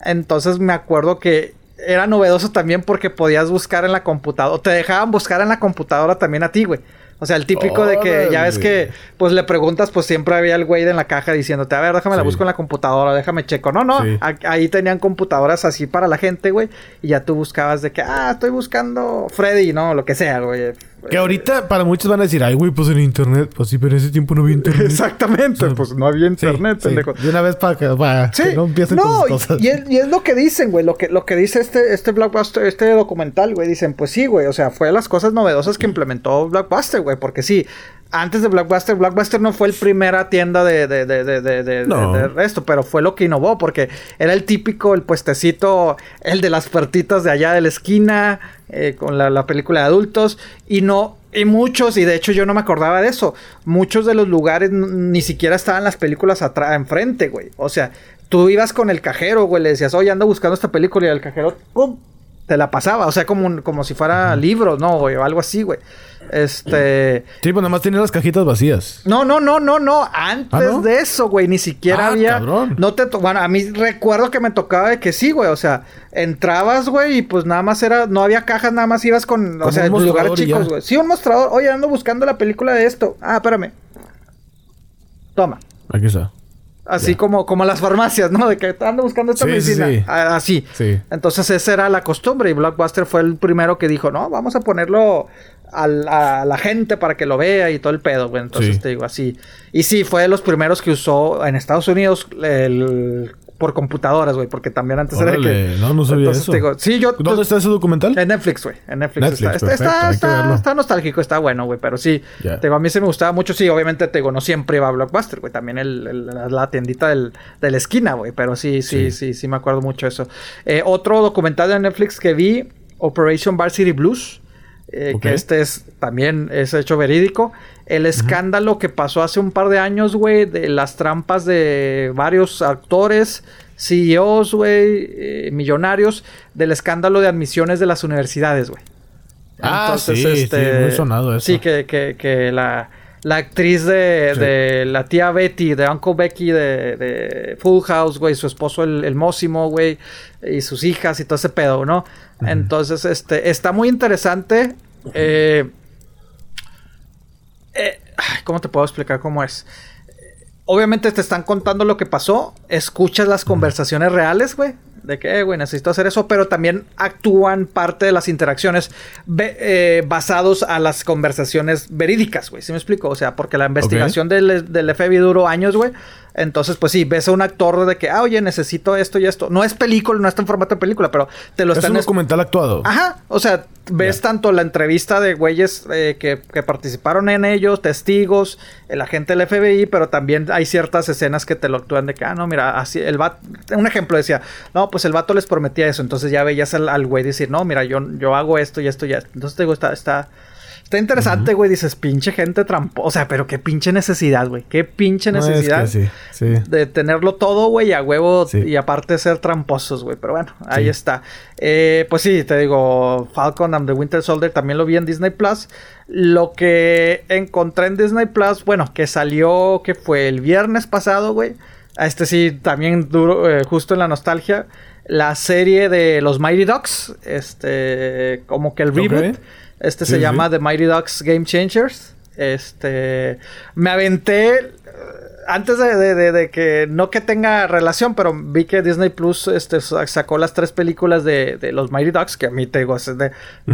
Entonces me acuerdo que era novedoso también porque podías buscar en la computadora. Te dejaban buscar en la computadora también a ti, güey. O sea, el típico de que ya ves que pues le preguntas, pues siempre había el güey en la caja diciéndote, a ver, déjame la busco en la computadora, déjame checo. No, no, ahí tenían computadoras así para la gente, güey, y ya tú buscabas de que, ah, estoy buscando Freddy, no, lo que sea, güey. Que ahorita para muchos van a decir, ay, güey, pues en internet. Pues sí, pero en ese tiempo no había internet. Exactamente, pues no había internet, pendejo. De una vez para que, no empiecen con sus cosas. Y, y, es lo que dicen, güey. Lo que, lo que dice este, este Blockbuster, este documental, güey. Dicen, pues sí, güey. O sea, fue de las cosas novedosas que implementó Blockbuster, güey. Porque sí, antes de Blockbuster, Blockbuster no fue el primera tienda de, de, de, de, de, esto, pero fue lo que innovó, porque era el típico, el puestecito, el de las puertitas de allá de la esquina, eh, con la, la, película de adultos, y no, y muchos, y de hecho yo no me acordaba de eso, muchos de los lugares ni siquiera estaban las películas atrás, enfrente, güey. O sea, tú ibas con el cajero, güey, le decías, oye, ando buscando esta película, y el cajero, ¡pum! Te la pasaba, o sea, como, como si fuera libros, ¿no? O algo así, güey. Este. Sí, pues nada más tenía las cajitas vacías. No, no, no, no, no. Antes ¿Ah, de eso, güey, ni siquiera ah, había. No te Bueno, a mí recuerdo que me tocaba de que sí, güey. O sea, entrabas, güey, y pues nada más era. No había cajas, nada más ibas con. o sea, en lugares chicos, güey. Sí, un mostrador. Oye, ando buscando la película de esto. Ah, espérame. Toma. Aquí está. Así como, como las farmacias, ¿no? De que ando buscando esta medicina. Sí, ah, Así. Sí. Entonces esa era la costumbre y Blockbuster fue el primero que dijo, no, vamos a ponerlo a la gente para que lo vea y todo el pedo, güey. Entonces te digo así. Y sí, fue de los primeros que usó en Estados Unidos el por computadoras, güey, porque también antes era de Órale, que... no, no sabía Entonces, eso. digo, sí, yo... ¿Dónde está ese documental? En Netflix, güey. En Netflix, Netflix, está, está, perfecto, está, está- nostálgico, está bueno, güey. Pero sí, Ya. te digo, a mí sí me gustaba mucho. Sí, obviamente, te digo, no siempre iba a Blockbuster, güey. También el, el- la, tiendita del, de la esquina, güey. Pero sí, sí, sí, sí, me acuerdo mucho eso. Eh, otro documental de Netflix que vi, Operation Varsity Blues. eh. Que este es también es hecho verídico. El escándalo que pasó hace un par de años, güey, de las trampas de varios actores, CEOs, güey, eh, millonarios, del escándalo de admisiones de las universidades, güey. Ah, sí, sí, muy sonado eso. Sí, que, que, que la, la actriz de, Sí. de la tía Betty, de Uncle Becky de, de Full House, güey, su esposo el, el Mósimo, güey, y sus hijas y todo ese pedo, ¿no? Entonces, este, está muy interesante. Eh, eh, ¿Cómo te puedo explicar cómo es? Obviamente te están contando lo que pasó, escuchas las conversaciones reales, güey. De que, eh, güey, necesito hacer eso, pero también actúan parte de las interacciones eh, basados a las conversaciones verídicas, güey. ¿Sí me explico? O sea, porque la investigación del, del FBI duró años, güey. Entonces, pues sí, ves a un actor de que, ah, oye, necesito esto y esto. No es película, no está en formato de película, pero te lo Es están un es- documental actuado. Ajá, o sea, ves tanto la entrevista de güeyes eh, que, que participaron en ellos, testigos, el agente del FBI, pero también hay ciertas escenas que te lo actúan de que, ah, no, mira, así, el vato, un ejemplo decía, no, pues el vato les prometía eso, entonces ya veías al, al güey decir, no, mira, yo, yo hago esto y esto y esto. Entonces te digo, está, está, está interesante, güey, dices, pinche gente trampo, o sea, pero qué pinche necesidad, güey, qué pinche No, es que necesidad sí, sí. de tenerlo todo, güey, a huevo Sí. y aparte ser tramposos, güey. Pero bueno, ahí está. Eh, pues sí, te digo, Falcon and the Winter Soldier también lo vi en Disney Plus. Lo que encontré en Disney Plus, bueno, que salió, que fue el viernes pasado, güey. Este sí, también duro, eh, justo en la nostalgia. La serie de los Mighty Ducks, este, como que el reboot. Este Sí, se sí. llama The Mighty Ducks Game Changers. Este. Me aventé. eh, Antes de, de- de- de que. No que tenga relación, pero vi que Disney Plus este, sa- sacó las tres películas de, los Mighty Ducks. Que a mí te digo, es de,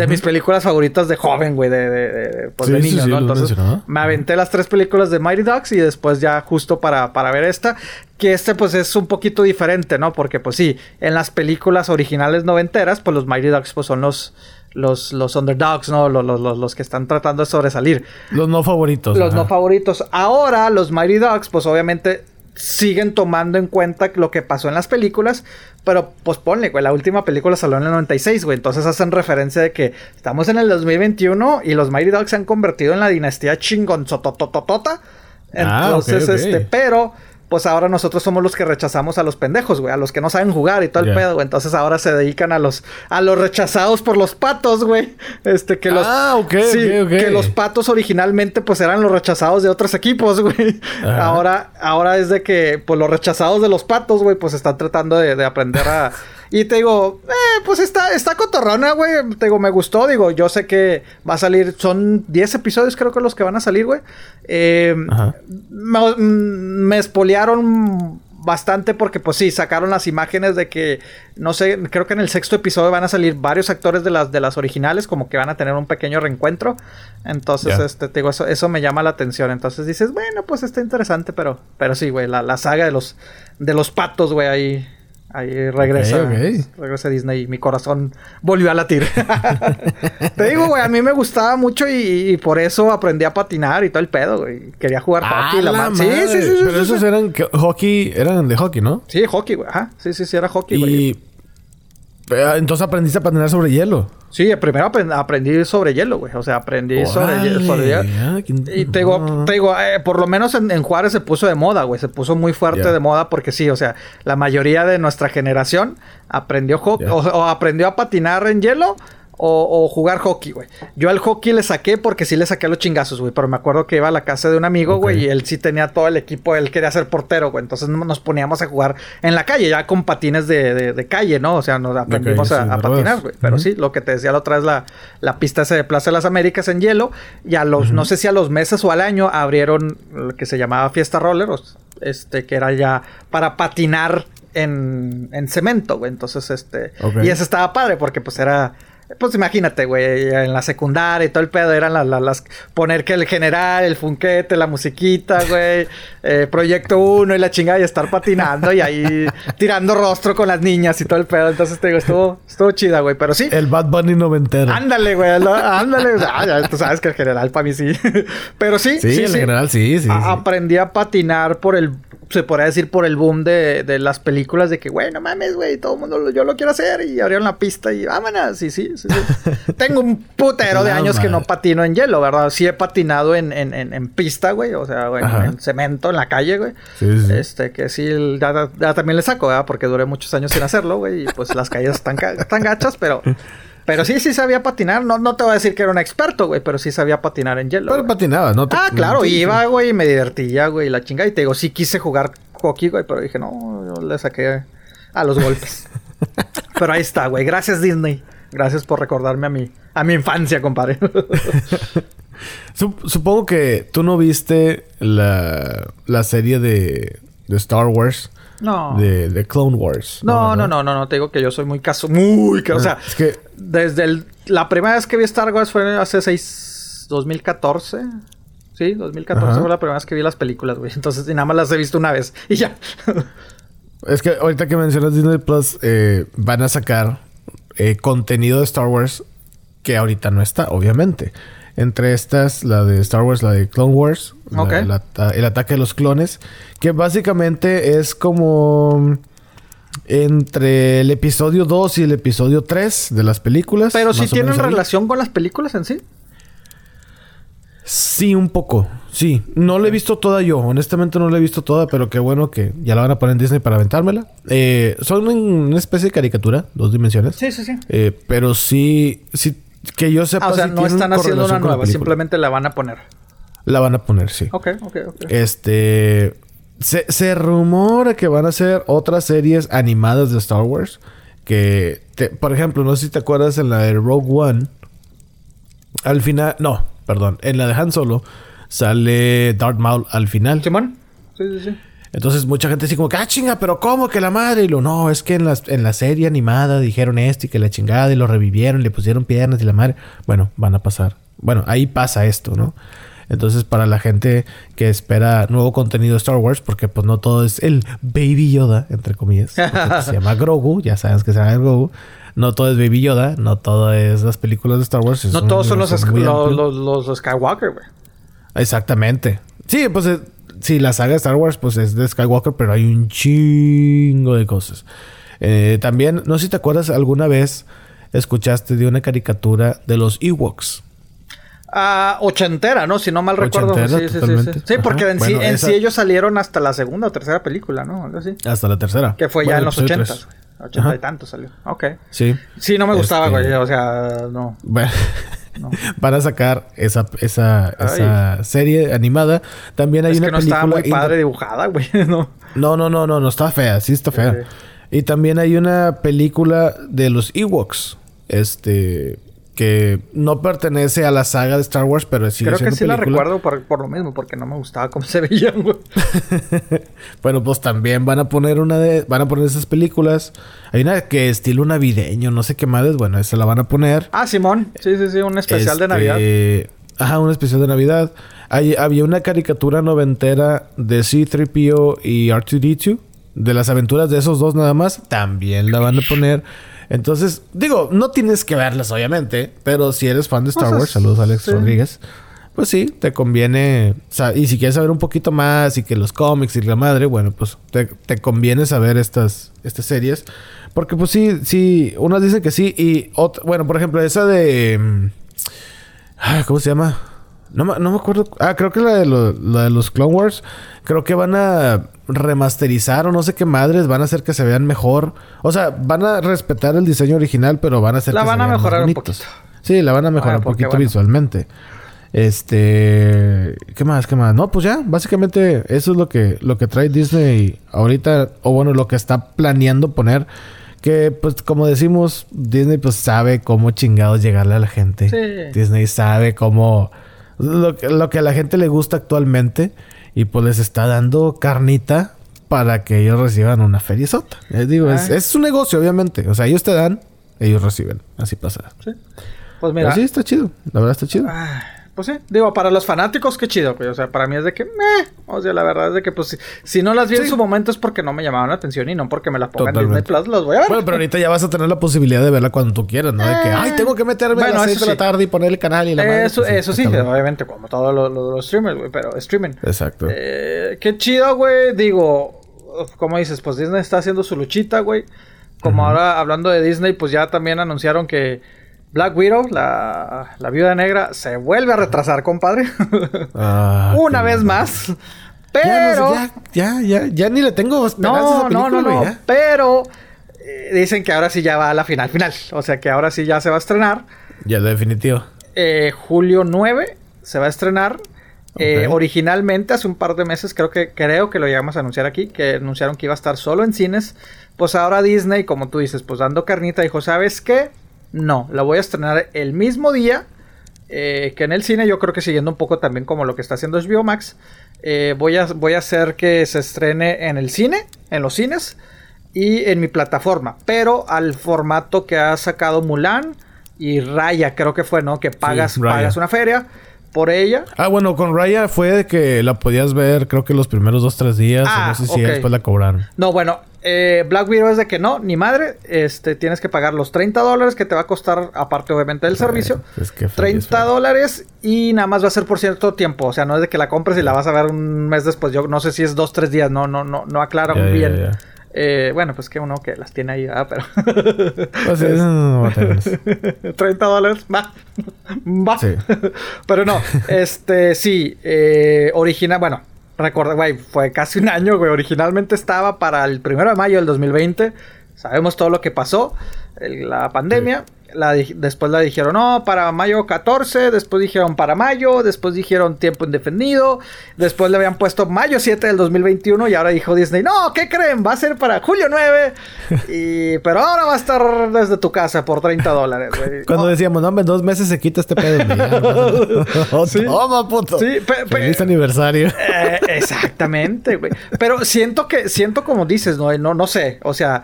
mis películas favoritas de joven, güey. De, pues Sí, niño, sí, ¿no? Entonces me aventé las tres películas de Mighty Ducks y después ya justo para, para ver esta. Que este pues es un poquito diferente, ¿no? Porque pues sí, en las películas originales noventeras, pues los Mighty Ducks pues son los, los, los underdogs, ¿no? Los, los, los, los que están tratando de sobresalir. Los no favoritos. Los ajá. no favoritos. Ahora los Mighty Ducks pues obviamente siguen tomando en cuenta lo que pasó en las películas. Pero pues ponle, güey, la última película salió en el 96, güey. Entonces hacen referencia de que estamos en el 2021 y los Mighty Ducks se han convertido en la dinastía chingonzotototota. Ah, Entonces, este, pero pues ahora nosotros somos los que rechazamos a los pendejos, güey, a los que no saben jugar y todo el pedo, güey. Entonces ahora se dedican a los a los rechazados por los patos, güey. Este que los Ah, ok, sí, ok, ok. que los patos originalmente pues eran los rechazados de otros equipos, güey. Ahora ahora es de que pues los rechazados de los patos, güey, pues están tratando de, de aprender a y te digo, eh, pues está, está cotorrona, güey. Te digo, me gustó. Digo, yo sé que va a salir. Son 10 episodios, creo que los que van a salir, güey. Eh, Ajá. me, mm, me espolearon bastante porque, pues sí, sacaron las imágenes de que, no sé, creo que en el sexto episodio van a salir varios actores de las, de las originales, como que van a tener un pequeño reencuentro. Entonces, este, te digo, eso, eso me llama la atención. Entonces dices, bueno, pues está interesante, pero, pero sí, güey, la, la saga de los, de los patos, güey, ahí. Ahí regresa, regresa Disney y mi corazón volvió a latir. Te digo, güey, a mí me gustaba mucho y, y por eso aprendí a patinar y todo el pedo, güey. Quería jugar Ah, hockey. La la madre. sí, sí, sí, Pero sí, esos sí. eran hockey, eran de hockey, ¿no? Sí, hockey, güey. Ajá. Sí, sí, sí, era hockey, güey. Y entonces aprendiste a patinar sobre hielo. Sí, primero aprend- aprendí sobre hielo, güey. O sea, aprendí sobre, hielo, sobre hielo. ah, Y te digo, te digo eh, por lo menos en, en Juárez se puso de moda, güey. Se puso muy fuerte de moda porque sí, o sea, la mayoría de nuestra generación aprendió o aprendió a patinar en hielo o, o jugar hockey, güey. Yo al hockey le saqué porque sí le saqué a los chingazos, güey. Pero me acuerdo que iba a la casa de un amigo, güey, y él sí tenía todo el equipo, él quería ser portero, güey. Entonces nos poníamos a jugar en la calle, ya con patines de, de- de calle, ¿no? O sea, nos aprendimos a, sí, a de patinar, güey. Pero sí, lo que te decía la otra vez, la, la pista esa de Plaza de las Américas en hielo. Y a los, no sé si a los meses o al año, abrieron lo que se llamaba Fiesta Roller, este, que era ya para patinar en, en cemento, güey. Entonces, este. Y eso estaba padre porque, pues, era. Pues imagínate, güey, en la secundaria y todo el pedo eran las, las, las- poner que el general, el funquete, la musiquita, güey, eh, proyecto uno y la chingada y estar patinando y ahí tirando rostro con las niñas y todo el pedo. Entonces te digo, estuvo, estuvo chida, güey, pero sí. El Bad Bunny noventero. Ándale, güey, ándale. Ah, ya, tú sabes que el general para mí sí. pero sí, Sí, sí, el sí. general sí, sí. A- sí. Aprendí a patinar por el, se podría decir, por el boom de, de las películas de que, güey, no mames, güey, todo el mundo, lo- yo lo quiero hacer. Y abrieron la pista y vámonos. Sí, sí, sí. sí. Tengo un putero de años que no patino en hielo, ¿verdad? Sí he patinado en, en, en, en pista, güey. O sea, güey, en cemento, en la calle, güey. Sí. Este, que sí, ya, ya también le saco, ¿verdad? Porque duré muchos años sin hacerlo, güey. Y pues las calles están, están gachas, pero... Pero sí, sí sabía patinar. No, no te voy a decir que era un experto, güey, pero sí sabía patinar en hielo. Pero güey. patinabas, ¿no? Te- Ah, claro, iba, güey, y me divertía, güey, la chingada. Y te digo, sí quise jugar hockey, güey, pero dije, no, yo le saqué a los golpes. pero ahí está, güey. Gracias, Disney. Gracias por recordarme a mi, a mi infancia, compadre. Sup- supongo que tú no viste la, la serie de, de Star Wars. No. De, de Clone Wars. No, no, no, no, no, te digo que yo soy muy caso, muy caso. O sea, Es que desde el- la primera vez que vi Star Wars fue hace seis, 2014. Sí, 2014 Ajá. fue la primera vez que vi las películas, güey. Entonces, y nada más las he visto una vez. Y ya. Es que ahorita que mencionas Disney Plus, eh, van a sacar eh, contenido de Star Wars que ahorita no está, obviamente. Entre estas, la de Star Wars, la de Clone Wars, la- la el ataque de los clones, que básicamente es como entre el episodio 2 y el episodio 3 de las películas. Pero o tienen relación con las películas en sí. Sí, un poco. Sí. No la he visto toda yo. Honestamente no la he visto toda, pero qué bueno que ya la van a poner en Disney para aventármela. Eh, son una especie de caricatura, dos dimensiones. Sí, sí, sí. Eh, pero sí, sí, que yo sepa. Ah, o sea, no están haciendo una nueva, simplemente la van a poner. La van a poner, sí. Ok, ok, ok. Este. Se, se rumora que van a hacer otras series animadas de Star Wars. Que, te- por ejemplo, no sé si te acuerdas en la de Rogue One. Al final, no, perdón, en la de Han Solo sale Darth Maul al final. ¿Simón? Sí, sí, sí. Entonces mucha gente así como que, ah, chinga, pero ¿cómo que la madre? Y lo, no, es que en, las, en la serie animada dijeron esto y que la chingada y lo revivieron, le pusieron piernas y la madre. Bueno, van a pasar. Bueno, ahí pasa esto, ¿no? Entonces, para la gente que espera nuevo contenido de Star Wars, porque pues no todo es el Baby Yoda, entre comillas, pues, se llama Grogu, ya sabes que se llama Grogu. No todo es Baby Yoda, no todo es las películas de Star Wars. No todos son los, los, los, los Skywalker, güey. Exactamente. Sí, pues eh, sí, la saga de Star Wars pues es de Skywalker, pero hay un chingo de cosas. Eh, también, no sé si te acuerdas, alguna vez escuchaste de una caricatura de los Ewoks. Ah, ochentera, ¿no? Si no mal recuerdo. Sí, sí, sí, sí. Porque en, sí, Bueno, en esa- sí ellos salieron hasta la segunda o tercera película, ¿no? Algo así. Hasta la tercera. Que fue Bueno, ya en los ochentas. Ochenta y tantos salió. Ok. Sí. Sí, no me gustaba, Este- güey. O sea, no. Bueno, No. van a sacar esa, esa, esa serie animada. También hay es una que no película... estaba muy padre dibujada, güey. no. No, no, no, no, no está fea, sí está fea. Sí. Y también hay una película de los Ewoks, este, que no pertenece a la saga de Star Wars, pero sigue Creo que sí la película. recuerdo por, por lo mismo, porque no me gustaba cómo se veían, güey. Bueno, pues también van a poner una de, van a poner esas películas. Hay una que estilo navideño, no sé qué madres, bueno, esa la van a poner. Ah, Simón. Sí, sí, sí. Un especial de Este, Navidad. Ajá, un especial de Navidad. Hay- había una caricatura noventera de C-3PO y R2-D2. De las aventuras de esos dos nada más. También la van a poner. Entonces, digo, no tienes que verlas, obviamente. Pero si eres fan de Star Wars, saludos Alex sí. Rodríguez. Pues sí, te conviene. y si quieres saber un poquito más y que los cómics y la madre, bueno, pues te, te conviene saber estas, estas series. Porque pues sí, sí, unas dicen que sí. Y ot- bueno, por ejemplo, esa de. mm, ¿Cómo se llama? No, me- no me acuerdo. Ah, creo que la de, lo- la de los Clone Wars. Creo que van a remasterizar o no sé qué madres. Van a hacer que se vean mejor. O sea, van a respetar el diseño original, pero van a hacer La que van se a vean más mejorar un poquito. Sí, la van a mejorar Ah, un poquito bueno. visualmente. Este, ¿qué más? ¿Qué más? No, pues ya, básicamente eso es lo que lo que trae Disney ahorita o bueno, lo que está planeando poner que pues como decimos, Disney pues sabe cómo chingados llegarle a la gente. Sí. Disney sabe cómo lo, lo que a la gente le gusta actualmente y pues les está dando carnita para que ellos reciban una feriezota. Les digo, es, Ah. es su negocio obviamente, o sea, ellos te dan ellos reciben. Así pasa. Sí. Pues mira. Pero sí, está chido. La verdad está chido. Ah, pues sí, digo, para los fanáticos, qué chido, pues, o sea, para mí es de que, meh, o sea, la verdad es de que, pues, si, si no las vi en su momento es porque no me llamaban la atención y no porque me las pongan en Disney. Plus, las voy a ver. Bueno, pero ahorita ya vas a tener la posibilidad de verla cuando tú quieras, ¿no? De que, ay, tengo que meterme bueno, a las eso 6 de la tarde y poner el canal y la madre. eso, Pues eso sí, obviamente, como todos los, los- los streamers, güey, pero streaming. Exacto. Eh, qué chido, güey, digo, como dices, pues Disney está haciendo su luchita, güey. Como ahora, hablando de Disney, pues ya también anunciaron que Black Widow, la, la viuda negra, se vuelve a retrasar, compadre. Ah, Una vez más. Pero... no ya, ya, ya, ya ni le tengo esperanza a No, no, película, no, no. güey, ya. Pero eh, dicen que ahora sí ya va a la final, final. O sea que ahora sí ya se va a estrenar. Ya, definitivo. Eh, julio 9 se va a estrenar. Eh, originalmente, hace un par de meses, creo que, creo que lo llegamos a anunciar aquí, que anunciaron que iba a estar solo en cines. Pues ahora Disney, como tú dices, pues dando carnita, dijo, ¿sabes qué? No, la voy a estrenar el mismo día eh, que en el cine. Yo creo que siguiendo un poco también como lo que está haciendo HBO Max. eh, voy, a, voy a hacer que se estrene en el cine, en los cines y en mi plataforma, pero al formato que ha sacado Mulan y Raya, creo que fue, ¿no? Que pagas, pagas una feria por ella. Ah, bueno, con Raya fue de que la podías ver, creo que los primeros dos, tres días. Ah, no sé si después la cobraron. No, bueno, eh, Black Widow es de que no, ni madre, este, tienes que pagar los 30 dólares que te va a costar, aparte obviamente del servicio. es que feliz, 30 feliz. dólares y nada más va a ser por cierto tiempo. O sea, no es de que la compres y la vas a ver un mes después. Yo no sé si es dos, tres días, no, no, no, no muy ya, bien. Eh, bueno, pues que uno que las tiene ahí, ah, pero. Pues sí, no, no, no, va a tener eso. 30 dólares, va. Va. Sí. Pero no, este, sí, eh, original, bueno, recuerda, güey, fue casi un año, güey. Originalmente estaba para el primero de mayo del 2020. Sabemos todo lo que pasó, la pandemia. La después la dijeron, no, para mayo 14. Después dijeron para mayo. Después dijeron tiempo indefinido. Después le habían puesto mayo 7 del 2021. Y ahora dijo Disney, no, ¿qué creen? Va a ser para julio 9. y, pero ahora va a estar desde tu casa por 30 dólares, güey. Cuando Oh, decíamos, no, en dos meses se quita este pedo. Sí. Toma, puto. Sí, pe- pe- Feliz aniversario. Eh, exactamente, güey. Pero siento que, siento como dices, no, no, no sé. O sea,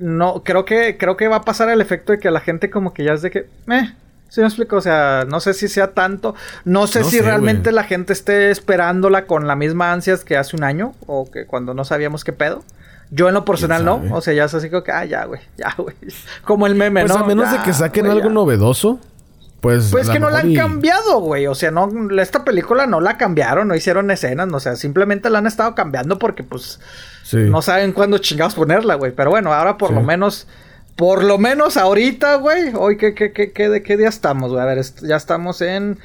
no, creo que, creo que va a pasar el efecto de que la gente como que ya es de que, eh, ¿sí me explico? O sea, no sé si sea tanto. No sé No si sé, realmente la gente esté esperándola con la misma ansias que hace un año o que cuando no sabíamos qué pedo. Yo en lo personal no, o sea, ya es así como que, ah, ya, güey, ya, güey. Como el meme, Pues ¿no? a menos Ya, de que saquen algo ya. novedoso, pues. Pues que no la han y- cambiado, güey. O sea, no, esta película no la cambiaron, no hicieron escenas, no, o sea, simplemente la han estado cambiando porque, pues, Sí. no saben cuándo chingados ponerla, güey. Pero bueno, ahora por Sí. lo menos, por lo menos ahorita, güey. Hoy, ¿qué, qué, qué, qué, de qué día estamos, güey? A ver, est- ya estamos en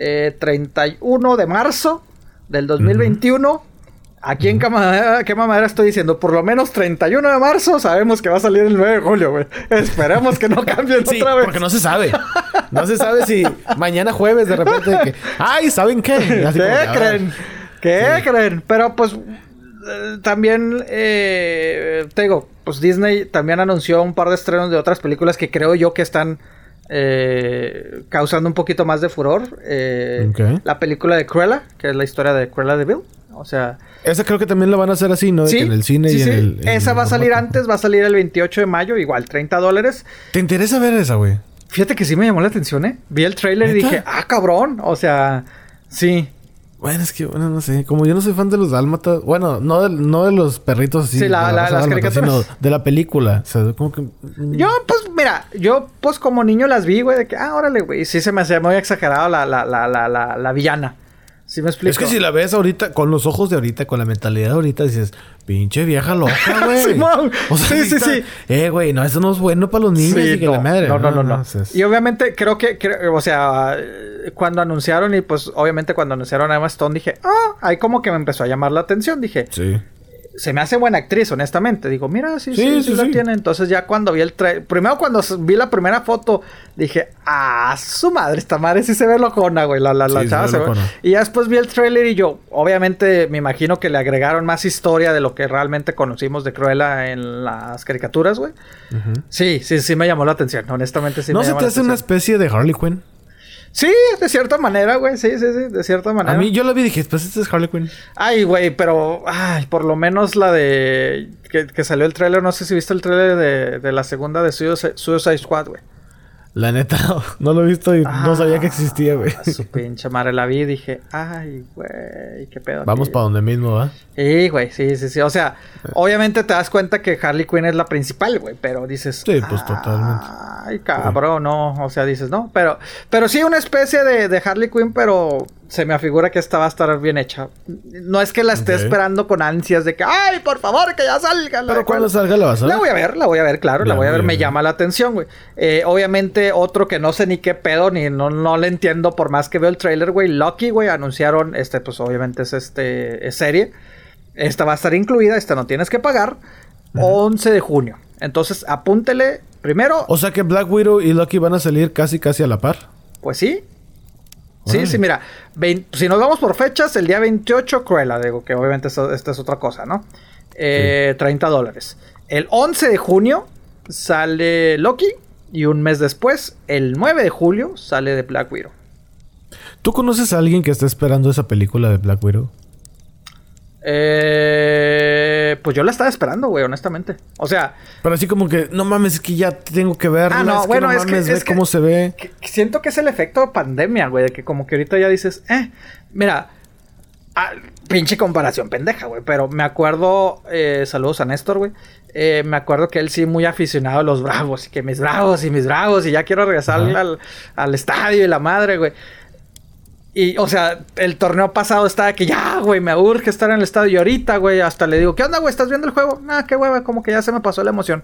eh, 31 de marzo del 2021. Aquí en Cama- qué mamadera estoy diciendo, por lo menos 31 de marzo sabemos que va a salir el 9 de julio, güey. Esperemos que no cambien Sí, otra vez. porque no se sabe. No se sabe si mañana jueves de repente que, ay, ¿saben qué? Así ¿Qué como ah, creen? ¿Qué creen? Pero pues también eh, te digo, pues Disney también anunció un par de estrenos de otras películas que creo yo que están eh, causando un poquito más de furor. Eh. La película de Cruella, que es la historia de Cruella de Vil. O sea, Esa creo que también la van a hacer así, ¿no? Sí, en el cine sí, y en el. en Esa el va a salir antes, va a salir el 28 de mayo, igual 30 dólares. ¿Te interesa ver esa, güey? Fíjate que sí me llamó la atención, ¿eh? Vi el trailer y dije, ah, cabrón. O sea, sí. Bueno, es que, bueno, no sé. Como yo no soy fan de los dálmatas. Bueno, no de, no de los perritos así. Sí, la- de la- raza las dálmata, caricaturas. Sino de la película. O sea, como que. mm, Yo, pues, mira, yo, pues, como niño las vi, güey, de que, ah, órale, güey. Sí se me hacía muy exagerado la, la, la, la, la, la villana. ¿Sí me explico? Es que si la ves ahorita, con los ojos de ahorita, con la mentalidad de ahorita, dices, pinche vieja loca, güey. Simón. Sí, sí, está- sí. Eh, güey, no, eso no es bueno para los niños Sí, y que no, la madre. no, no, no, no. o sea, es- Y obviamente creo que, creo- o sea, cuando anunciaron y pues obviamente cuando anunciaron a Emma Stone dije, ah, ahí como que me empezó a llamar la atención. Dije, Sí. Se me hace buena actriz, honestamente. Digo, mira, sí, sí, Sí, sí, sí, la tiene. Entonces ya cuando vi el trailer, primero cuando vi la primera foto, dije, ah, su madre, esta madre sí se ve locona, güey. La, la, la chava se ve-. Y ya después vi el trailer y yo, obviamente, me imagino que le agregaron más historia de lo que realmente conocimos de Cruella en las caricaturas, güey. Sí, sí, sí me llamó la atención. Honestamente, sí ¿No me se llamó te hace una especie de Harley Quinn? Sí, de cierta manera, güey. Sí, sí, sí, de cierta manera. A mí yo la vi y dije, pues esta es Harley Quinn. Ay, güey, pero. Ay, por lo menos la de. Que, que salió el tráiler. No sé si viste el tráiler de, de la segunda de Suicide, Suicide Squad, güey. La neta, no lo he visto y no sabía que existía, güey. Ah, Su pinche madre la vi y dije, ay, güey, qué pedo. Vamos aquí?" para donde mismo, ¿va? Sí, güey, sí, sí, sí. O sea, obviamente te das cuenta que Harley Quinn es la principal, güey, pero dices. Sí, pues, totalmente. Ay, cabrón, no. O sea, dices, no. Pero, pero sí, una especie de, de Harley Quinn, pero se me afigura que esta va a estar bien hecha. No es que la esté esperando con ansias de que, ay, por favor, que ya salga. Pero cuando cuál". salga la vas a ver. La voy a ver, la voy a ver, claro, la voy a ver, me bien. llama la atención, güey. Eh, obviamente, otro que no sé ni qué pedo, ni no, no le entiendo por más que veo el trailer, güey. Lucky, güey, anunciaron, este, pues obviamente es este, es serie. Esta va a estar incluida, esta no tienes que pagar. 11 de junio. Entonces, apúntele primero, O sea que Black Widow y Lucky van a salir casi casi a la par. pues sí. Sí, sí, mira, vein- si nos vamos por fechas, el día 28, Cruella, digo que obviamente esto- esta es otra cosa, ¿no? Eh, 30 dólares. El 11 de junio sale Loki y un mes después, el 9 de julio, sale de Black Widow. ¿Tú conoces a alguien que está esperando esa película de Black Widow? Eh, pues yo la estaba esperando, güey, honestamente. O sea, Pero así como que, no mames, es que ya tengo que verla. Ah, no, es que no es que- mames, ve que- cómo se ve. que- siento que es el efecto pandemia, güey, de que como que ahorita ya dices, eh, mira, ah, pinche comparación pendeja, güey, pero me acuerdo, eh, saludos a Néstor, güey, eh, me acuerdo que él sí muy aficionado a los bravos, y que mis bravos y mis bravos, y ya quiero regresar al, al estadio y la madre, güey. Y, o sea, el torneo pasado estaba que ya, güey, me urge estar en el estadio. Y ahorita, güey, hasta le digo, ¿qué onda, güey? ¿Estás viendo el juego? Nah, qué hueva, como que ya se me pasó la emoción.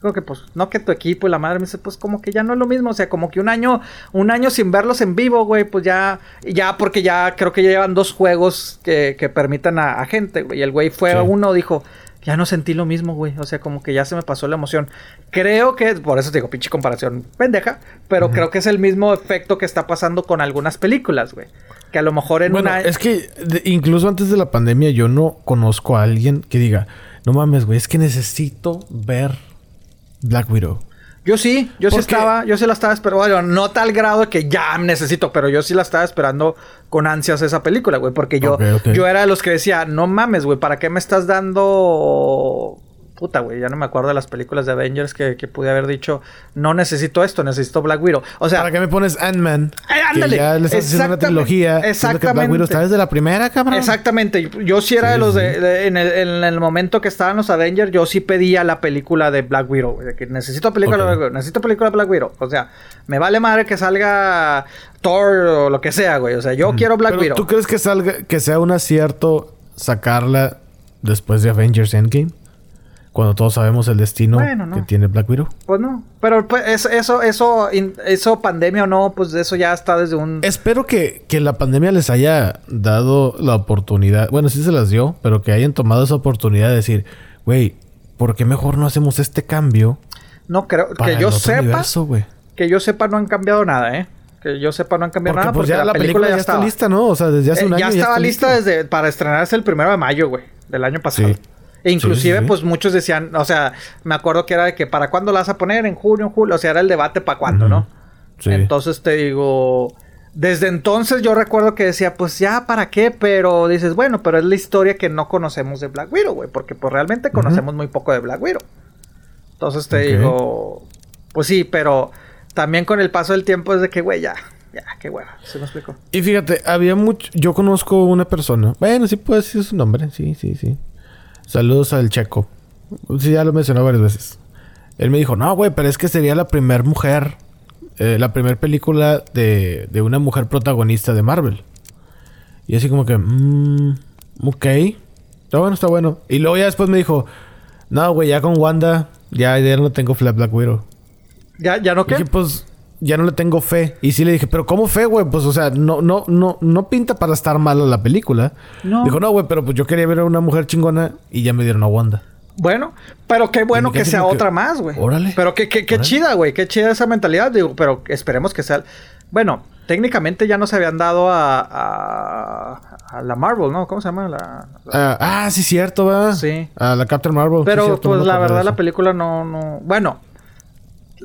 Creo que, pues, no que tu equipo y la madre me dice, pues, como que ya no es lo mismo. O sea, como que un año, un año sin verlos en vivo, güey, pues ya, ya, porque ya creo que ya llevan dos juegos que, que permitan a, a gente, güey. Y el güey fue Sí. uno, dijo, ya no sentí lo mismo, güey. O sea, como que ya se me pasó la emoción. Creo que, por eso te digo, pinche comparación pendeja, pero creo que es el mismo efecto que está pasando con algunas películas, güey. Que a lo mejor en Bueno, una... es que de- incluso antes de la pandemia yo no conozco a alguien que diga, no mames, güey, es que necesito ver Black Widow. Yo sí, yo sí estaba, yo sí la estaba esperando, bueno, no tal grado que ya necesito, pero yo sí la estaba esperando con ansias esa película, güey, porque yo, yo era de los que decía, no mames, güey, ¿para qué me estás dando... Puta, güey, ya no me acuerdo de las películas de Avengers que, que pude haber dicho, no necesito esto, necesito Black Widow. O sea, ¿Para qué me pones Ant-Man? Que ándale, ya le estás haciendo una exactamente, trilogía. siendo que Black exactamente. Widow está desde la primera, cabrón. Exactamente. Yo sí era Sí, de los de, en, el, en el momento que estaban los Avengers, yo sí pedía la película de Black Widow. De que necesito película de. Black Widow. Necesito película de Black Widow. O sea, me vale madre que salga Thor o lo que sea, güey. O sea, yo quiero Black Pero, Widow. ¿Tú crees que salga, que sea un acierto sacarla después de Avengers Endgame? Cuando todos sabemos el destino Bueno, no. que tiene Black Widow. Pues no. Pero pues, es- eso, eso, eso, pandemia o no, pues eso ya está desde un. Espero que, que la pandemia les haya dado la oportunidad. Bueno, sí se las dio, pero que hayan tomado esa oportunidad de decir, güey, ¿por qué mejor no hacemos este cambio? No creo. Para Que yo sepa. universo, güey? Que yo sepa, no han cambiado nada, ¿eh? Que yo sepa, no han cambiado Porque nada. pues porque ya la película, ya está lista, ¿no? O sea, desde hace Eh, un año ya estaba lista lista. desde para estrenarse el primero de mayo, güey, del año pasado. Sí. E inclusive, Sí, sí, sí. pues muchos decían, o sea, me acuerdo que era de que para cuándo la vas a poner, en junio, en julio, o sea, era el debate para cuándo. ¿no? Sí. Entonces te digo, desde entonces yo recuerdo que decía, pues ya, ¿para qué? Pero dices, bueno, pero es la historia que no conocemos de Black Widow, güey, porque pues realmente conocemos muy poco de Black Widow. Entonces te digo, pues sí, pero también con el paso del tiempo es de que, güey, ya, ya, qué hueva, ¿se me explicó? Y fíjate, había mucho... Yo conozco una persona. Bueno, sí puedo decir su nombre. Sí, sí, sí. Saludos al Checo. Sí, ya lo mencionó varias veces. Él me dijo, no, güey, pero es que sería la primer mujer... eh, la primera película de, de una mujer protagonista de Marvel. Y así como que... Mmm, ok. Está bueno, está bueno. Y luego ya después me dijo... No, güey, ya con Wanda... Ya, ya no tengo Fla- Black Widow. ¿Ya, ya no qué? Dije, pues, ya no le tengo fe. Y sí le dije, pero ¿cómo fe, güey? Pues, o sea, no, no, no, no pinta para estar mala la película. No. Dijo, no, güey, pero pues yo quería ver a una mujer chingona y ya me dieron a Wanda. Bueno, pero qué bueno que sea que, otra más, güey. órale. Pero qué, qué, qué chida, güey. Qué chida esa mentalidad. Digo, pero esperemos que sea. Bueno, técnicamente ya no se habían dado a, a, a la Marvel, ¿no? ¿Cómo se llama? La, la- Ah, ah, sí, cierto, ¿verdad? Sí. A la Captain Marvel. sí, Pero, cierto, pues la verdad, la película no, no. Bueno,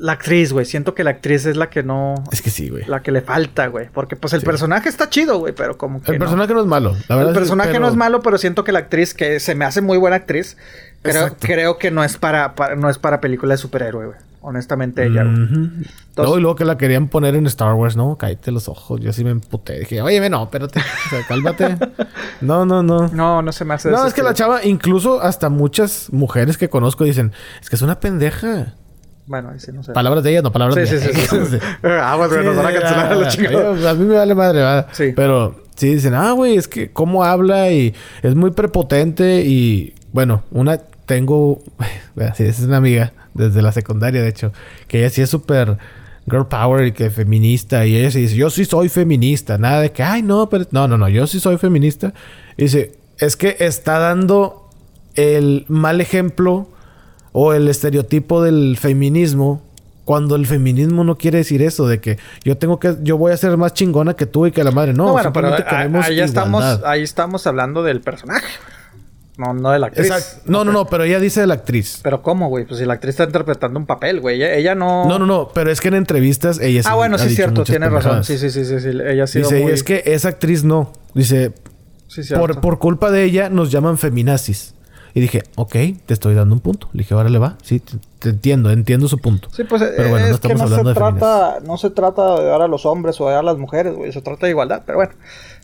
La actriz, güey. Siento que la actriz es la que no. Es que sí, güey. La que le falta, güey. Porque pues el personaje está chido, güey, pero como que. El no. personaje no es malo. La verdad El es- personaje pero- no es malo, pero siento que la actriz, que se me hace muy buena actriz, creo, creo que no es para, para- no es para película de superhéroe, güey. Honestamente, ella, güey. No, y luego que la querían poner en Star Wars, ¿no? Cállate los ojos. Yo sí me emputé. Dije, oye, no, espérate. O sea, cálmate. No, no, no. No, no se me hace. No, es que la chava, incluso hasta muchas mujeres que conozco dicen, es que es una pendeja. Bueno, ahí sí no sé. Palabras de ella, no palabras Sí, mías. sí, sí, sí. Ah, bueno, nos van a cancelar a chingada. ya, A mí me vale madre, ¿verdad? Sí. Pero sí dicen, ah, güey, es que cómo habla y es muy prepotente y bueno, una tengo, sí, es una amiga desde la secundaria, de hecho, que ella sí es súper girl power y que feminista y ella sí dice, yo sí soy feminista, nada de que, ay, no, pero no, no, no, yo sí soy feminista. Y dice, es que está dando el mal ejemplo o el estereotipo del feminismo cuando el feminismo no quiere decir eso de que yo tengo que yo voy a ser más chingona que tú y que la madre no, No, bueno, pero queremos ahí estamos, ahí estamos hablando del personaje. No, no de la actriz. Exacto. No, no, no, pero ella dice de la actriz. Pero ¿cómo, güey? Pues si la actriz está interpretando un papel, güey. Ella, ella no... No, no, no, pero es que en entrevistas ella sí Ah, bueno, ha sí es dicho cierto. Tienes razón. Sí, sí, sí, sí, sí. Ella ha sido Dice, muy... es que esa actriz no. Dice, Sí, por, por culpa de ella nos llaman feminazis. Y dije, ok, te estoy dando un punto. Le dije, ahora le va. Sí, te, te entiendo, entiendo su punto. Sí, pues Pero bueno, es no que estamos no se hablando de trata, no se trata de dar a los hombres o de dar a las mujeres, güey, se trata de igualdad, pero bueno,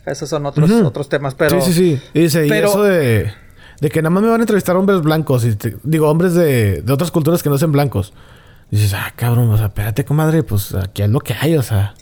esos son otros, otros temas, pero Sí, sí, sí. Y dice, pero- y eso de, de que nada más me van a entrevistar hombres blancos. Y te- digo, hombres de, de otras culturas que no sean blancos. Y dices, ah, cabrón, o sea, espérate, comadre, pues aquí es lo que hay, o sea.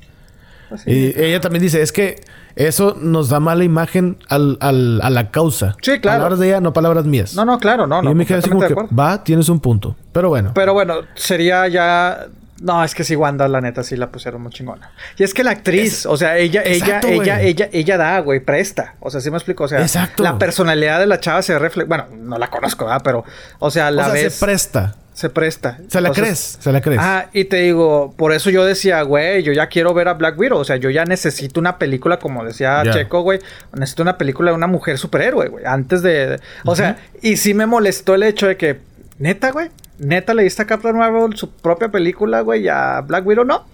Pues. Y ella también dice, es que eso nos da mala imagen al, al- a la causa. Sí, claro. Palabras de ella, no palabras mías. No, no, claro, no, y no. yo me quedé así como que, va, tienes un punto. Pero bueno. Pero bueno, sería ya no, es que sí Wanda la neta sí la pusieron muy chingona. Y es que la actriz, o sea, ella Exacto, ella güey. ella ella ella da, güey, presta. O sea, sí me explico, o sea, Exacto. la personalidad de la chava se refleja, bueno, no la conozco, ¿verdad? Pero o sea, o la sea, ves se presta. Se presta. Se la Entonces, crees, se la crees. Ah, y te digo, por eso yo decía, güey, yo ya quiero ver a Black Widow. O sea, yo ya necesito una película, como decía. Checo, güey. Necesito una película de una mujer superhéroe, güey. Antes de. de- O sea, y sí me molestó el hecho de que, neta, güey. Neta le diste a Captain Marvel su propia película, güey, y a Black Widow no.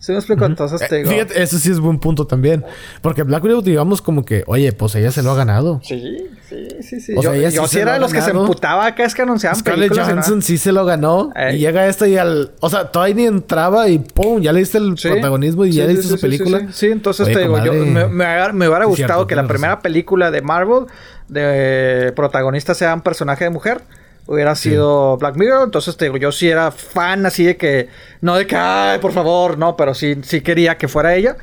¿Sí me explico? Entonces te Eh, digo. Fíjate, eso sí es buen punto también. Porque Black Widow, digamos, como que, oye, pues ella se lo ha ganado. Sí, sí, sí, sí. O yo sea, ella yo sí era de los que se emputaba acá es que anunciaban Scarlett. Johansson sí se lo ganó. Ey. Y llega esta y al... O sea, todavía ni entraba y ¡pum! Ya le diste el Sí. protagonismo y Sí, ya le diste su película. Sí, entonces Oye, te digo, yo, me, me hubiera, me hubiera Sí, gustado cierto, que la primera razón. película de Marvel de protagonista sea un personaje de mujer. Hubiera sido Black Mirror, entonces te digo, yo sí era fan así de que, no de que, ay, por favor, no, pero sí, sí quería que fuera ella.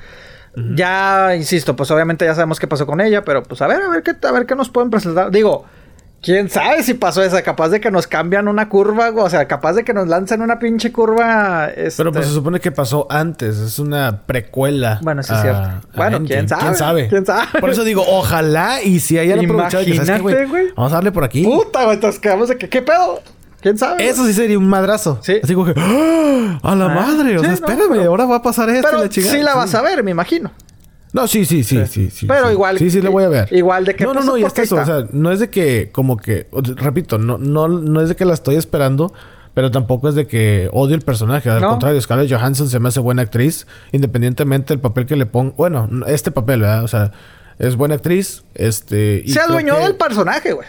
Ya, insisto, pues obviamente ya sabemos qué pasó con ella, pero pues a ver, a ver qué, a ver qué nos pueden presentar. Digo, quién sabe si pasó esa, capaz de que nos cambian una curva, o sea, capaz de que nos lanzan una pinche curva. Este... Pero pues se supone que pasó antes. Es una precuela. Bueno, sí es cierto. Bueno, quién sabe, ¿Quién sabe? quién sabe. Por eso digo, ojalá y si hayan aprovechado y que, ¿sabes qué, Imagínate, güey. Vamos a darle por aquí. Puta, güey, entonces quedamos de que, ¿qué pedo? ¿Quién sabe? Eso sí sería un madrazo. Sí. Así como que, ¡ah! ¡A la Ah, madre! O sí, sea, no, espérame, pero- ahora va a pasar esto Pero la chingada. sí la vas a ver, me imagino. No, sí, sí, sí, sí, sí. Pero sí. igual Sí, sí, la voy a ver. igual de que, No, no, pues, no, y es porque que eso, o sea, no es de que, como que, repito, no, no, no es de que la estoy esperando, pero tampoco es de que odio el personaje. Al No. contrario, Scarlett Johansson se me hace buena actriz, independientemente del papel que le ponga. Bueno, este papel, ¿verdad? O sea, es buena actriz, este. y Se adueñó que- del personaje, güey.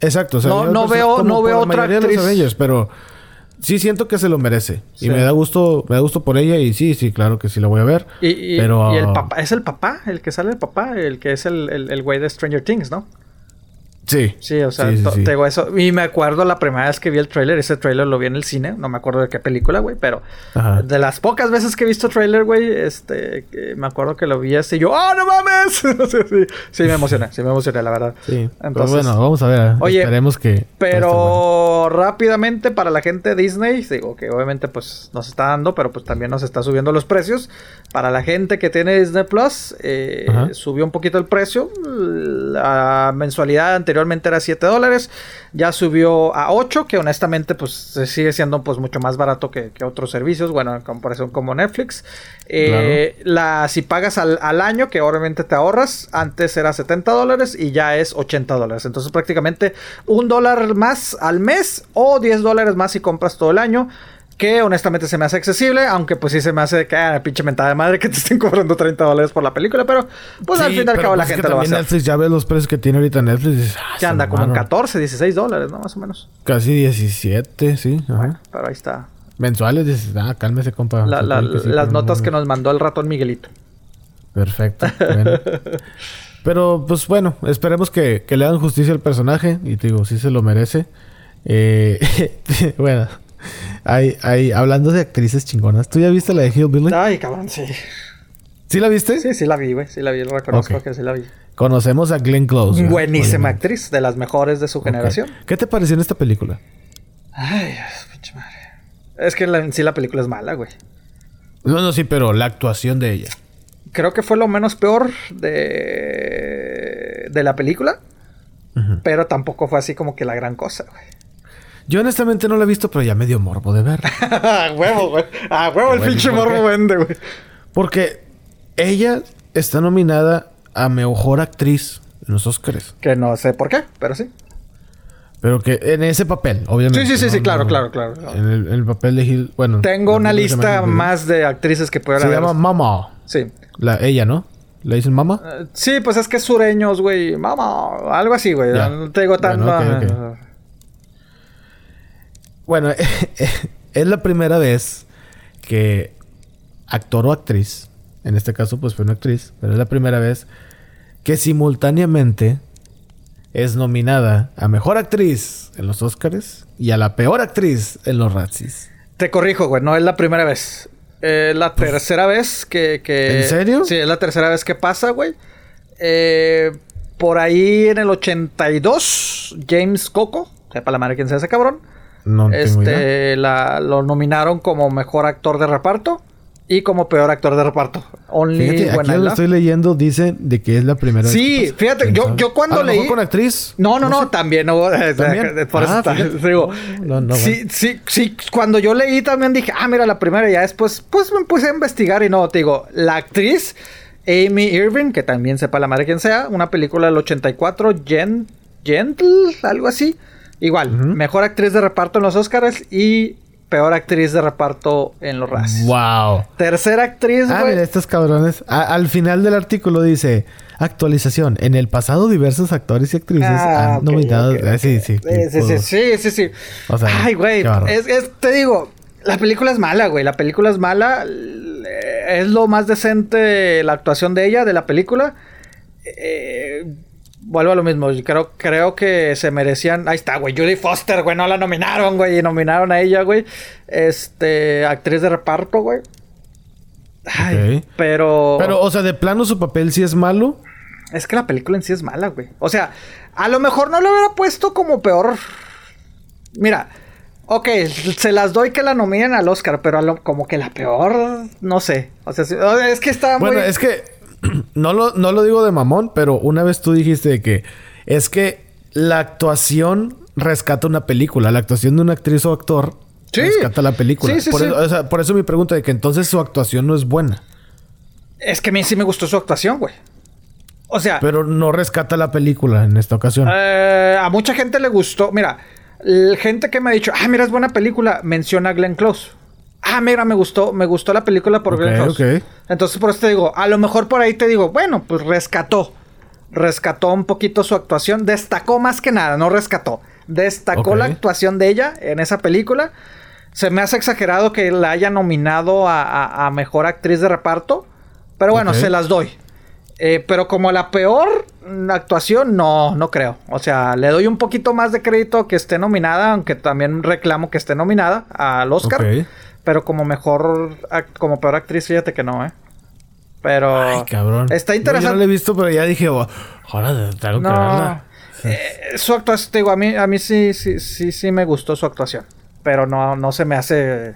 Exacto, o sea, No- no veo- no veo otra actriz. Avengers, pero sí siento que se lo merece. Sí. Y me da gusto, me da gusto por ella, y sí, sí, claro que sí la voy a ver. Y, y- pero, y el papá, es el papá, el que sale el papá, el que es el, el, el güey de Stranger Things, ¿no? Sí. Sí, o sea, Sí, sí, sí. te digo eso. Y me acuerdo la primera vez que vi el tráiler, ese tráiler lo vi en el cine, no me acuerdo de qué película, güey, pero Ajá. de las pocas veces que he visto tráiler, güey, este, me acuerdo que lo vi así yo, ¡oh, no mames! sí, sí, sí, me emocioné, sí me emocioné, la verdad. Sí, Entonces, pero bueno, vamos a ver. Oye, esperemos que. bueno. Pero rápidamente para la gente de Disney, digo que obviamente pues nos está dando, pero pues también nos está subiendo los precios. Para la gente que tiene Disney Plus, eh, subió un poquito el precio. La mensualidad anteriormente era 7 dólares, ya subió a 8, que honestamente pues sigue siendo pues mucho más barato que, que otros servicios, bueno, en comparación como Netflix. Eh, la, si pagas al, al año, que obviamente te ahorras, antes era 70 dólares y ya es 80 dólares. Entonces prácticamente un dólar más al mes o 10 dólares más si compras todo el año. Que honestamente se me hace accesible, aunque pues sí se me hace que ah, pinche mentada de madre que te estén cobrando 30 dólares por la película, pero pues al fin y al cabo la pues que gente lo va a hacer. Netflix ya ves los precios que tiene ahorita Netflix. dices, ah, Ya anda se como en mamaron. 14, 16 dólares, ¿no? Más o menos. Casi 17, sí. Ajá. Pero ahí está. Mensuales dices, ah, cálmese, compa. La- la- Supongo que sí, las notas no- que nos mandó el ratón Miguelito. Perfecto. bueno. Pero, pues bueno, esperemos que, que le hagan justicia al personaje. Y te digo, sí se lo merece. Eh, bueno, hay, hay, hablando de actrices chingonas, ¿tú ya viste la de Hillbilly? Ay, cabrón, sí. ¿Sí la viste? Sí, sí la vi, güey. Sí la vi, lo reconozco que sí la vi. Conocemos a Glenn Close. ¿verdad? Buenísima Obviamente. actriz, de las mejores de su generación. ¿Qué te pareció en esta película? Ay, Dios, pinche madre. Es que la- en sí la película es mala, güey. No, no, sí, pero la actuación de ella. Creo que fue lo menos peor de, de la película. Pero tampoco fue así como que la gran cosa, güey. Yo honestamente no la he visto, pero ya me dio morbo de ver. A huevo, güey. A huevo el pinche morro vende, güey. Porque ella está nominada a Mejor Actriz en los Oscars. Que no sé por qué, pero sí. Pero que en ese papel, obviamente. Sí, sí, sí, ¿no? sí, claro, No, claro, claro. En el, en el papel de Hill, bueno. Tengo una lista más de actrices que pudiera Se haber. llama Mama. Sí. La, ella, ¿no? ¿Le dicen Mama? Eh, Sí, pues es que es sureños, güey. Mamá, algo así, güey. No te digo tan. Bueno, ok, ah. Bueno, es la primera vez que actor o actriz, en este caso pues fue una actriz, pero es la primera vez que simultáneamente es nominada a Mejor Actriz en los Oscars y a la Peor Actriz en los Razzies. Te corrijo, güey. No es la primera vez. Es la tercera vez que, que- ¿En serio? Sí, es la tercera vez que pasa, güey. Eh, por ahí en el 82, James Coco, sepa la madre quién sea ese cabrón. No tengo idea. este, la, lo nominaron como mejor actor de reparto y como peor actor de reparto. Only Fíjate, aquí I lo estoy leyendo, dice de que es la primera Sí, vez. fíjate, ¿Quién yo- yo cuando A leí- con actriz. No, no, no, sé. también, no, ¿También? por eso Ah, fíjate. digo, No, no, sí, bueno. sí, sí, cuando yo leí también dije, ah, mira, la primera, ya después, pues me puse a investigar y no, te digo, la actriz Amy Irving, que también sepa la madre quién sea, una película del 84, Gen, Gentle, algo así, igual, mejor actriz de reparto en los Oscars y peor actriz de reparto en los Razzies. Wow. Tercera actriz, Ah, güey. mira, estos cabrones. A- al final del artículo dice: Actualización. En el pasado, diversos actores y actrices Ah, han nominado. Ah, sí, sí. Sí, sí, sí, sí, sí, sí. O sea, Ay, güey. Es, es- te digo, la película es mala, güey. La película es mala. Es lo más decente la actuación de ella, de la película. Eh, vuelvo a lo mismo. Creo, creo que se merecían. Ahí está, güey. Judy Foster, güey. No la nominaron, güey. Y nominaron a ella, güey. Este, actriz de reparto, güey. Ay, pero. Pero, o sea, de plano su papel sí es malo. Es que la película en sí es mala, güey. O sea, a lo mejor no lo hubiera puesto como peor. Mira, ok, se las doy que la nominen al Oscar, pero a lo- como que la peor, no sé. O sea, es que está muy. Bueno, es que no lo, no lo digo de mamón, pero una vez tú dijiste de que es que la actuación rescata una película. La actuación de una actriz o actor Sí. rescata la película. Sí, sí, por. Eso, o sea, por eso mi pregunta de que entonces su actuación no es buena. Es que a mí sí me gustó su actuación, güey. O sea, Pero no rescata la película en esta ocasión. eh, a mucha gente le gustó. Mira, la gente que me ha dicho, ah, mira, es buena película, menciona a Glenn Close. Ah, mira, me gustó, me gustó la película por Ok, Glenn Close. ok. Entonces, por eso te digo, a lo mejor por ahí te digo, bueno, pues rescató. Rescató un poquito su actuación. Destacó más que nada, no rescató. Destacó la actuación de ella en esa película. Se me hace exagerado que la haya nominado a, a- a mejor actriz de reparto. Pero bueno, se las doy. Eh, pero como la peor actuación, no, no creo. O sea, le doy un poquito más de crédito que esté nominada, aunque también reclamo que esté nominada al Oscar. Ok. Pero como mejor, como peor actriz, fíjate que no, ¿eh? Pero Ay, cabrón. está interesante. yo no la he visto, pero ya dije, oh, ahora tengo que No, verla. eh, su actuación, te digo, a mí, a mí sí, sí, sí, sí me gustó su actuación. Pero no, no se me hace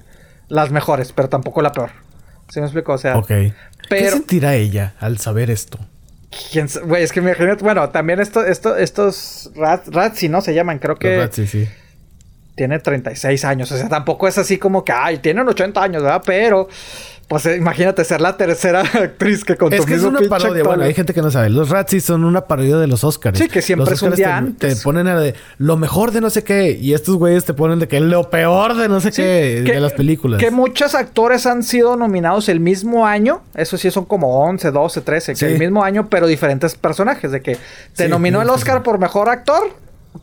las mejores, pero tampoco la peor. ¿Sí me explico? O sea, Ok. ¿Qué pero- sentirá ella al saber esto? güey, es que me imagino, bueno, también esto, esto, estos rat, Ratsi, ¿no? Se llaman, creo que. Sí, sí. Tiene 36 años. O sea, tampoco es así como que, ay, tienen 80 años, ¿verdad? Pero, Pues eh, imagínate ser la tercera actriz que con Es tu que es mismo una pinche parodia. actor, Bueno, hay gente que no sabe. Los Razzies son una parodia de los Oscars. Sí, que siempre los es un día te, antes. te ponen a de lo mejor de no sé qué. Y estos güeyes te ponen de que lo peor de no sé Sí, qué que- de las películas. Que muchos actores han sido nominados el mismo año. Eso sí, son como 11, 12, 13. Sí. Que el mismo año, pero diferentes personajes. De que te Sí, nominó el Oscar por mejor actor,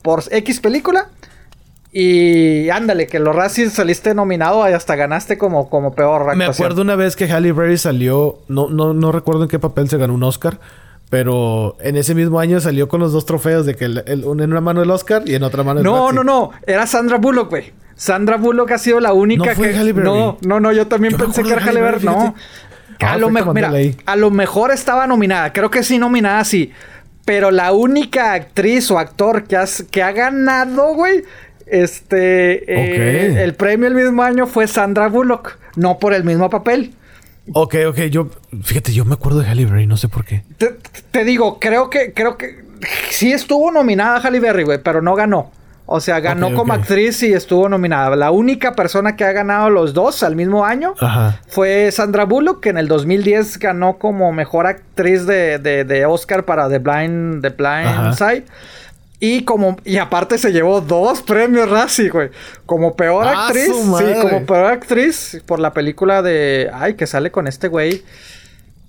por X película. Y ándale, que los Razzies saliste nominado y hasta ganaste como, como peor Me actuación. acuerdo una vez que Halle Berry salió, no, no, no recuerdo en qué papel se ganó un Oscar, pero en ese mismo año salió con los dos trofeos de que el- el- en una mano el Oscar y en otra mano el No, Razzie. no, no. Era Sandra Bullock, güey. Sandra Bullock ha sido la única ¿No fue que. Halle Berry? No, no, no. Yo también Yo me pensé que era Halle Berry. No. fíjate. A Ah, lo mejor, mira, a lo mejor estaba nominada. Creo que sí nominada, sí. Pero la única actriz o actor que, has- que ha ganado, güey, este, eh, el premio el mismo año fue Sandra Bullock. No por el mismo papel. Ok, ok, yo, fíjate, yo me acuerdo de Halle Berry, no sé por qué. Te, te digo, creo que, creo que sí estuvo nominada Halle Berry, güey, pero no ganó. O sea, ganó como actriz y estuvo nominada. La única persona que ha ganado los dos al mismo año Ajá. fue Sandra Bullock, que en el 2010 ganó como mejor actriz de, de- de Oscar para The Blind, The Blind Ajá. Side. Y como, y aparte se llevó dos premios Razzie, güey. Como peor ¡Ah, actriz. Sí, como peor actriz por la película de. Ay, que sale con este güey.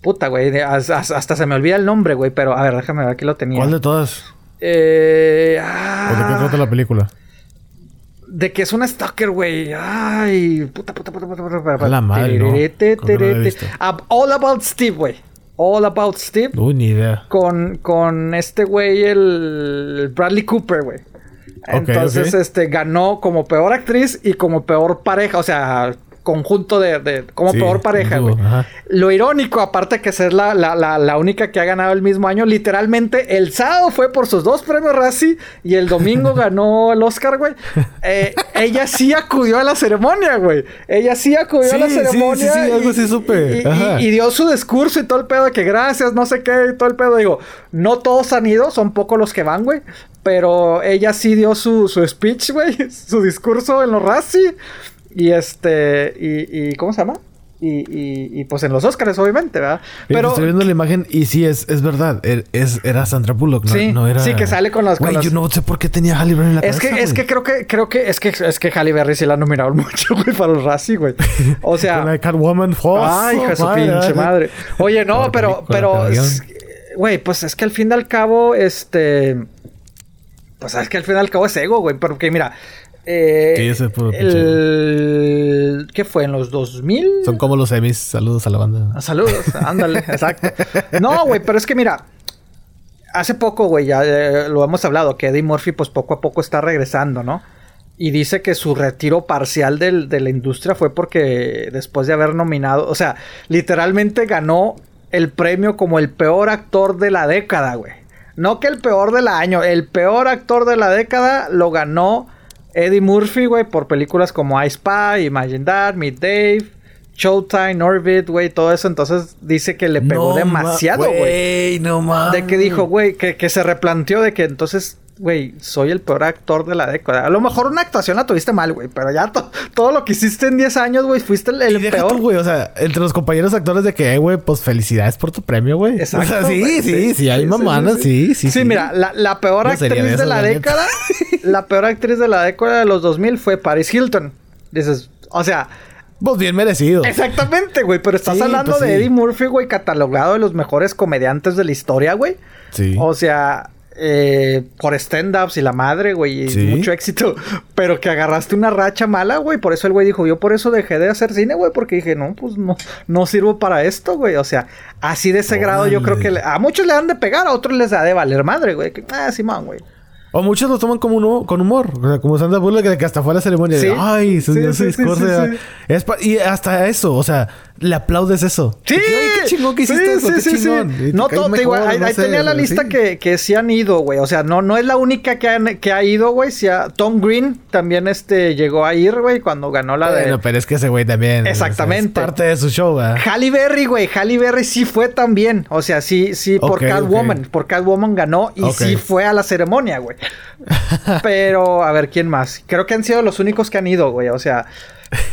Puta, güey. hasta se me olvida el nombre, güey. Pero a ver, déjame ver, aquí lo tenía. ¿Cuál de todas? Eh, ¿O de qué ah, trata la película? de que es una stalker, güey. Ay, puta, puta, puta, puta, puta. puta. A la madre, ¿no? No. Ah, All About Steve, güey. All About Steve. Uy, ni idea. Con, con este güey, el Bradley Cooper, güey. Entonces, este, ganó como peor actriz y como peor pareja. O sea, conjunto de... de- como Sí, peor pareja, güey. Lo irónico, aparte que ser la, la, la, la única que ha ganado el mismo año, literalmente el sábado fue por sus dos premios Razzie y el domingo ganó el Oscar, güey. Eh, ella sí acudió a la ceremonia, güey. Ella sí acudió a la Sí, sí, ceremonia. sí, sí, algo y- así supe. y- y- Ajá. y dio su discurso y todo el pedo de que gracias, no sé qué, y todo el pedo. Digo, no todos han ido, son pocos los que van, güey. Pero ella sí dio su, su speech, güey, su discurso en los Razzie. Y este, y, y ¿cómo se llama? Y, y, y, pues en los Oscars, obviamente, ¿verdad? Pero estoy viendo la imagen y sí, es, es verdad. Er- Es, era Sandra Bullock, no, Sí, no era... sí, que sale con las- con Güey, las- yo no sé por qué tenía Halle Berry en la es que, cabeza, es güey. que creo que, creo que, es que, es que Halle Berry sí la nominaron mucho, güey, para los Razzie, güey. O sea. Con la Catwoman. ¡Oh, Ay, hija de su pinche madre. Oye, no, pero, pero, es- güey, pues es que al fin y al cabo, este, pues es que al fin y al cabo es ego, güey, porque mira, eh, puro pinche el, ¿qué fue? En los 2000. Son como los Emmys. Saludos a la banda. Saludos, ándale, exacto. No, güey, pero es que mira, hace poco, güey, ya eh, lo hemos hablado, que Eddie Murphy, pues poco a poco está regresando, ¿no? Y dice que su retiro parcial del- de la industria fue porque después de haber nominado, o sea, literalmente ganó el premio como el peor actor de la década, güey. No que el peor del año, el peor actor de la década lo ganó Eddie Murphy, güey, por películas como I Spy, Imagine That, Meet Dave, Showtime, Orbit, güey, todo eso. Entonces dice que le pegó No demasiado, ma- güey. no mames. De que dijo, güey, que, que se replanteó de que entonces, güey, soy el peor actor de la década. A lo mejor una actuación la tuviste mal, güey, pero ya to- todo lo que hiciste en 10 años, güey, fuiste el, el Y deja peor. güey. O sea, entre los compañeros actores de que, eh, güey, pues felicidades por tu premio, güey. Exacto. O sea, sí, güey, sí, sí, hay mamanas, sí, sí. Sí, mira, la, la peor actriz de la década, la peor actriz de la década de los 2000 fue Paris Hilton. Dices, o sea, Pues bien merecido. exactamente, güey, pero estás Sí, hablando pues de sí. Eddie Murphy, güey, catalogado de los mejores comediantes de la historia, güey. Sí. O sea, eh, por stand-ups y la madre, güey, y Sí. mucho éxito. Pero que agarraste una racha mala, güey. Por eso el güey dijo, yo por eso dejé de hacer cine, güey. Porque dije, no, pues no, no sirvo para esto, güey. O sea, así de ese grado yo creo que le- a muchos le dan de pegar, a otros les da de valer madre, güey. Que, Ah, Simón, güey. O muchos lo toman como uno, con humor. O sea, como Sandra Bullock, que- que hasta fue a la ceremonia. Sí. De, Ay, su, Sí, su sí, discurso. Es y hasta eso, o sea, le aplaudes eso. Sí, que, "Ay, qué chingón que hiciste Sí, eso, sí, qué sí, chingón. No, todo, digo, ahí, no ahí sé, tenía la lista que, que sí han ido, güey. O sea, no, no es la única que, han- que ha ido, güey. Ha- Tom Green también este, llegó a ir, güey, cuando ganó la de... Bueno, pero es que ese güey también. o sea, Exactamente. es parte de su show, ¿verdad? Halle Berry, güey. Halle Berry sí fue también. O sea, sí, sí, por Catwoman. ok. Por Catwoman ganó y sí fue a la ceremonia, güey. Pero, a ver, ¿quién más? Creo que han sido los únicos que han ido, güey. O sea,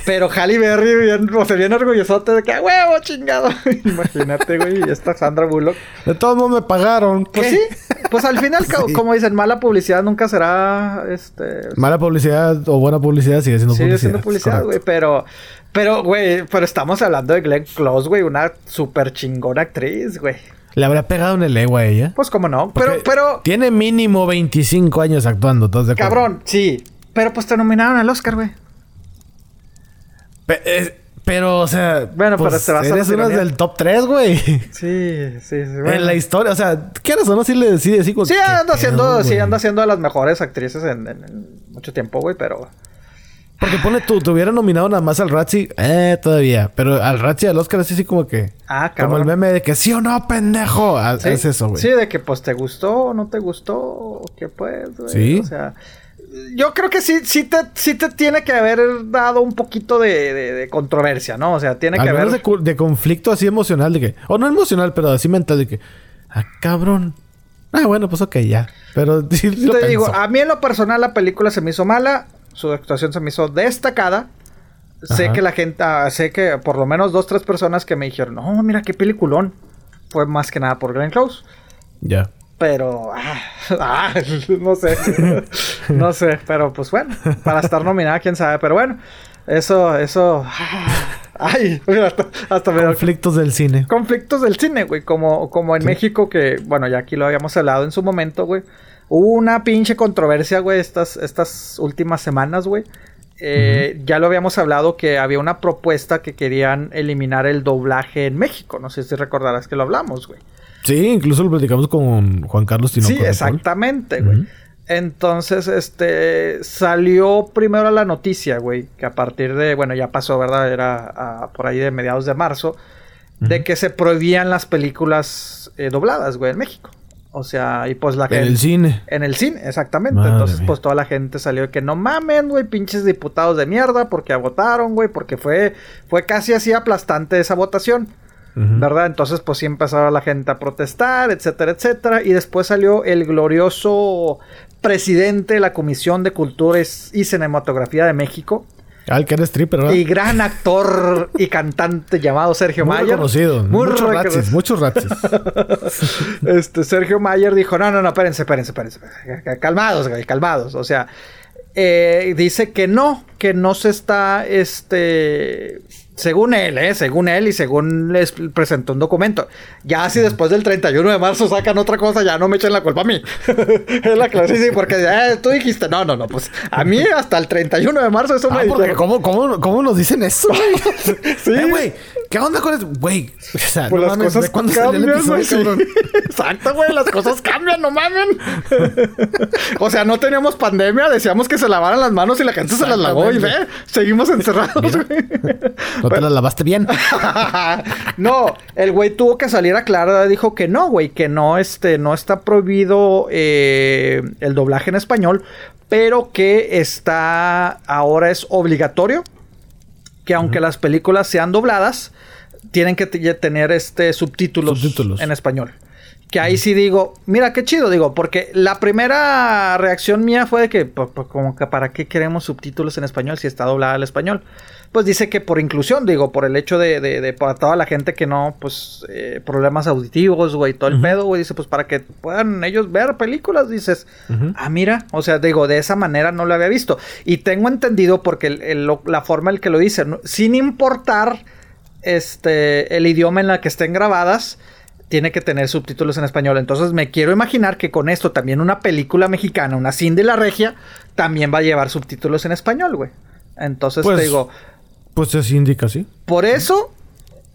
Pero Halle Berry, bien, o sea, bien orgullosote de que, ¡a huevo, chingado! Imagínate, güey, y esta Sandra Bullock. De todos modos me pagaron. Pues ¿Qué? sí, pues al final, Sí. como dicen, mala publicidad nunca será, este... Mala publicidad o buena publicidad sigue siendo Sigue publicidad. siendo publicidad, güey, pero... Pero, güey, pero estamos hablando de Glenn Close, güey, una súper chingona actriz, güey. ¿Le habrá pegado en el ego a ella? Pues, cómo no, Porque pero, pero... Tiene mínimo 25 años actuando, ¿estás de acuerdo? Cabrón, sí. Pero pues te nominaron al Oscar, güey. Pe- eh, pero, o sea. Bueno, pero te vas a Eres una tiranía. del top 3, güey. Sí, sí, sí. bueno. En la historia, o sea, ¿quieres o no? Sí le como. Sí, ¿qué anda pedo, haciendo, sí, anda haciendo de las mejores actrices en, en- en mucho tiempo, güey, pero... Porque pone tú, te hubieran nominado nada más al Razzie, eh, todavía. Pero al Razzie, al Oscar, así, así como que. Ah, Como cabrón. el meme de que sí o no, pendejo. Ah, Sí, Es eso, güey. Sí, de que pues te gustó o no te gustó, o qué pues, güey. Sí. O sea, yo creo que sí, sí te, sí te tiene que haber dado un poquito de, de- de controversia, ¿no? O sea, tiene Al que haber... de, conflicto así emocional, de que. O no emocional, pero así mental, de que. Ah, cabrón. Ah, bueno, pues ok, ya. Pero sí, lo Te digo, a mí en lo personal la película se me hizo mala, su actuación se me hizo destacada. Sé que la gente, ah, sé que por lo menos dos, tres personas que me dijeron, no, mira qué peliculón. Fue más que nada por Glenn Close. Ya. Pero, ah, ah, no sé. no sé, pero pues bueno, para estar nominada, quién sabe. Pero bueno, eso, eso. ah, Ay, hasta, hasta me dio Conflictos del cine. conflictos del cine, güey. Como, como en México, que, bueno, ya aquí lo habíamos hablado en su momento, güey. Hubo una pinche controversia, güey, estas, estas últimas semanas, güey. Eh, Ya lo habíamos hablado que había una propuesta que querían eliminar el doblaje en México. No sé si recordarás que lo hablamos, güey. Sí, incluso lo platicamos con Juan Carlos Tinoco. Sí, exactamente, güey. Entonces, este, salió primero la noticia, güey, que a partir de, bueno, ya pasó, ¿verdad? Era ah, por ahí de mediados de marzo, de que se prohibían las películas eh, dobladas, güey, en México. O sea, y pues la En gente... el cine. En el cine, exactamente. Madre Entonces, mía. pues toda la gente salió de que no mamen, güey, pinches diputados de mierda, porque votaron, güey, porque fue, fue casi así aplastante esa votación. ¿Verdad? Entonces, pues sí empezaba la gente a protestar, etcétera, etcétera. Y después salió el glorioso presidente de la Comisión de Cultura y Cinematografía de México Ah, el que era stripper, ¿verdad? y gran actor y cantante llamado Sergio Muy Mayer. reconocido. Muy muchos reconocido. ratzis, muchos ratzis. Este, Sergio Mayer dijo, no, no, no, espérense, espérense, espérense. espérense. Calmados, güey, calmados. O sea, eh, dice que no, que no se está, este, según él, ¿eh? Según él y según les presentó un documento. Ya si después del 31 de marzo sacan otra cosa, ya no me echen la culpa a mí. es la clase, sí, porque eh, tú dijiste, no, no, no, pues a mí hasta el 31 de marzo eso ah, me porque. ¿cómo, cómo, ¿cómo nos dicen eso? Sí. Eh, güey, ¿qué onda con eso? Güey, o sea, Pues no las mames, cosas ¿de cuándo salió el cambian, episodio, cabrón? Exacto, güey. Las cosas cambian, no mamen. o sea, no teníamos pandemia. Decíamos que se lavaran las manos y la gente se las lavó. Y ve, seguimos encerrados, güey. ¿No te la lavaste bien? no, el güey tuvo que salir a aclarar. Dijo que no, güey. Que no, este, no está prohibido eh, el doblaje en español. Pero que está... Ahora es obligatorio. Que aunque las películas sean dobladas... Tienen que te- tener este subtítulos, Subtítulos. en español. Que ahí sí digo, mira qué chido, digo, porque la primera reacción mía fue de que, pues, pues, como que para qué queremos subtítulos en español si está doblada al español. Pues dice que por inclusión, digo, por el hecho de, de, de para toda la gente que no, pues, eh, problemas auditivos, güey, todo el pedo, güey, dice, pues para que puedan ellos ver películas, dices, ah, mira, o sea, digo, de esa manera no lo había visto. Y tengo entendido porque el- el- lo- la forma en que lo dice, ¿no? sin importar este, el idioma en la que estén grabadas, tiene que tener subtítulos en español. Entonces me quiero imaginar que con esto también una película mexicana, una Cindy la Regia, también va a llevar subtítulos en español, güey. Entonces Pues, te digo, Pues así indica, sí. por eso,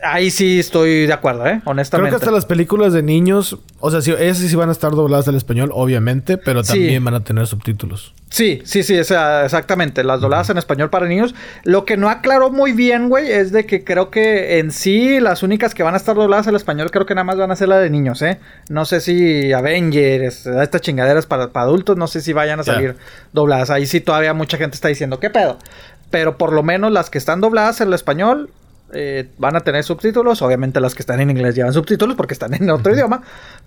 ahí sí estoy de acuerdo, ¿eh? Creo Honestamente. que hasta las películas de niños, o sea, sí, esas sí van a estar dobladas al español, obviamente, pero Sí. también van a tener subtítulos. Sí, sí, sí, o sea, exactamente. Las dobladas en español para niños. Lo que no aclaró muy bien, güey, es de que creo que en sí las únicas que van a estar dobladas al español creo que nada más van a ser la de niños, ¿eh? No sé si Avengers, estas chingaderas para, para adultos, no sé si vayan a salir dobladas. Ahí sí todavía mucha gente está diciendo, ¿qué pedo? Pero por lo menos las que están dobladas en el español eh, van a tener subtítulos. Obviamente las que están en inglés llevan subtítulos porque están en otro idioma.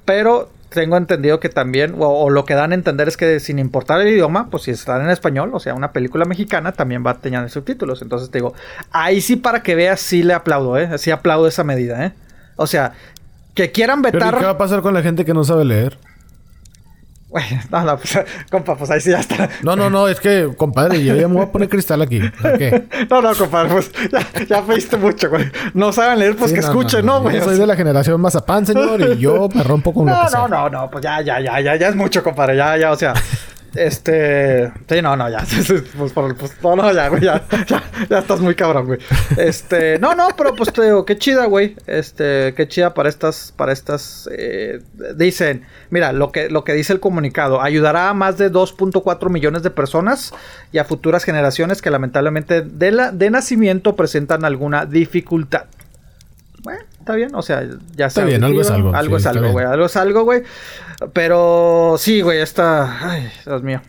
Pero tengo entendido que también, o, o lo que dan a entender es que sin importar el idioma, pues si están en español, o sea, una película mexicana también va a tener subtítulos. Entonces te digo, ahí sí para que veas, sí le aplaudo, ¿eh? Sí aplaudo esa medida, ¿eh? O sea, que quieran Pero ¿y vetar... ¿qué va a pasar con la gente que no sabe leer? Güey, no, no, pues, compa, pues ahí sí ya está. No, no, no, es que, compadre, yo ya me voy a poner cristal aquí. ¿qué? No, no, compadre, pues ya, ya fuiste mucho, güey. No saben leer, pues Sí, que escuchen, ¿no, güey? Yo soy de la generación mazapán, señor, y yo me rompo con lo No, sea. no, no, no, pues ya, ya, ya, ya, ya es mucho, compadre, ya, ya, o sea, este, sí, no, no, ya, pues, por- pues, no, no, ya, güey, ya, ya, ya estás muy cabrón, güey, este, no, no, pero pues te digo, qué chida, güey, este, qué chida para estas, para estas, eh, dicen, mira, lo que, lo que dice el comunicado, ayudará a más de 2.4 millones de personas y a futuras generaciones que lamentablemente de la, de nacimiento presentan alguna dificultad. Bueno, está bien, o sea, ya Está bien, algo es algo, Algo sí, es algo, güey. Algo es algo, güey. Pero sí, güey, está. Ay, Dios mío.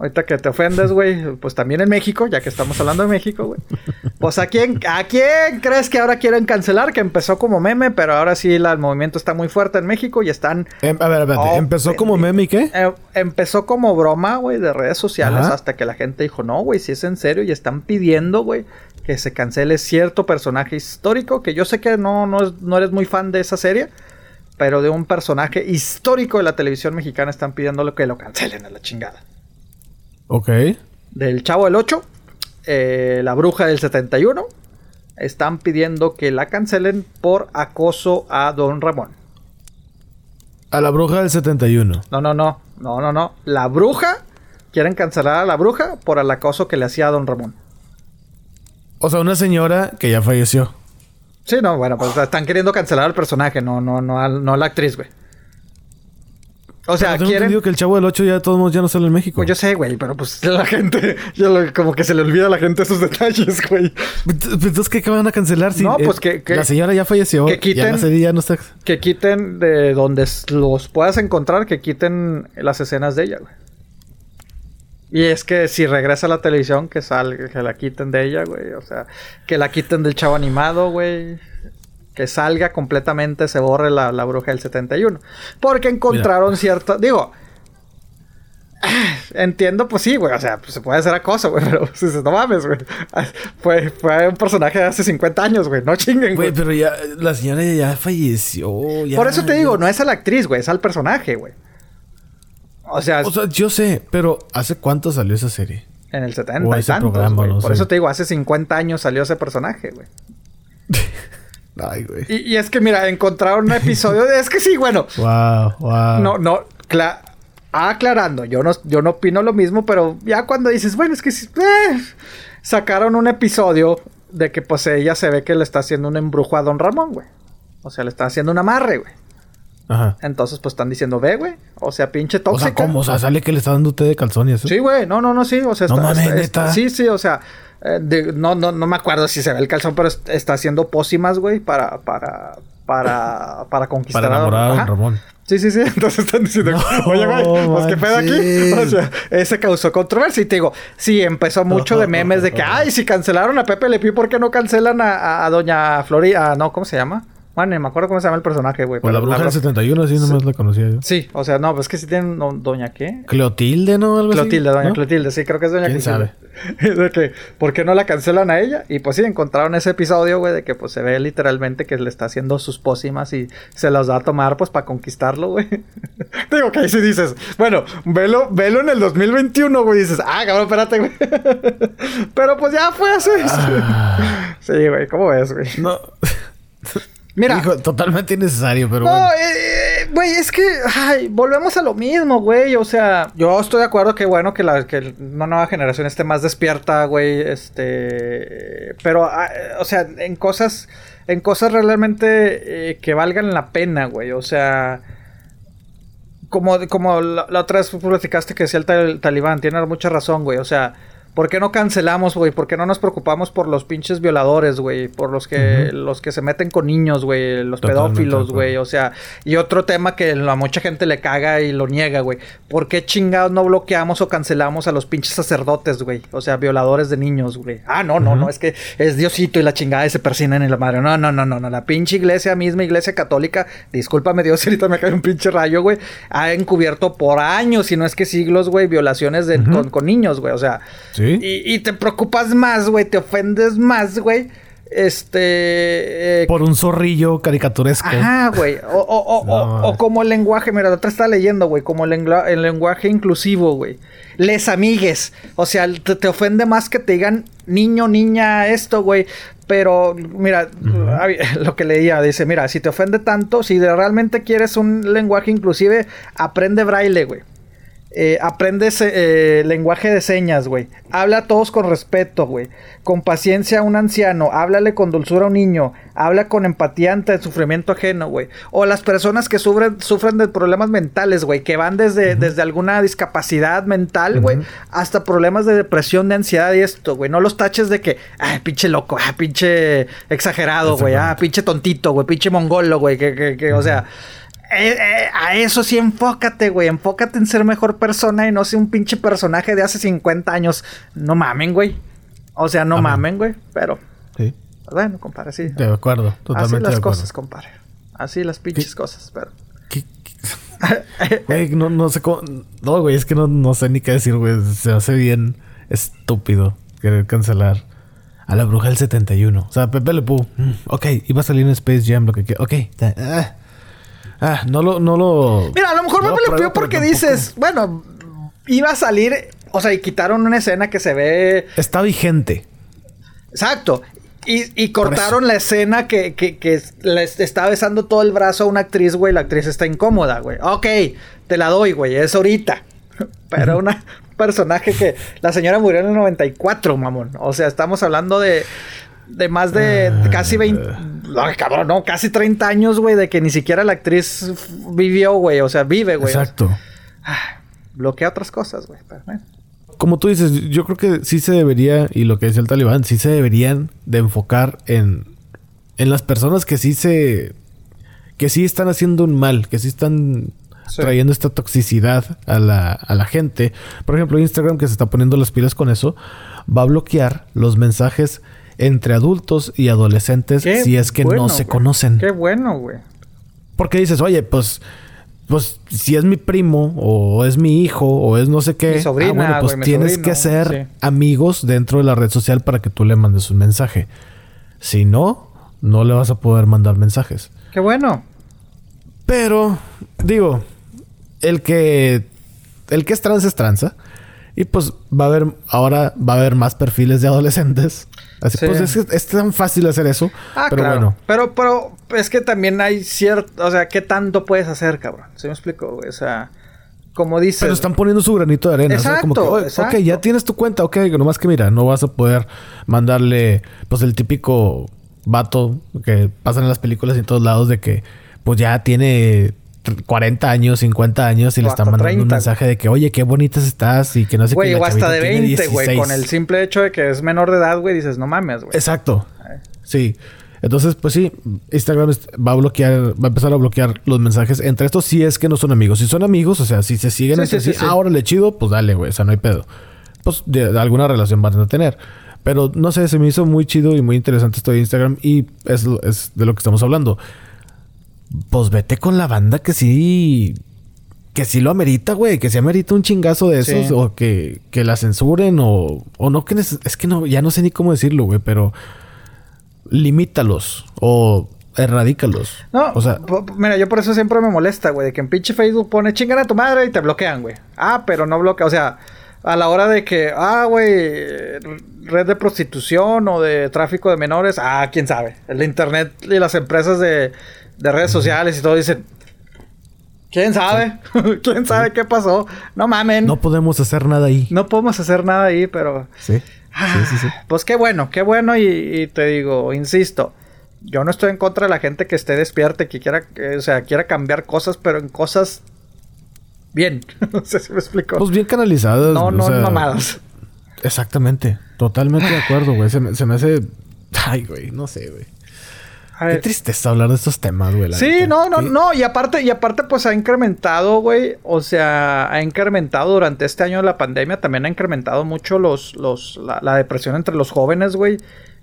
Ahorita que te ofendes, güey, pues también en México, ya que estamos hablando de México, güey. Pues a quién, a quién crees que ahora quieren cancelar, que empezó como meme, pero ahora sí la- el movimiento está muy fuerte en México y están Em, a ver, espérate. Oh, ¿Empezó como meme y qué? eh, empezó como broma, güey, de redes sociales Ajá. hasta que la gente dijo, no, güey, si es en serio y están pidiendo, güey, que se cancele cierto personaje histórico, que yo sé que no, no, es- no eres muy fan de esa serie, pero de un personaje histórico de la televisión mexicana están pidiéndolo que lo cancelen a la chingada. Ok. Del Chavo del 8, eh, la bruja del 71, están pidiendo que la cancelen por acoso a Don Ramón. A la bruja del 71. No, no, no, no, no, no. La bruja, quieren cancelar a la bruja por el acoso que le hacía a Don Ramón. O sea, una señora que ya falleció. Sí, no, bueno, pues están queriendo cancelar al personaje, no, no, no, al- no a la actriz, güey. O sea, Pero tengo quieren. entendido que el chavo del 8 ya todos modos ya no sale en México. Pues yo sé, güey, pero pues la gente, ya lo- como que se le olvida a la gente esos detalles, güey. Ent- Entonces, ¿qué, qué van a cancelar? Si, No, eh, pues que- que- La señora ya falleció. que quiten- ya no está... Que quiten de donde los puedas encontrar, que quiten las escenas de ella, güey. Y es que si regresa a la televisión, que salga, que la quiten de ella, güey. O sea, que la quiten del chavo animado, güey. Que salga completamente, se borre la, la bruja del 71. Porque encontraron cierto. Digo. Entiendo, pues sí, güey. O sea, pues se puede hacer acoso, güey. Pero pues, no mames, güey. Fue, fue un personaje de hace 50 años, güey. No chinguen, Güey, güey. pero ya... La señora ya falleció. ya- Por eso te ya- digo, no es a la actriz, güey. Es al personaje, güey. O sea, O sea, yo sé, pero ¿hace cuánto salió esa serie? en el 70 o y ese tantos, programa, güey. no Por sé. eso te digo, hace 50 años salió ese personaje, güey. Ay, güey. Y, y es que, mira, encontraron un episodio de... Es que sí, bueno. Wow, wow. No, no, cla- aclarando, yo no, yo no opino lo mismo, pero ya cuando dices, bueno, es que sí, eh, sacaron un episodio de que pues ella se ve que le está haciendo un embrujo a Don Ramón, güey. O sea, le está haciendo un amarre, güey. Ajá. Entonces, pues están diciendo, ve, güey. O sea, pinche O tóxica. sea, ¿cómo? O sea, sale que le está dando té de calzón y eso. Sí, güey, no, no, no, sí, o sea, No está, mames, está- sí, sí, o sea, eh, de- no, no, no me acuerdo si se ve el calzón, pero est- está haciendo pócimas, güey, para, para, para, para conquistar Para enamorar a Ajá. Ramón. Sí, sí, sí, entonces están diciendo, No oye, güey, pues qué pedo aquí, o sea, ese causó controversia y te digo, sí, empezó mucho de memes de que, ay, si cancelaron a Pepe Le Pew, ¿por qué no cancelan a, a- a Doña Florida? No, ¿cómo se llama? Bueno, ni me acuerdo cómo se llama el personaje, güey. Pues la bruja del 71, así nomás la conocía yo. Sí, o sea, no, pues que si tienen no, Doña qué? Clotilde, ¿no? Algo así, Clotilde, doña ¿no? Clotilde, sí, creo que es doña ¿Quién Clotilde. de que, ¿por qué no la cancelan a ella? Y pues sí, encontraron ese episodio, güey, de que pues se ve literalmente que le está haciendo sus pócimas y se las va a tomar pues para conquistarlo, güey. Digo que ahí sí dices, bueno, velo, velo en el 2021, güey, dices, ah, cabrón, espérate, güey. Pero pues ya fue así. Ah, Sí, güey, ¿cómo ves, güey? no. Mira. Hijo, totalmente innecesario, pero No, bueno. eh, eh, güey, es que, ay, volvemos a lo mismo, güey. O sea, yo estoy de acuerdo que bueno que la que una nueva generación esté más despierta, güey. Este, pero, ah, eh, o sea, en cosas, en cosas realmente eh, que valgan la pena, güey. O sea, como, como la, la otra vez platicaste que decía el tal- talibán, tiene mucha razón, güey. O sea, ¿Por qué no cancelamos, güey? ¿Por qué no nos preocupamos por los pinches violadores, güey? Por los que, los que se meten con niños, güey. Los Totalmente pedófilos, güey. O sea, y otro tema que a mucha gente le caga y lo niega, güey. ¿Por qué chingados no bloqueamos o cancelamos a los pinches sacerdotes, güey? O sea, violadores de niños, güey. Ah, no, no, no. Es que es Diosito y la chingada y se persinan en la madre. No, no, no, no, no. La pinche iglesia, misma iglesia católica, discúlpame Dios, ahorita me cae un pinche rayo, güey. Ha encubierto por años, si no es que siglos, güey, violaciones de, con, con niños, güey. O sea, Sí. y, y te preocupas más, güey, te ofendes más, güey. Este. eh, Por un zorrillo caricaturesco. Ajá, güey. O, o, o, o- No. o como el lenguaje, mira, la otra está leyendo, güey, como el, el lenguaje inclusivo, güey. Les amigues. O sea, te, te ofende más que te digan niño, niña, esto, güey. Pero, mira, lo que leía, dice, mira, si te ofende tanto, si realmente quieres un lenguaje inclusive, aprende braille, güey. Eh, aprende se- eh, lenguaje de señas, güey. Habla a todos con respeto, güey. Con paciencia a un anciano. Háblale con dulzura a un niño. Habla con empatía ante el sufrimiento ajeno, güey. O las personas que sufren, sufren de problemas mentales, güey. Que van desde, desde alguna discapacidad mental, güey. Hasta problemas de depresión, de ansiedad y esto, güey. No los taches de que, ay, pinche loco, ah, pinche exagerado, güey. Ah, pinche tontito, güey. Pinche mongolo, güey. Que, que, que, o sea... Eh, eh, a eso sí enfócate, güey. Enfócate en ser mejor persona y no ser un pinche personaje de hace 50 años. No mamen, güey. O sea, no Amén. mamen, güey. Pero, Sí. bueno, compadre, sí. De acuerdo. Totalmente Así las cosas, compadre. Así las pinches cosas, pero... ¿Qué- qué- Güey, no, no sé cómo. No, güey, es que no, no sé ni qué decir, güey. Se hace bien estúpido querer cancelar a la bruja del 71. O sea, Pepe Le Pew. mm, Ok, iba a salir en Space Jam, lo que quiera. Ok. Ah, Ah, no lo, no lo. Mira, a lo mejor no me lo pidió porque dices, bueno, iba a salir, o sea, y quitaron una escena que se ve Está vigente. Exacto. Y, y cortaron la escena que, que, que le está besando todo el brazo a una actriz, güey. La actriz está incómoda, güey. Ok, te la doy, güey. Es ahorita. Pero una personaje que... La señora murió en el 94, mamón. O sea, estamos hablando de... De más de Ah. casi 20... Ay, cabrón, no. Casi 30 años, güey. De que ni siquiera la actriz vivió, güey. O sea, vive, güey. Exacto. Bloquea otras cosas, güey. Pero, bueno. Como tú dices, yo creo que sí se debería, y lo que decía el talibán, sí se deberían de enfocar en, en las personas que sí se. que sí están haciendo un mal, que sí están Sí. trayendo esta toxicidad a la, a la gente. Por ejemplo, Instagram, que se está poniendo las pilas con eso, va a bloquear los mensajes entre adultos y adolescentes Qué si es que bueno, no se güey. conocen. Qué bueno, güey. Porque dices, oye, pues, pues si es mi primo, o es mi hijo, o es no sé qué. Mi sobrina, ah, bueno, pues güey, tienes sobrino, que ser sí. amigos dentro de la red social para que tú le mandes un mensaje. Si no, no le vas a poder mandar mensajes. Qué bueno. Pero, digo, el que. El que es trans es tranza. Y pues va a haber, ahora va a haber más perfiles de adolescentes. Así Sí. pues es, es tan fácil hacer eso. Ah, pero claro. bueno. Pero, pero es que también hay cierto, o sea, ¿qué tanto puedes hacer, cabrón? ¿Sí me explico, güey? O sea, como dices. Pero están poniendo su granito de arena. o sea, como que, Exacto, "Oye, exacto. ok, ya tienes tu cuenta, ok, nomás que mira, no vas a poder mandarle, pues el típico vato que pasan en las películas y en todos lados de que, pues ya tiene 40 años, 50 años y O le están mandando 30. un mensaje de que, oye, qué bonitas estás y que no sé Güey, qué. y la o hasta de tiene 20, güey. 16. Con el simple hecho de que es menor de edad, güey, dices, no mames, güey. Exacto. Sí. Entonces, pues sí, Instagram va a bloquear, va a empezar a bloquear los mensajes entre estos si es que no son amigos. Si son amigos, o sea, si se siguen Sí, entre sí, sí, sí, sí. ahora le chido, pues dale, güey, o sea, no hay pedo. Pues de, de alguna relación van a tener. Pero no sé, se me hizo muy chido y muy interesante esto de Instagram y es, es de lo que estamos hablando. Pues vete con la banda que sí. Que sí lo amerita, güey. Que sí amerita un chingazo de esos. Sí. O que, que la censuren. O, o no que Es que no, ya no sé ni cómo decirlo, güey. Pero limítalos. O erradícalos. No, O sea, mira, yo por eso siempre me molesta, güey, de que en pinche Facebook pone chingan a tu madre y te bloquean, güey. Ah, pero no bloquea, o sea, a la hora de que, ah, güey, red de prostitución o de tráfico de menores, ah, quién sabe. El internet y las empresas de, de redes sociales y todo dicen, ¿quién sabe? ¿Quién sabe qué pasó? No mamen. no No, podemos hacer nada ahí. podemos hacer nada ahí, pero... Sí. Sí, sí, sí. Pues qué bueno, qué bueno y, y te digo, insisto, yo no estoy en contra de la gente que esté despierta, que quiera, o sea, quiera cambiar cosas, pero en cosas bien. no sé si me explico. Pues bien canalizadas. no, no sea, mamadas. Exactamente. Totalmente de acuerdo, güey. Se me, se me hace... Ay, güey. No sé, güey. A Qué ver, tristeza hablar de estos temas, güey. Sí, no, no, no. Y aparte, y aparte, pues ha incrementado, güey. O sea, ha incrementado durante este año de la pandemia. También ha incrementado mucho los, los, la, la depresión entre los jóvenes, güey.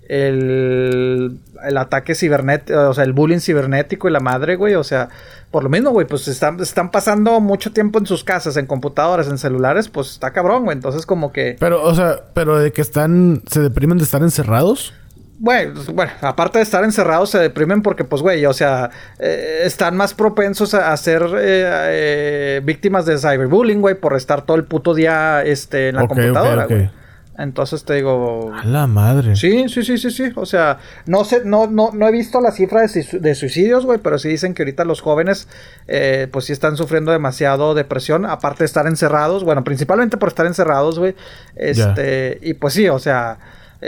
El, el ataque cibernético, o sea, el bullying cibernético y la madre, güey. O sea, por lo mismo, güey, pues están, están pasando mucho tiempo en sus casas, en computadoras, en celulares, pues está cabrón, güey. Entonces, como que. Pero, o sea, pero de que están... Se deprimen de estar encerrados. Bueno, pues, bueno, aparte de estar encerrados, se deprimen porque, pues, güey, o sea, eh, están más propensos a, a ser eh, eh, víctimas de cyberbullying, güey, por estar todo el puto día este, en la computadora, güey. Entonces te digo. A la madre. Sí, sí, sí, sí, sí. O sea, no sé, no, no, no he visto la cifra de suicidios, güey, pero sí dicen que ahorita los jóvenes, eh, pues sí están sufriendo demasiado depresión, aparte de estar encerrados, bueno, principalmente por estar encerrados, güey. Este, y pues sí, o sea,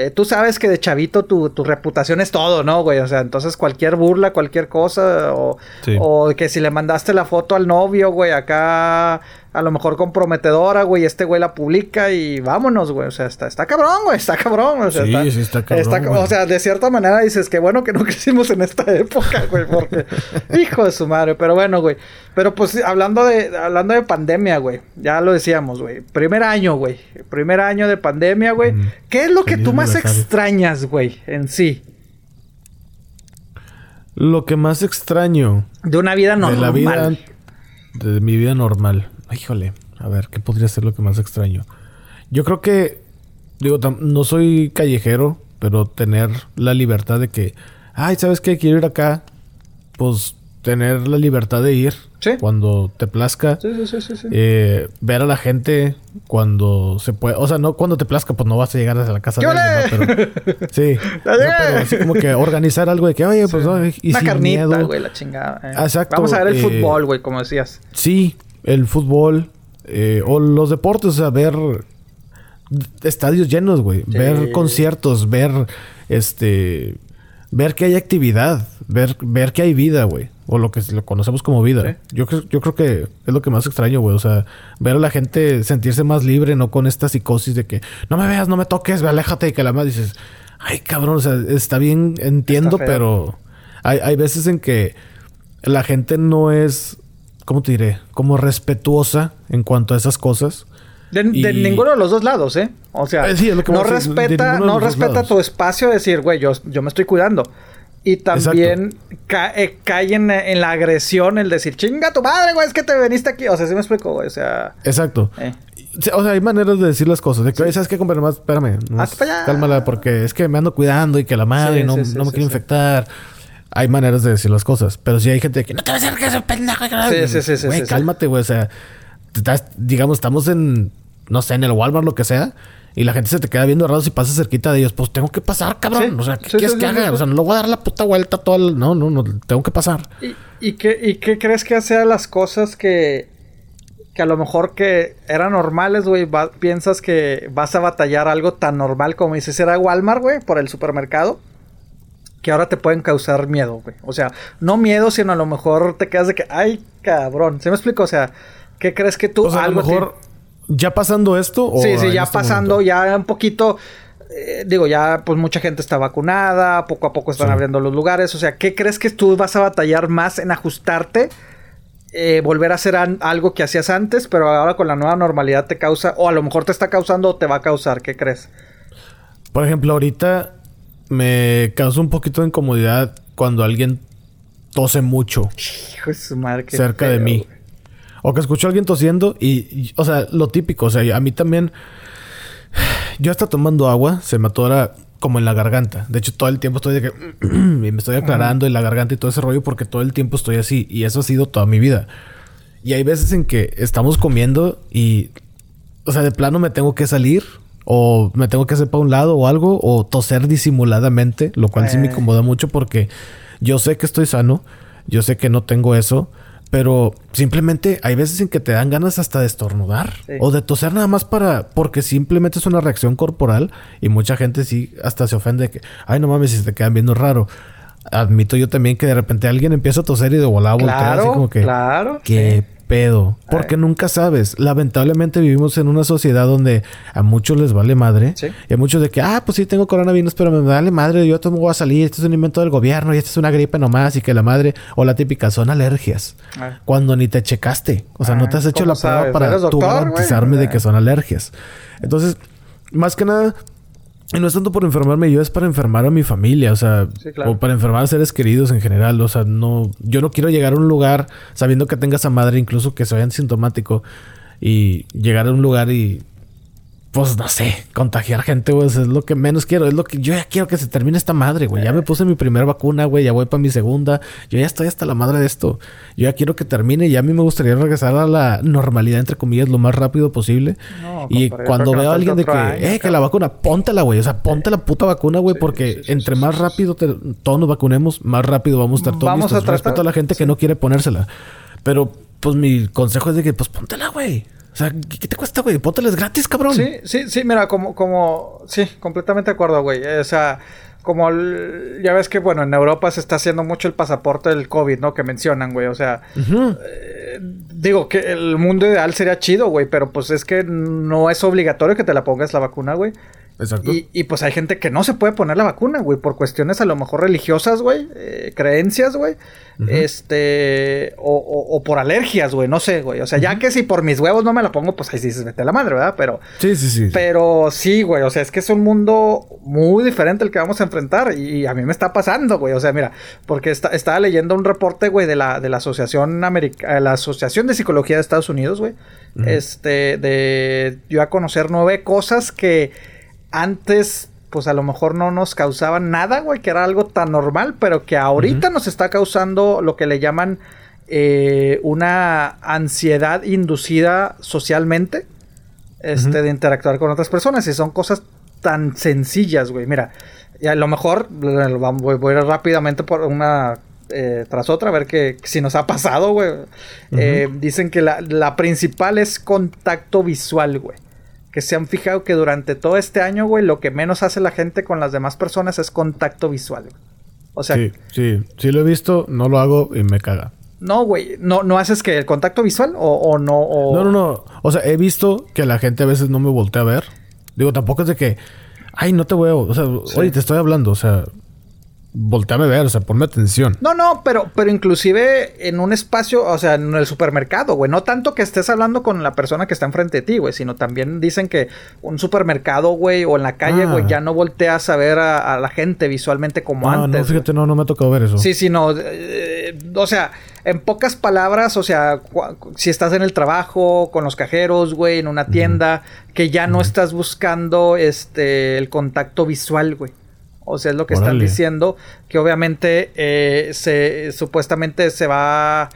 eh, tú sabes que de chavito tu, tu reputación es todo, ¿no, güey? O sea, entonces cualquier burla, cualquier cosa, o, Sí. o que si le mandaste la foto al novio, güey, acá a lo mejor comprometedora, güey, este güey la publica y vámonos, güey. O sea, está, está cabrón, güey, está cabrón. O sea, Sí, sí está cabrón, güey. O sea, de cierta manera dices que bueno que no crecimos en esta época, güey, porque hijo de su madre. Pero bueno, güey. Pero pues hablando de, hablando de pandemia, güey, ya lo decíamos, güey. Primer año, güey. Primer año de pandemia, güey. ¿Qué es lo que tú más extrañas, güey, en sí? Lo que más extraño De una vida normal. de la vida... De mi vida normal. Híjole. A ver, ¿qué podría ser lo que más extraño? Yo creo que... Digo, no soy callejero, pero tener la libertad de que... Ay, ¿sabes qué? Quiero ir acá. Pues tener la libertad de ir. Sí. Cuando te plazca. Sí, sí, sí, sí. sí. Eh, ver a la gente cuando se puede. O sea, no cuando te plazca, pues no vas a llegar a la casa de alguien, ¿no? Pero, sí. ¡Ya No, pero así como que organizar algo de que, oye, pues, ay, y una sin carnita, güey, la chingada. eh. Exacto, Vamos a ver el eh, fútbol, güey, como decías. Sí, el fútbol. eh, o los deportes, o sea, ver estadios llenos, güey. Sí. Ver conciertos, ver este. Ver que hay actividad, ver, ver que hay vida, güey. O lo que lo conocemos como vida. Yo, creo, yo creo que es lo que más extraño, güey. O sea, ver a la gente sentirse más libre, no con esta psicosis de que no me veas, no me toques, ve, aléjate y que la más dices, ay, cabrón, o sea, está bien, entiendo, Está pero hay, hay veces en que la gente no es, ¿cómo te diré? Como respetuosa en cuanto a esas cosas. De, ninguno de los dos lados, ¿eh? O sea, Eh, sí, es lo que no de respeta, de no respeta tu espacio de decir, güey, yo, yo me estoy cuidando. Y también ca- eh, cae en, en la agresión el decir, chinga tu madre, güey, es que te viniste aquí. O sea, sí me explico, güey. O sea, Exacto. eh. O sea, hay maneras de decir las cosas. De que, "Oye, ¿sabes qué, compadre? Más, espérame. allá. cálmala porque es que me ando cuidando y que la madre Sí, no, sí, sí, no me sí. infectar. Hay maneras de decir las cosas. Pero sí hay gente que no te va a hacer que ese pendejo. Sí, sí, sí, sí, Güey, sí, sí. cálmate, güey. O sea, estás- digamos, estamos en, no sé, en el Walmart, lo que sea. Y la gente se te queda viendo raro si pasas cerquita de ellos. Pues tengo que pasar, cabrón. Sí, o sea, ¿qué sí, quieres sí, que haga? O sea, no le voy a dar la puta vuelta todo el... No, no, no. Tengo que pasar. ¿Y, y qué, ¿Y qué crees que sean las cosas que, que a lo mejor que eran normales, güey? piensas que vas a batallar algo tan normal como dices, era Walmart, güey, por el supermercado. Que ahora te pueden causar miedo, güey. O sea, no miedo, sino a lo mejor te quedas de que, ay, cabrón. ¿Se me explico? O sea, ¿qué crees que tú O sea, a lo algo te- mejor... ¿Ya pasando esto? o Sí, sí, ya este pasando, momento? ya un poquito. eh, digo, ya pues mucha gente está vacunada, poco a poco están Sí. abriendo los lugares. O sea, ¿qué crees que tú vas a batallar más en ajustarte? eh, volver a hacer algo que hacías antes, pero ahora con la nueva normalidad te causa, o a lo mejor te está causando o te va a causar, ¿qué crees? Por ejemplo, ahorita me causa un poquito de incomodidad cuando alguien tose mucho Hijo de su madre, qué cerca de mí. güey. O que escucho a alguien tosiendo y, y- o sea, lo típico, o sea, a mí también... Yo hasta tomando agua se me atora como en la garganta. De hecho, todo el tiempo estoy de que... y me estoy aclarando en la garganta y todo ese rollo porque todo el tiempo estoy así. Y eso ha sido toda mi vida. Y hay veces en que estamos comiendo y... O sea, de plano me tengo que salir o me tengo que hacer para un lado o algo o toser disimuladamente, lo cual sí me Eh. incomoda mucho porque yo sé que estoy sano, yo sé que no tengo eso, pero simplemente hay veces en que te dan ganas hasta de estornudar Sí. o de toser nada más para porque simplemente es una reacción corporal y mucha gente sí hasta se ofende de que ay no mames si te quedan viendo raro. Admito yo también que de repente alguien empieza a toser y de volada voltea así Claro, como que claro. qué sí. Pedo. Porque nunca sabes. Lamentablemente vivimos en una sociedad donde a muchos les vale madre. Sí. Y a muchos de que, ah, pues sí tengo coronavirus, pero me vale madre. Yo me voy a salir. Esto es un invento del gobierno y esto es una gripe nomás. Y que la madre, o la típica, son alergias. Ah. Cuando ni te checaste. O sea, Ah, no te has hecho ¿cómo la prueba sabes? para ¿Eres tú doctor, garantizarme de Ah. que son alergias. Entonces, más que nada, y no es tanto por enfermarme yo, es para enfermar a mi familia, o sea, Sí, claro. o para enfermar a seres queridos en general, o sea, no, yo no quiero llegar a un lugar sabiendo que tengas a madre, incluso que sea sintomático, y llegar a un lugar y, pues no sé, contagiar gente, güey, es lo que menos quiero, es lo que yo ya quiero que se termine esta madre, güey, ya me puse mi primera vacuna, güey, ya voy para mi segunda, yo ya estoy hasta la madre de esto, yo ya quiero que termine y a mí me gustaría regresar a la normalidad, entre comillas, lo más rápido posible. No, y compadre, cuando veo a alguien de que, año, eh, que la vacuna, póntela, güey. O sea, ponte la puta vacuna, güey, porque entre más rápido te- todos nos vacunemos, más rápido vamos a estar todos Vamos listos. a tratar- Respeto a la gente que no quiere ponérsela. Pero, pues, mi consejo es de que, pues, póntela, güey. O sea, ¿qué, te cuesta, güey? Pónteles gratis, cabrón. Sí, sí, sí, mira, como, como, sí, completamente de acuerdo, güey. O sea, como el- ya ves que, bueno, en Europa se está haciendo mucho el pasaporte del COVID, ¿no? Que mencionan, güey. O sea, Ujú. digo que el mundo ideal sería chido, güey, pero pues es que no es obligatorio que te la pongas la vacuna, güey. Exacto. Y, y, pues hay gente que no se puede poner la vacuna, güey, por cuestiones a lo mejor religiosas, güey, eh, creencias, güey, este, o, o- o por alergias, güey, no sé, güey. O sea, ya que si por mis huevos no me la pongo, pues ahí sí se vete a la madre, ¿verdad? Pero, Sí, sí, sí. pero sí, güey, o sea, es que es un mundo muy diferente el que vamos a enfrentar y a mí me está pasando, güey, o sea, mira, porque está- estaba leyendo un reporte, güey, de la, de la Asociación America, la Asociación de Psicología de Estados Unidos, güey, este, de, yo a conocer nueve cosas que antes, pues a lo mejor no nos causaban nada, güey, que era algo tan normal, pero que ahorita nos está causando lo que le llaman eh, una ansiedad inducida socialmente este, de interactuar con otras personas. Y son cosas tan sencillas, güey. Mira, y a lo mejor voy a ir rápidamente por una eh, tras otra a ver que, si nos ha pasado, güey. Eh, dicen que la, la principal es contacto visual, güey. Que se han fijado que durante todo este año, güey, lo que menos hace la gente con las demás personas es contacto visual, güey. O sea, sí, sí. Sí lo he visto, no lo hago y me caga. no, güey, no, no haces que el contacto visual o, o no. O... No, no, no. O sea, he visto que la gente a veces no me voltea a ver. Digo, tampoco es de que, ay, no te veo. O sea, oye, te estoy hablando. O sea, volteame a ver, o sea, ponme atención. No, no, pero, pero inclusive en un espacio, o sea, en el supermercado, güey. No tanto que estés hablando con la persona que está enfrente de ti, güey, sino también dicen que un supermercado, güey, o en la calle, Ah. güey, ya no volteas a ver a, a la gente visualmente como Ah, antes. no, fíjate, no, no me ha tocado ver eso. Sí, sí, no. eh, o sea, en pocas palabras, o sea, si estás en el trabajo, con los cajeros, güey, en una tienda, que ya no estás buscando este el contacto visual, güey. O sea, es lo que están diciendo, que obviamente eh, se supuestamente se va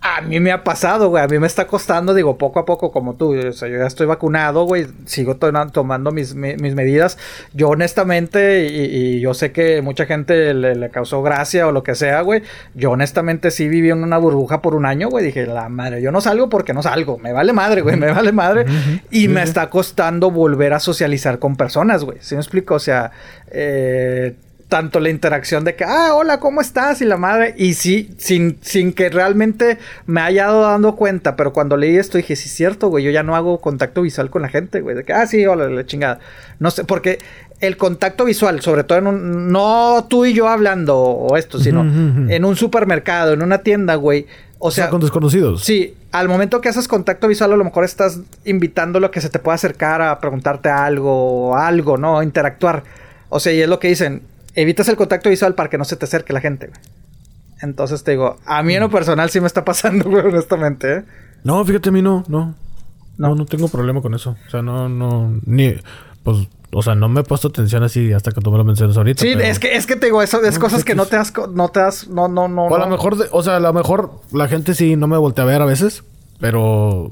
a mí me ha pasado, güey. A mí me está costando, digo, poco a poco, como tú. O sea, yo ya estoy vacunado, güey. Sigo to- tomando mis, mi- mis medidas. Yo, honestamente, y, y yo sé que mucha gente le, le causó gracia o lo que sea, güey. Yo, honestamente, sí viví en una burbuja por un año, güey. Dije, la madre, yo no salgo porque no salgo. Me vale madre, güey. Me vale madre. Y me está costando volver a socializar con personas, güey. ¿Sí me explico? O sea, eh tanto la interacción de que, ah, hola, ¿cómo estás? Y la madre, y sí, sin, sin que realmente me haya dado dando cuenta, pero cuando leí esto dije, sí, es cierto, güey, yo ya no hago contacto visual con la gente, güey, de que, ah, sí, hola, la chingada. No sé, porque el contacto visual, sobre todo en un, no tú y yo hablando o esto, sino en un supermercado, en una tienda, güey, o O sea, sea, con desconocidos. Sí, al momento que haces contacto visual, a lo mejor estás invitándolo a que se te pueda acercar a preguntarte algo, algo, ¿no? Interactuar. O sea, y es lo que dicen, evitas el contacto visual para que no se te acerque la gente, güey. Entonces te digo, a mí en lo personal sí me está pasando, güey, honestamente, ¿eh? No, fíjate, a mí no, no. No. No, no tengo problema con eso. O sea, no, no, ni, pues, o sea, no me he puesto atención así hasta que tú me lo mencionas ahorita. Sí, pero- es que, es que te digo, eso es No, cosas que no te das, no te das, no, no, no. O a lo no. mejor, de- o sea, a lo mejor la gente sí no me voltea a ver a veces, pero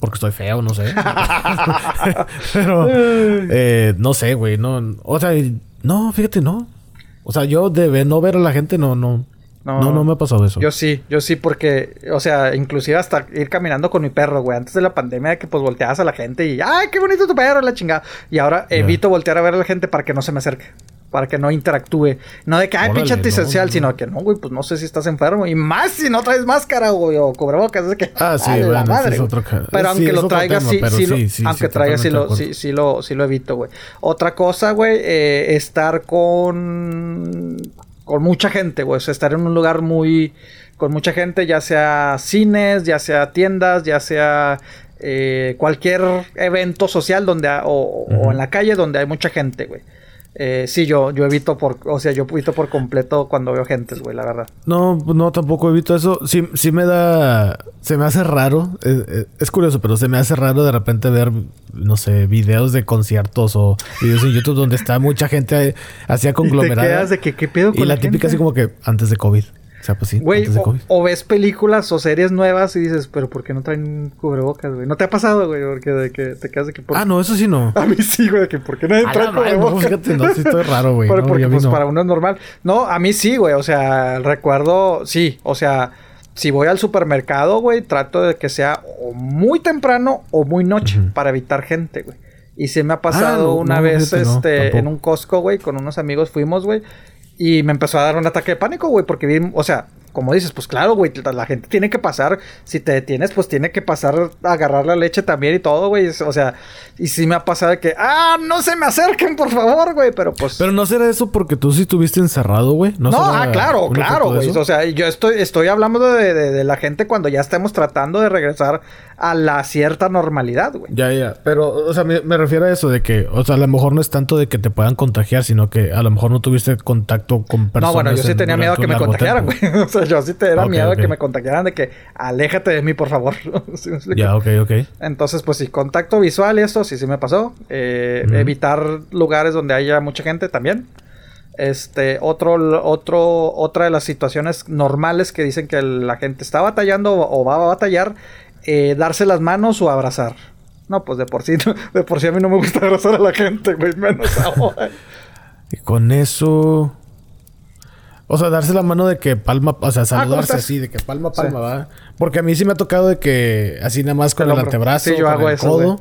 porque estoy feo, no sé. pero eh, no sé, güey, no, o sea, no, fíjate, no. O sea, yo de no ver a la gente no, no, No. no, no, me ha pasado eso. Yo sí, yo sí, porque, o sea, inclusive hasta ir caminando con mi perro, güey. Antes de la pandemia, que pues volteabas a la gente y, ¡ay, qué bonito tu perro! La chingada. Y ahora evito voltear a ver a la gente para que no se me acerque. Para que no interactúe. No de que, ay, pinche antisocial, no, no. sino que no, güey, pues no sé si estás enfermo. Y más si no traes máscara, güey, o cubrebocas. Es que, Ah, sí, a la bueno, ese madre, es otro Pero aunque lo traigas, sí, sí, lo- sí, aunque traigas, sí lo, sí, sí lo, sí lo evito, güey. Otra cosa, güey, eh, estar con, con mucha gente, güey. O sea, estar en un lugar muy, con mucha gente, ya sea cines, ya sea tiendas, ya sea eh, cualquier evento social donde, ha- o, o en la calle donde hay mucha gente, güey. Eh, sí, yo, yo evito por, o sea, yo evito por completo cuando veo gentes, güey, la verdad. No, no, tampoco evito eso. Sí, sí me da... Se me hace raro. eh, eh, es curioso, pero se me hace raro de repente ver, no sé, videos de conciertos o videos en YouTube donde está mucha gente eh, así Y te conglomerada. quedas de que, ¿qué pedo con Y la, típica gente? así como que antes de COVID. O sea, pues sí, Güey, antes de o, COVID. o ves películas o series nuevas y dices, pero ¿por qué no traen cubrebocas, güey? ¿No te ha pasado, güey? Porque de que te quedas de que... por- Ah, no, eso sí no. A mí sí, güey, de que ¿por qué nadie trae no, cubrebocas? fíjate, no, sí estoy raro, güey. Pero No, porque pues no. para uno es normal. No, a mí sí, güey. O sea, recuerdo, sí. O sea, si voy al supermercado, güey, trato de que sea o muy temprano o muy noche para evitar gente, güey. Y se me ha pasado no, una vez, este, en un Costco, güey, con unos amigos fuimos, güey. Y me empezó a dar un ataque de pánico, güey, porque vi, o sea, como dices, pues claro, güey, la, la gente tiene que pasar, si te detienes, pues tiene que pasar a agarrar la leche también y todo, güey. O sea, y sí me ha pasado de que, ah, no se me acerquen, por favor, güey, pero pues... Pero no será eso porque tú sí estuviste encerrado, güey. No, será ah, claro, claro, güey. O sea, yo estoy, estoy hablando de, de- de la gente cuando ya estamos tratando de regresar a la cierta normalidad, güey. Ya, ya. Pero, o sea, me, me refiero a eso de que, o sea, a lo mejor no es tanto de que te puedan contagiar, sino que a lo mejor no tuviste contacto con personas. No, bueno, yo sí en- tenía miedo que me contagiaran, güey. O sea, yo sí te era miedo de que me contagiaran, de que aléjate de mí, por favor. Ya, ok, ok. Entonces, pues sí, contacto visual y esto sí, sí me pasó. Eh. Evitar lugares donde haya mucha gente también. Este, otro, otro, otra de las situaciones normales que dicen que la gente está batallando o va a batallar, eh, darse las manos o abrazar. No, pues de por sí, de por sí a mí no me gusta abrazar a la gente, güey, menos ahora. Y con eso. O sea, darse la mano de que palma, o sea, ¿cómo saludarse así, de que palma, Sí. palma, va. Porque a mí sí me ha tocado de que así nada más con El antebrazo, Sí, yo con hago el eso, codo.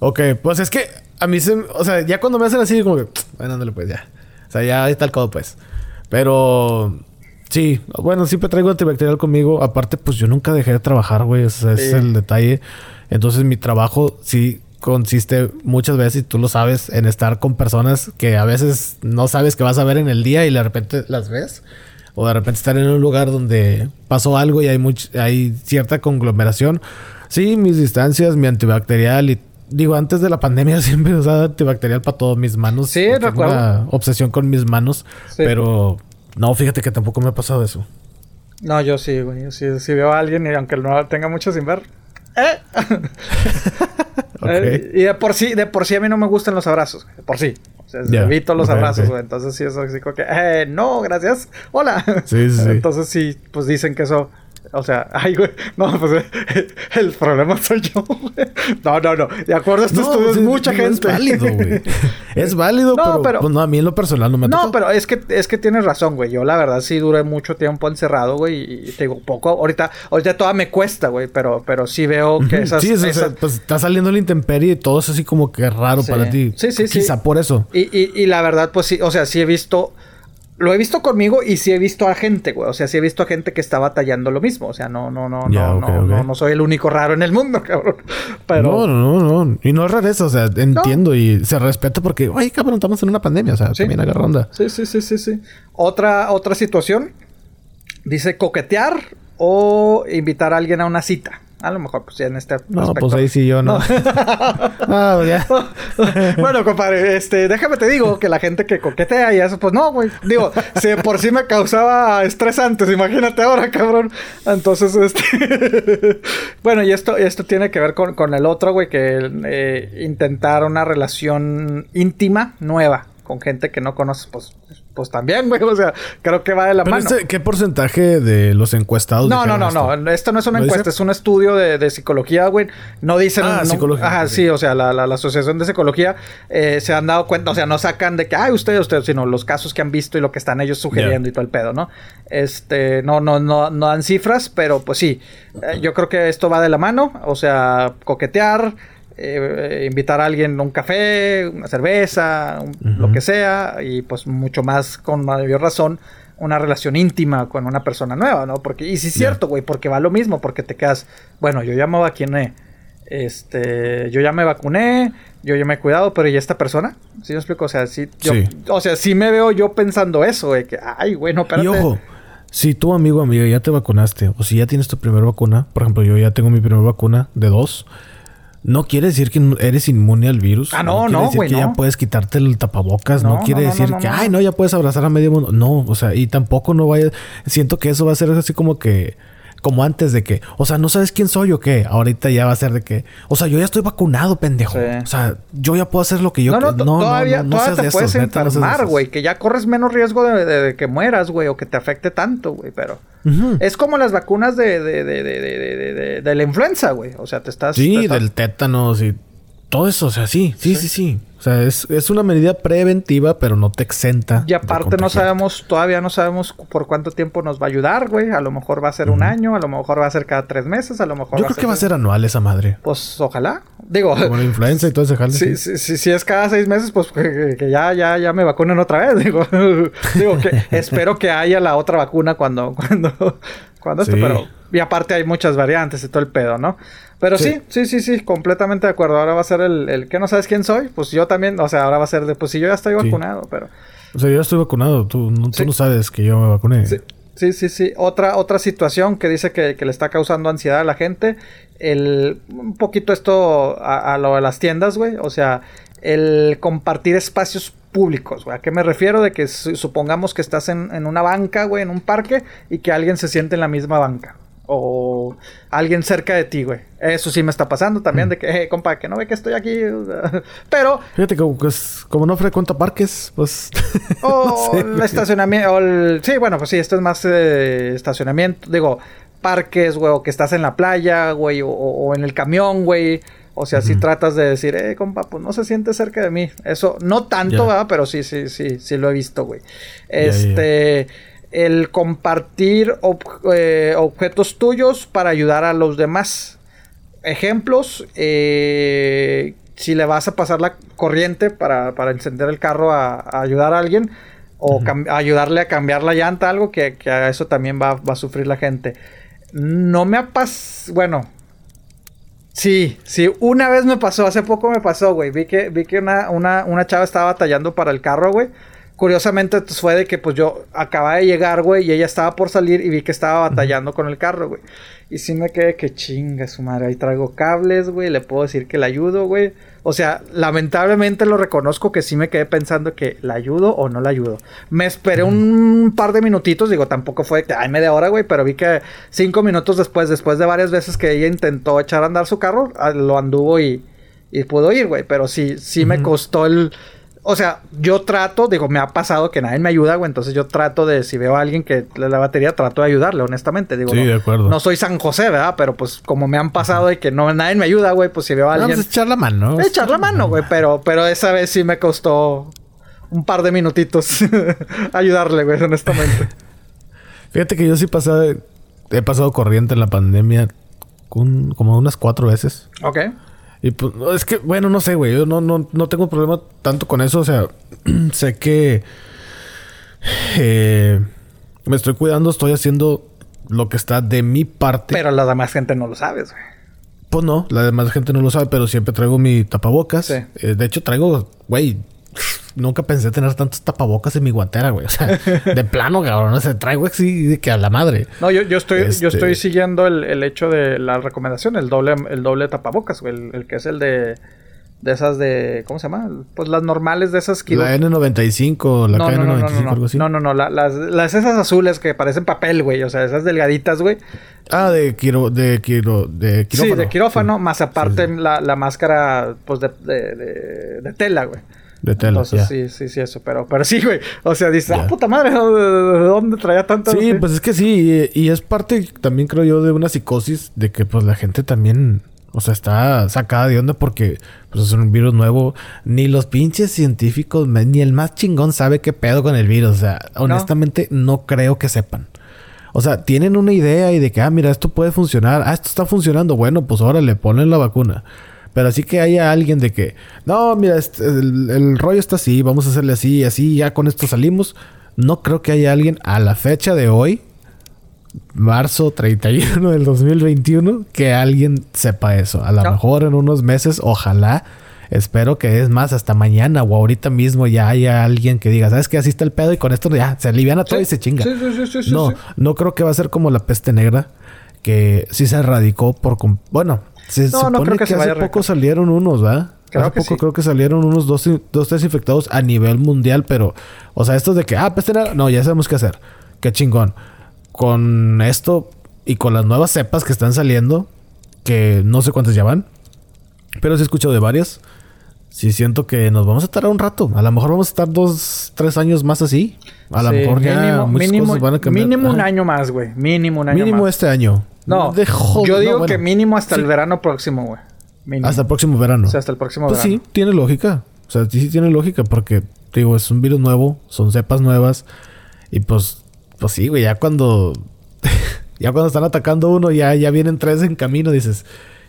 Ok, pues es que a mí se, o sea, ya cuando me hacen así, como que, bueno, ándale pues ya. O sea, ya ahí está el codo, pues. Pero sí, bueno, siempre traigo antibacterial conmigo. Aparte, pues yo nunca dejé de trabajar, güey. Ese Sí. es el detalle. Entonces, mi trabajo sí consiste muchas veces, y tú lo sabes, en estar con personas que a veces no sabes que vas a ver en el día y de repente las ves. O de repente estar en un lugar donde pasó algo y hay, much- hay cierta conglomeración. Sí, mis distancias, mi antibacterial y... Digo, antes de la pandemia siempre usaba antibacterial para todas mis manos. Sí, recuerdo. Una obsesión con mis manos. Sí. Pero... No, fíjate que tampoco me ha pasado eso. No, yo sí, güey. Sí, si veo a alguien y aunque no tenga mucho sin ver. ¡Eh! Eh, y de por sí, de por sí a mí no me gustan los abrazos. De por sí. O sea, evito los abrazos, ok. güey. Entonces sí, eso así como que, eh, no, gracias. Hola. Sí, sí, sí. Entonces sí, pues dicen que eso. O sea, ay, güey. No, pues eh, el problema soy yo, güey. No, no, no. De acuerdo a este estudio es sí, mucha digo, gente. Es válido, güey. Es válido, No, pero, pero- pues, no, a mí en lo personal no me No, pero es que, es que tienes razón, güey. Yo la verdad sí duré mucho tiempo encerrado, güey. Y te digo, poco. Ahorita, ahorita toda me cuesta, güey. Pero, pero sí veo que esas. sí, eso, esas- o sea, pues está saliendo la intemperie y todo es así como que raro Sí. para ti. Sí, sí, sí. Quizá por eso. Y, y, y la verdad, pues sí, o sea, sí he visto. Lo he visto conmigo y sí he visto a gente, güey. O sea, sí he visto a gente que está batallando lo mismo. O sea, no, no, no, Ya, no, ok, no, ok. no, no soy el único raro en el mundo, cabrón. Pero. No, no, no, no. Y no es rareza, o sea, entiendo y se respeta porque, ay, cabrón, estamos en una pandemia, o sea, Sí. también agarra onda. Sí, sí, sí, sí, sí. Otra, otra situación. Dice coquetear o invitar a alguien a una cita. A lo mejor, pues ya en este No, aspecto. pues ahí sí yo no. ah, ya. bueno, compadre, este, déjame te digo que la gente que coquetea y eso, pues no, güey. Digo, si por sí me causaba estrés antes, imagínate ahora, cabrón. Entonces, este. bueno, y esto, esto tiene que ver con, con el otro, güey, que eh, intentar una relación íntima, nueva, con gente que no conoces, pues, pues también, güey. O sea, creo que va de la Pero mano. este, ¿qué porcentaje de los encuestados No, no, no, esto? no. Esto no es una encuesta, es un estudio de, de psicología, güey. No dicen. Ah, no- psicología, Ajá, sí, o sea, la, la- la Asociación de Psicología eh, se han dado cuenta, o sea, no sacan de que, ay, ustedes, ustedes, sino los casos que han visto y lo que están ellos sugiriendo y todo el pedo, ¿no? Este, no, no, no, no dan cifras, pero pues sí. Eh, yo creo que esto va de la mano, o sea, coquetear. Eh, invitar a alguien a un café, una cerveza, un- lo que sea, y pues mucho más con mayor razón una relación íntima con una persona nueva, ¿no? Porque, y sí es cierto, güey, porque va lo mismo, porque te quedas, bueno, yo ya me vacuné, este, yo ya me vacuné, yo ya me he cuidado, pero ¿y esta persona? ¿Sí me explico? O sea, sí, yo- Sí. o sea, sí me veo yo pensando eso, güey, que, ay, güey, no, espérate. Y ojo, si tú, amigo amiga, ya te vacunaste o si ya tienes tu primera vacuna, por ejemplo, yo ya tengo mi primera vacuna de dos, no quiere decir que eres inmune al virus. Ah, no, no, güey, que ya no. puedes quitarte el tapabocas. No, No, quiere no, no, decir no, que, no, ay, no. no, ya puedes abrazar a medio mundo. No, o sea, y tampoco no vaya. Siento que eso va a ser así como que. Como antes de que, o sea, no sabes quién soy o qué. Ahorita ya va a ser de que, o sea, yo ya estoy vacunado, pendejo. Sí. O sea, yo ya puedo hacer lo que yo no, no, que- to- todavía, no todavía seas te de puedes no enfermar, güey. Que ya corres menos riesgo de, de- de que mueras, güey. O que te afecte tanto, güey. Pero Es como las vacunas de, de, de, de, de, de- de- de la influenza, güey. O sea, te estás... te Sí, estás- del tétanos y todo eso, o sea, sí, sí, sí, sí. Sea, es, es una medida preventiva, pero no te exenta. Y aparte no sabemos, todavía no sabemos por cuánto tiempo nos va a ayudar, güey. A lo mejor va a ser un año, a lo mejor va a ser cada tres meses, a lo mejor Yo creo que va a ser anual esa madre. Pues ojalá. Digo, Como la influenza y todo ese jale. si, sí. si, si- si es cada seis meses, pues que, ya, ya, ya me vacunen otra vez. Digo, digo que espero que haya la otra vacuna cuando, cuando, cuando esto, pero. Y aparte hay muchas variantes y todo el pedo, ¿no? Pero sí, sí, sí, sí, completamente de acuerdo. Ahora va a ser el, el que no sabes quién soy, pues yo también, o sea, ahora va a ser de, pues si yo ya estoy Sí. vacunado, pero. O sea, yo ya estoy vacunado. Tú, no, tú Sí. no sabes que yo me vacuné. Sí, sí, sí. Otra, otra situación que dice que, que le está causando ansiedad a la gente. El, un poquito esto a, a lo de las tiendas, güey. O sea, el compartir espacios públicos, güey. ¿A qué me refiero? De que su- supongamos que estás en, en una banca, güey, en un parque, y que alguien se siente en la misma banca. O alguien cerca de ti, güey. Eso sí me está pasando también, de que, eh, compa, que no ve que estoy aquí. Pero Fíjate que pues, como no frecuento parques, pues... O no sé, el estacionamiento. o el- sí, bueno, pues sí, esto es más eh, estacionamiento. Digo, parques, güey, o que estás en la playa, güey, o, o- en el camión, güey. O sea, si tratas de decir, eh, compa, pues no se siente cerca de mí. Eso, no tanto, Ya. ¿verdad? Pero sí, sí, sí, sí lo he visto, güey. Este. El compartir ob- eh, objetos tuyos para ayudar a los demás. Ejemplos, eh, si le vas a pasar la corriente para, para encender el carro a, a ayudar a alguien o ayudarle a cambiar la llanta, algo que, que a eso también va, va a sufrir la gente. No me ha pasado, bueno, sí, sí, una vez me pasó, hace poco me pasó, güey, vi que, vi que una, una, una chava estaba batallando para el carro, güey. Curiosamente pues, fue de que pues yo acababa de llegar, güey, y ella estaba por salir y vi que estaba batallando con el carro, güey. Y sí me quedé que chinga su madre, ahí traigo cables, güey, le puedo decir que la ayudo, güey. O sea, lamentablemente lo reconozco que sí me quedé pensando que la ayudo o no la ayudo. Me esperé un par de minutitos, digo, tampoco fue, ay, media hora, güey, pero vi que cinco minutos después, después de varias veces que ella intentó echar a andar su carro, ah, lo anduvo y, y pudo ir, güey. Pero sí, sí me costó el... O sea, yo trato, digo, me ha pasado que nadie me ayuda, güey. Entonces yo trato de, si veo a alguien que le la batería, trato de ayudarle, honestamente. Digo, Sí, no, de acuerdo. no soy San José, ¿verdad? Pero pues como me han pasado de que no nadie me ayuda, güey, pues si veo a Vamos alguien... a echar la mano. Echar la mano, güey, pero, pero esa vez sí me costó un par de minutitos ayudarle, güey, honestamente. Fíjate que yo sí pasé, he pasado corriente en la pandemia como unas cuatro veces. ok. Y pues, no, es que, bueno, no sé, güey. Yo no, no, no tengo problema tanto con eso. O sea, sé que eh, me estoy cuidando, estoy haciendo lo que está de mi parte. Pero la demás gente no lo sabes, güey. Pues no, la demás gente no lo sabe, pero siempre traigo mi tapabocas. Sí. Eh, de hecho, traigo, güey, nunca pensé tener tantos tapabocas en mi guantera, güey. O sea, de plano, cabrón. O sea, traigo así de que a la madre. No, yo, yo estoy, yo Este- estoy siguiendo el, el hecho de la recomendación, el doble, el doble tapabocas, güey. El, el que es el de, de esas de, ¿cómo se llama? Pues las normales de esas que... La N95, la no, no, no, no, KN95, no, algo así. no, no, no, la- las, las esas azules que parecen papel, güey, o sea, esas delgaditas, güey. Ah, de quiro, de quiro, de quirófano. Sí, de quirófano, más aparte Sí, sí. La, la máscara, pues, de, de, de- de tela, güey. De tela, Entonces, sí, sí, sí, eso. Pero, pero sí, güey. O sea, dices, ah, Ya. puta madre, ¿de de dónde traía tanta? Sí, pues es que sí, y, y es parte también creo yo de una psicosis de que pues la gente también, o sea, está sacada de onda porque pues es un virus nuevo, ni los pinches científicos, ni el más chingón sabe qué pedo con el virus, o sea, honestamente no creo que sepan. O sea, tienen una idea y de que, ah, mira, esto puede funcionar, ah, esto está funcionando, bueno, pues órale, ponen la vacuna. Pero así que haya alguien de que, no, mira, este, el, el rollo está así, vamos a hacerle así y así, ya con esto salimos. No creo que haya alguien a la fecha de hoy, marzo 31 del 2021, que alguien sepa eso. A lo No. mejor en unos meses, ojalá. Espero que es más, hasta mañana o ahorita mismo ya haya alguien que diga, ¿sabes qué? Así está el pedo y con esto ya se aliviana todo y se chinga. Sí, sí, sí, sí, sí, no, no creo que va a ser como la peste negra, que sí se erradicó por... Bueno, se No, no supone creo que que, se hace vaya poco salieron unos, ¿verdad? Creo hace que poco sí. creo que salieron unos dos, dos, tres infectados a nivel mundial, pero... O sea, estos de que, ah, peste. No, ya sabemos qué hacer. Qué chingón. Con esto y con las nuevas cepas que están saliendo, que no sé cuántas ya van, pero sí he escuchado de varias. Sí siento que nos vamos a tardar un rato. A lo mejor vamos a estar dos, tres años más así. A lo Sí, mejor ya mínimo, muchas mínimo, cosas van a cambiar. mínimo un año más, güey. Mínimo un año Mínimo más. este año. No, De yo no, digo bueno, que mínimo hasta el verano próximo, güey. Mínimo. Hasta el próximo verano. O sea, hasta el próximo pues verano. sí, tiene lógica. O sea, sí, sí tiene lógica porque, digo, es un virus nuevo, son cepas nuevas. Y pues, pues sí, güey, ya cuando. ya cuando están atacando uno, ya, ya vienen tres en camino, dices,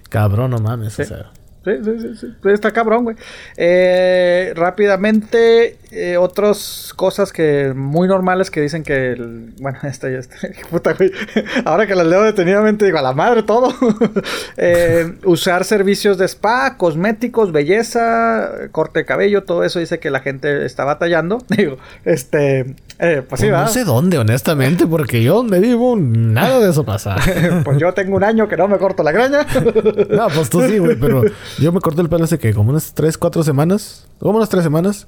cabrón, no mames. Sí. O sea, Sí, sí, sí, sí. Sí, Está cabrón, güey. Eh, rápidamente, eh, otras cosas que muy normales que dicen que... el- bueno, esta ya está... Puta, güey. Ahora que las leo detenidamente digo, a la madre todo. Eh, usar servicios de spa, cosméticos, belleza, corte de cabello, todo eso dice que la gente está batallando. Digo, este... eh, pues sí, pues no sé dónde, honestamente, porque yo donde vivo, nada de eso pasa. pues yo tengo un año que no me corto la graña. No, pues tú sí, güey, pero yo me corté el pelo hace que como unas 3, 4 semanas. Como unas 3 semanas.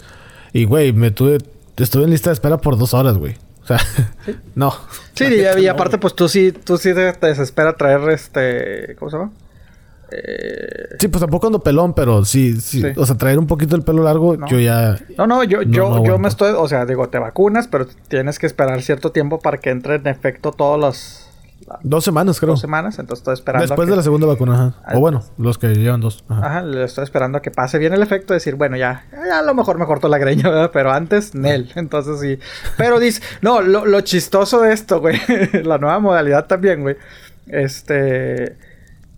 Y, güey, me tuve... Estuve en lista de espera por dos horas, güey. O sea, no. Sí, y, y aparte, pues tú sí, tú sí te, te desespera traer este. ¿Cómo se llama? Eh, Sí, pues tampoco ando pelón, pero sí, sí. Sí. O sea, traer un poquito el pelo largo, No. yo ya... no, no, yo, No, yo, no yo me estoy, o sea, digo, te vacunas, pero tienes que esperar cierto tiempo para que entre en efecto todas las las Dos semanas, creo. dos semanas, entonces estoy esperando. a Después que- de la segunda vacuna, ajá. Ah, O bueno, los que llevan dos. Ajá. Ajá, le estoy esperando a que pase bien el efecto de decir, bueno, ya, ya a lo mejor me corto la greña, ¿verdad? Pero antes, Nel. Entonces sí. Pero dice, no, lo, lo chistoso de esto, güey, la nueva modalidad también, güey. Este.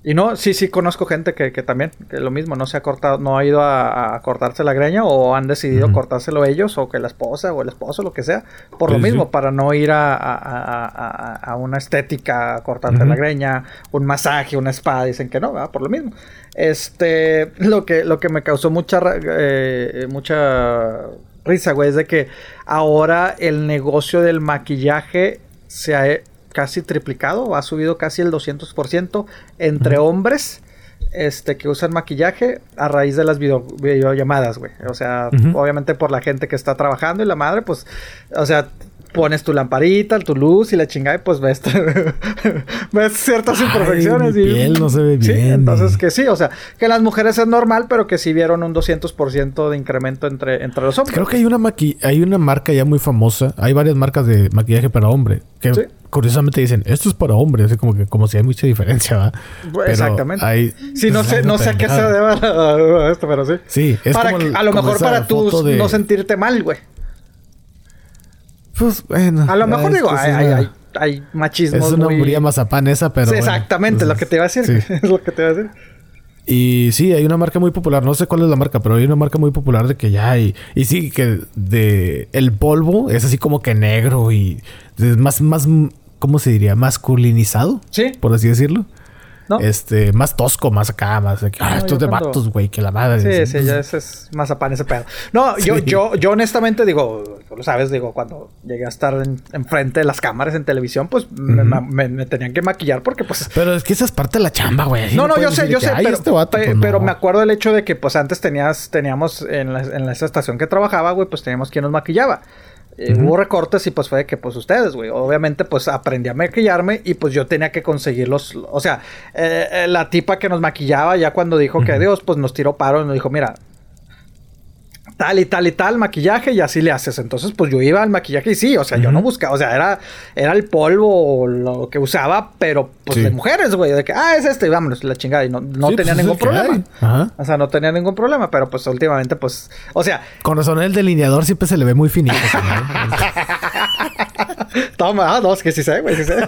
Y no, sí, sí conozco gente que, que también, que lo mismo, no se ha cortado, no ha ido a, a cortarse la greña o han decidido Ujú. cortárselo ellos o que la esposa o el esposo, lo que sea, por lo sí. mismo, para no ir a, a- a- una estética, a cortarte Ujú. la greña, un masaje, una spa, dicen que no, ¿verdad? por lo mismo. Este, lo que, lo que me causó mucha, eh, mucha risa, güey, es de que ahora el negocio del maquillaje se ha casi triplicado, ha subido casi el 200% entre hombres este, que usan maquillaje a raíz de las video- videollamadas, güey. O sea, obviamente por la gente que está trabajando y la madre, pues, o sea, pones tu lamparita, tu luz y la chingada y pues ves, ves ciertas Ay, imperfecciones. mi y, piel no se ve Sí, bien, entonces que sí, o sea, que las mujeres es normal, pero que sí vieron un 200% de incremento entre, entre los hombres. Creo que hay una maqui hay una marca ya muy famosa. Hay varias marcas de maquillaje para hombre. Que Sí. curiosamente dicen, esto es para hombre. Así como que como si hay mucha diferencia, ¿va? Pero Exactamente. hay- Sí, no pues, sé, no sé a qué se a esto, pero sí. Sí, es para como el- a lo mejor para tú no sentirte mal, güey. Pues bueno. A lo mejor digo, hay, una- hay, hay machismos Es una muy... mazapán esa, pero. Sí, bueno, exactamente, pues, lo que te iba a decir. sí. es lo que te iba a decir. Y sí, hay una marca muy popular. No sé cuál es la marca, pero hay una marca muy popular de que ya hay. Y sí, que de el polvo es así como que negro y es más, más, ¿cómo se diría? Masculinizado, Sí, por así decirlo. ¿No? Este, más tosco, más acá, más de que, ah, No, esto yo es de vatos, güey, que la madre. Sí, sí, ya ese es mazapán ese pedo. No, yo, Sí. yo, yo honestamente digo, tú lo sabes, digo, cuando llegué a estar en- enfrente de las cámaras en televisión, pues me, Ujú. me- me tenían que maquillar porque pues Pero es que esa es parte de la chamba, güey. No, no, yo puedes sé, yo que, sé, "Ay, pero, este vato", pues, pero me acuerdo del hecho de que pues antes tenías, teníamos en la, en la- esa estación que trabajaba, güey, pues teníamos quien nos maquillaba. Eh. Hubo recortes y pues fue de que pues ustedes, güey. Obviamente pues aprendí a maquillarme y pues yo tenía que conseguirlos. O sea, eh, eh, la tipa que nos maquillaba ya cuando dijo que. Dios pues nos tiró paro y nos dijo, mira, tal y tal y tal maquillaje y así le haces. Entonces, pues yo iba al maquillaje y sí, o sea, yo no buscaba, o sea, era, era el polvo lo que usaba, pero pues Sí. de mujeres, güey, de que, ah, es este, y vámonos, la chingada, y no, no Sí, tenía pues, es ningún problema. Ajá. O sea, no tenía ningún problema, pero pues últimamente, pues, o sea, Con razón, el delineador siempre se le ve muy finito. toma, ah, no, es que sí sé, güey, sí sé.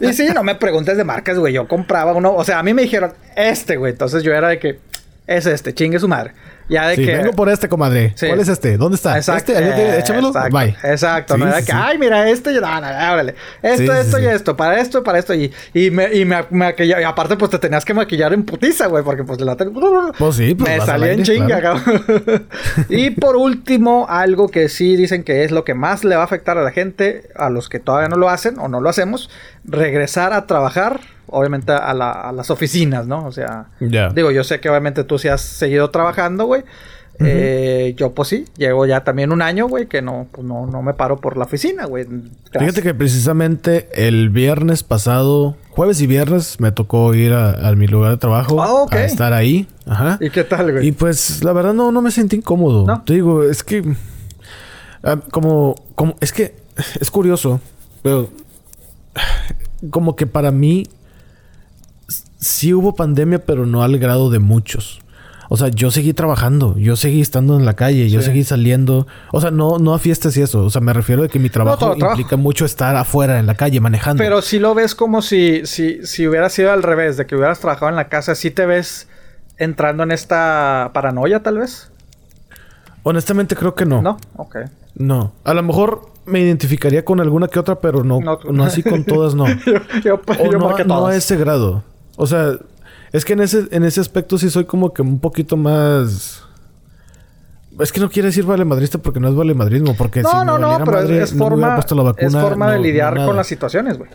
y sí, no me preguntes de marcas, güey, yo compraba uno, o sea, a mí me dijeron, este, güey, entonces yo era de que, es este, chingue su madre. Ya de Sí, que. vengo por este, comadre. Sí. ¿Cuál es este? ¿Dónde está? Exacto. Este, échamelo. Exacto, Bye. Exacto. Sí, no era que, ay, mira, este, no, no, órale. Esto, esto y esto, para esto, para esto. Y, y me, y me, maquilla- y aparte, pues te tenías que maquillar en putiza, güey, porque pues la tele- Pues sí, pues me salía en chinga, claro. cabrón. y por último, algo que sí dicen que es lo que más le va a afectar a la gente, a los que todavía no lo hacen o no lo hacemos, regresar a trabajar, obviamente a, la- a las oficinas, ¿no? O sea, Ya. digo, yo sé que obviamente tú sí has seguido trabajando, güey. Eh, yo pues sí, llevo ya también un año, güey, que no, pues, no, no me paro por la oficina, güey. Fíjate que precisamente el viernes pasado, jueves y viernes, me tocó ir a, a mi lugar de trabajo. Ah, ok. A estar ahí. Ajá. ¿Y qué tal, güey? Y pues la verdad no, no me sentí incómodo. ¿No? Te digo, es que ah, como, como es que es curioso, pero como que para mí sí hubo pandemia, pero no al grado de muchos. O sea, yo seguí trabajando, yo seguí estando en la calle, yo Sí. seguí saliendo. O sea, no, no a fiestas y eso. O sea, me refiero a que mi trabajo implica mucho estar afuera en la calle manejando. Pero si lo ves como si, si, si hubiera sido al revés, de que hubieras trabajado en la casa, ¿sí te ves entrando en esta paranoia, tal vez? Honestamente creo que no. ¿No? Ok. No. A lo mejor me identificaría con alguna que otra, pero no, No. no, así con todas, no. yo yo, O no, a ese grado. O sea, es que en ese, en ese aspecto sí soy como que un poquito más. Es que no quiere decir vale madrista porque no es vale madrismo. Porque No, si no, me no, pero es- madre, es, no me hubiera forma, puesto la vacuna, es forma de no- lidiar con las situaciones, güey.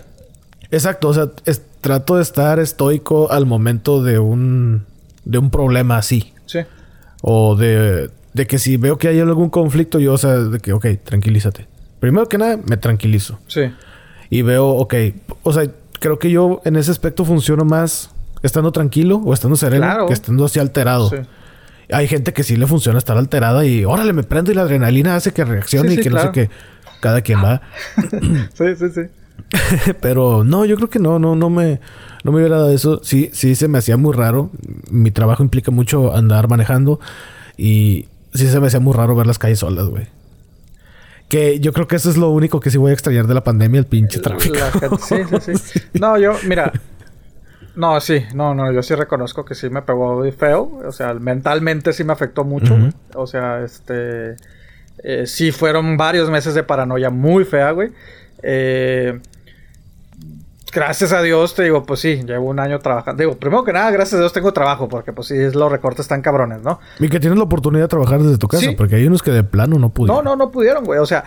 Exacto, o sea, es- trato de estar estoico al momento de un, de un problema así. Sí. O de, de que si veo que hay algún conflicto, yo, o sea, de que, ok, tranquilízate. Primero que nada, me tranquilizo. Sí. Y veo, ok, o sea, creo que yo en ese aspecto funciono más estando tranquilo o estando sereno Claro. que estando así alterado. Sí. Hay gente que sí le funciona estar alterada y órale, me prendo y la adrenalina hace que reaccione Sí, y sí, que no sé qué. Cada quien va. Sí, sí, sí. Pero no, yo creo que no, no, no me, no me hubiera dado eso. Sí, sí se me hacía muy raro. Mi trabajo implica mucho andar manejando y sí se me hacía muy raro ver las calles solas, güey. Que yo creo que eso es lo único que sí voy a extrañar de la pandemia, el pinche tráfico. La gente- sí, sí, sí. No, yo, mira. No, sí, no, no, yo sí reconozco que sí me pegó muy feo. O sea, mentalmente sí me afectó mucho. Ujú. O sea, este. eh, sí fueron varios meses de paranoia muy fea, güey. Eh, gracias a Dios, te digo, pues sí, llevo un año trabajando. Digo, primero que nada, gracias a Dios tengo trabajo, porque pues sí, los recortes están cabrones, ¿no? Y que tienes la oportunidad de trabajar desde tu casa, Sí. porque hay unos que de plano no pudieron. No, no, no pudieron, güey. O sea,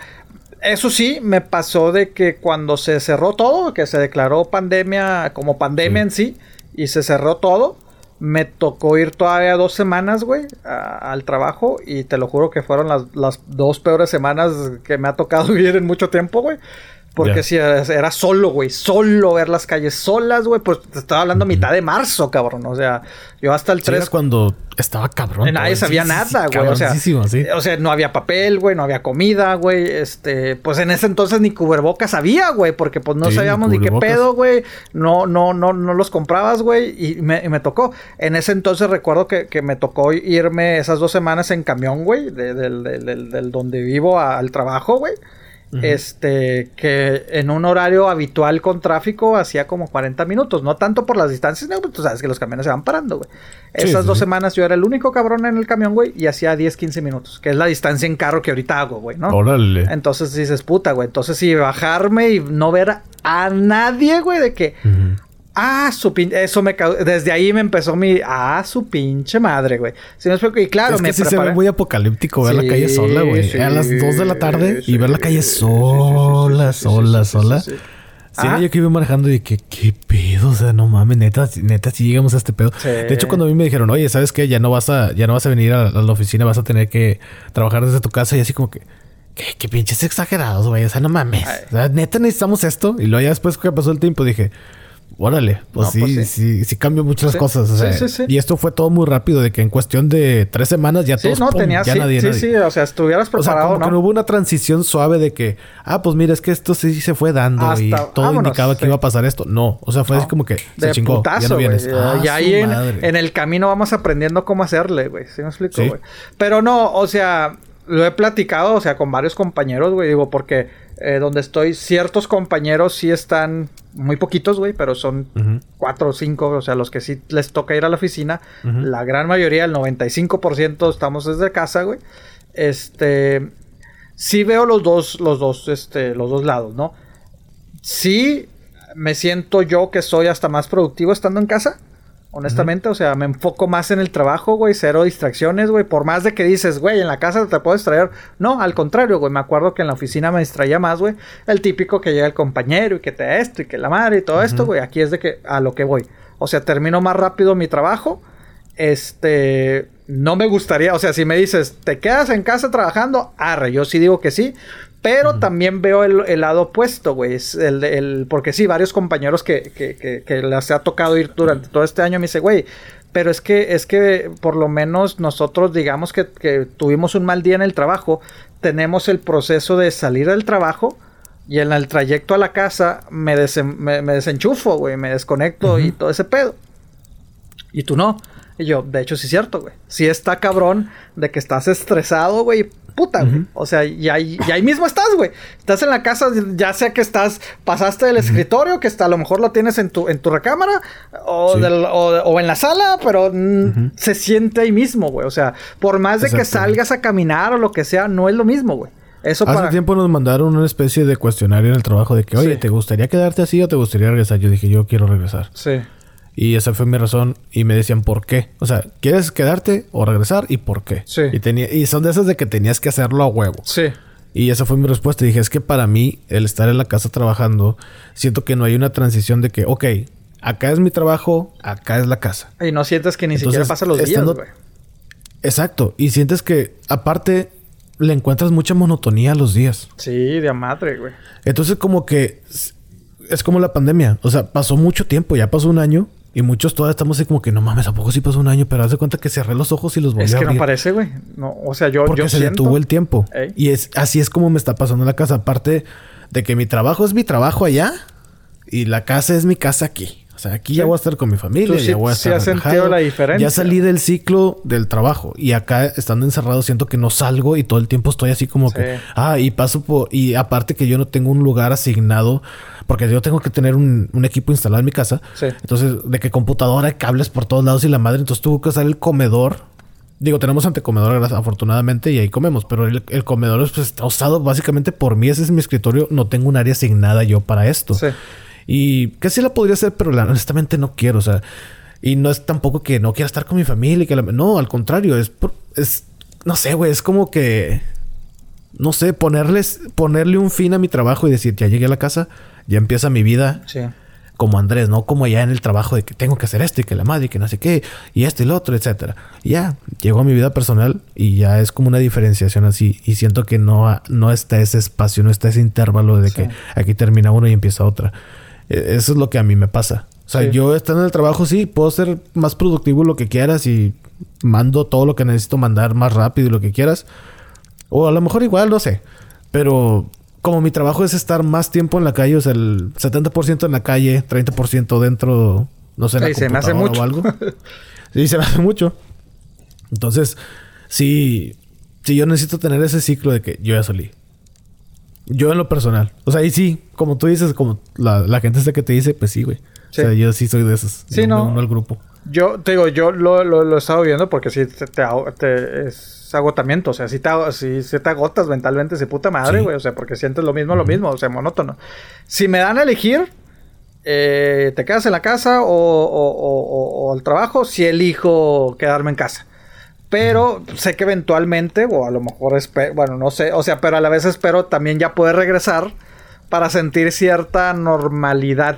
eso sí, me pasó de que cuando se cerró todo, que se declaró pandemia como pandemia Sí. en sí, y se cerró todo, me tocó ir todavía dos semanas, güey, a- al trabajo, y te lo juro que fueron las, las dos peores semanas que me ha tocado vivir en mucho tiempo, güey. Porque si era, solo, güey, solo ver las calles solas, güey, pues te estaba hablando a mitad de marzo, cabrón. O sea, yo hasta el Sí, 3 era cuando estaba cabrón. Nadie sabía Sí, nada, güey. o sea, o sea, no había papel, güey, no había comida, güey. Este, pues en ese entonces ni cubrebocas había, güey, porque pues no Sí, sabíamos ni, qué pedo, güey. No, no, no, no los comprabas, güey. Y me, y me tocó. En ese entonces recuerdo que, que me tocó irme esas dos semanas en camión, güey, de- del, del- del- del donde vivo al trabajo, güey. Este, que en un horario habitual con tráfico hacía como 40 minutos. No tanto por las distancias, no, pues tú sabes que los camiones se van parando, güey. Sí, Esas sí, dos semanas yo era el único cabrón en el camión, güey, y hacía 10, 15 minutos, que es la distancia en carro que ahorita hago, güey, ¿no? Órale. Entonces dices, puta, güey. Entonces, sí, bajarme y no ver a nadie, güey, de que. Ah, su pinche, eso me desde ahí me empezó mi, ah, su pinche madre, güey. ¿Sí me explico? Y claro, es me que sí se preparé- ve muy apocalíptico ver la Sí, calle sola, güey. sí, a las 2 de la tarde y ver la calle sí, sola, sí, sí, sí, sola, sí, sí, sola. sí, sí. Sí, Ajá. yo que iba manejando y que, ¿qué pedo? O sea, no mames, neta, neta, si llegamos a este pedo. Sí. De hecho, cuando a mí me dijeron, oye, ¿sabes qué? Ya no vas a, ya no vas a venir a, a la oficina, vas a tener que trabajar desde tu casa y así como que, ¿qué, qué pinches exagerados, güey? O sea, no mames. O sea, neta necesitamos esto. Y luego ya después que pasó el tiempo dije, órale, pues, No, sí, pues sí. sí, sí, cambió muchas Sí, cosas. O sí, sea, sí, sí. Y esto fue todo muy rápido, de que en cuestión de tres semanas ya Sí, todos, no, pum, tenías, ya sí, nadie, sí, nadie. sí, o sea, estuvieras O sea, preparado, como ¿no? que no hubo una transición suave de que, ah, pues mira, es que esto sí se fue dando y todo vámonos, indicaba que sí. iba a pasar esto. No, o sea, fue No, así como que se de chingó, ya putazo, no güey. vienes. Ah, y ahí en, en el camino vamos aprendiendo cómo hacerle, güey. ¿Sí me explico, Sí. güey? Pero no, o sea, lo he platicado, o sea, con varios compañeros, güey. Digo, porque eh, donde estoy, ciertos compañeros sí están muy poquitos, güey, pero son cuatro o cinco, o sea, los que sí les toca ir a la oficina. La gran mayoría, el 95% estamos desde casa, güey. Este, sí veo los dos, los dos, este, los dos lados, ¿no? Sí me siento yo que soy hasta más productivo estando en casa. Honestamente, o sea, me enfoco más en el trabajo, güey, cero distracciones, güey. Por más de que dices, güey, en la casa te puedo distraer. No, al contrario, güey, me acuerdo que en la oficina me distraía más, güey. El típico que llega el compañero y que te esto y que la madre y todo esto, güey. Aquí es de que a lo que voy. O sea, termino más rápido mi trabajo. Este, no me gustaría, o sea, si me dices, ¿te quedas en casa trabajando? Arre, yo sí digo que sí. Pero también veo el, el lado opuesto, güey. Es el, el- porque sí, varios compañeros que, que, que, que les ha tocado ir durante todo este año me dice, güey, pero es que, es que por lo menos nosotros, digamos que, que tuvimos un mal día en el trabajo, tenemos el proceso de salir del trabajo y en el trayecto a la casa me, desen- me, me desenchufo, güey, me desconecto y todo ese pedo. Y tú no. Y yo, de hecho, sí es cierto, güey. Sí está cabrón de que estás estresado, güey. Puta, güey. O sea, y ahí, y ahí mismo estás, güey. Estás en la casa, ya sea que estás, pasaste del escritorio, que está, a lo mejor lo tienes en tu, en tu recámara, o, Sí. del- o, o en la sala, pero se siente ahí mismo, güey. O sea, por más de que salgas a caminar o lo que sea, no es lo mismo, güey. Eso Hace para... tiempo nos mandaron una especie de cuestionario en el trabajo de que, oye, Sí. ¿te gustaría quedarte así o te gustaría regresar? Yo dije, yo quiero regresar. Sí. Y esa fue mi razón. Y me decían, ¿por qué? O sea, ¿quieres quedarte o regresar? ¿Y por qué? Sí. Y, tenía, y son de esas de que tenías que hacerlo a huevo. Sí. Y esa fue mi respuesta. Dije, es que para mí, el estar en la casa trabajando, siento que no hay una transición de que, ok, acá es mi trabajo, acá es la casa. Y no sientes que ni Entonces, siquiera pasan los días, estando- güey. Exacto. Y sientes que, aparte, le encuentras mucha monotonía a los días. Sí, de a madre, güey. Entonces, como que es como la pandemia. O sea, pasó mucho tiempo, ya pasó un año. Y muchos todavía estamos así como que no mames, ¿a poco sí pasó un año? Pero haz de cuenta que cerré los ojos y los volví Es a que no abrir. parece, güey. No, o sea, yo, Porque yo se siento... detuvo el tiempo. Ey. Y es así es como me está pasando la casa. Aparte de que mi trabajo es mi trabajo allá y la casa es mi casa aquí. O sea, aquí ya voy a estar con mi familia, sí- ya voy a sí estar sentido relajado. la diferencia. Ya salí del ciclo del trabajo y acá estando encerrado siento que no salgo y todo el tiempo estoy así como Sí. que ah, y paso por y aparte que yo no tengo un lugar asignado porque yo tengo que tener un, un equipo instalado en mi casa. Sí. Entonces, de que computadora, cables por todos lados y la madre, entonces tuvo que usar el comedor. Digo, tenemos antecomedor, afortunadamente, y ahí comemos, pero el, el comedor pues, está usado básicamente por mí. Ese es mi escritorio. No tengo un área asignada yo para esto. Sí. Y que sí la podría hacer, pero la- honestamente no quiero. O sea, y no es tampoco que no quiera estar con mi familia. y Que la- no, al contrario, es, por- es no sé, güey, es como que, no sé, ponerles, ponerle un fin a mi trabajo y decir, ya llegué a la casa, ya empieza mi vida Sí. como Andrés, no como allá en el trabajo de que tengo que hacer esto y que la madre y que no sé qué y esto y lo otro, etcétera. Ya llegó a mi vida personal y ya es como una diferenciación así y siento que no no está ese espacio, no está ese intervalo de que aquí termina uno y empieza otra. E- Eso es lo que a mí me pasa. O sea, Sí. yo estando en el trabajo sí puedo ser más productivo lo que quieras y mando todo lo que necesito mandar más rápido y lo que quieras. O a lo mejor igual, no sé. Pero como mi trabajo es estar más tiempo en la calle, o sea, el 70% en la calle, 30% dentro, no sé, en la Sí, se me hace mucho. o algo. sí, se me hace mucho. Entonces, sí, sí, yo necesito tener ese ciclo de que yo ya salí. Yo en lo personal. O sea, y sí, como tú dices, como la, la gente esta que te dice, pues sí, güey. Sí. O sea, yo sí soy de esos. Sí, Yo me no. uno al grupo. Yo te digo, yo lo, lo, lo he estado viendo porque sí te, te, ago- te- es agotamiento. O sea, si te, sí- sí te agotas mentalmente, de puta madre, Sí. güey. O sea, porque sientes lo mismo, lo mismo, o sea, monótono. Si me dan a elegir, eh, te quedas en la casa o, o, o- o- al trabajo, si elijo quedarme en casa. Pero sé que eventualmente, o a lo mejor bueno, no sé, o sea, pero a la vez espero también ya poder regresar para sentir cierta normalidad.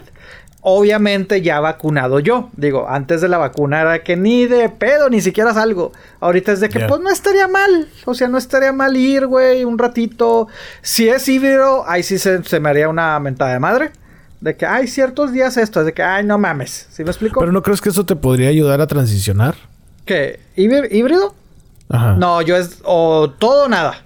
Obviamente ya vacunado yo. Digo, antes de la vacuna era que ni de pedo, ni siquiera salgo. Ahorita es de que pues no estaría mal. O sea, no estaría mal ir, güey, un ratito. Si es híbrido, ahí sí se, se me haría una mentada de madre. De que hay ciertos días esto, es de que, ay, no mames. ¿Sí me explico? Pero no crees que eso te podría ayudar a transicionar? ¿Qué? ¿Híbri- ¿Híbrido? Ajá. No, yo es o todo o nada.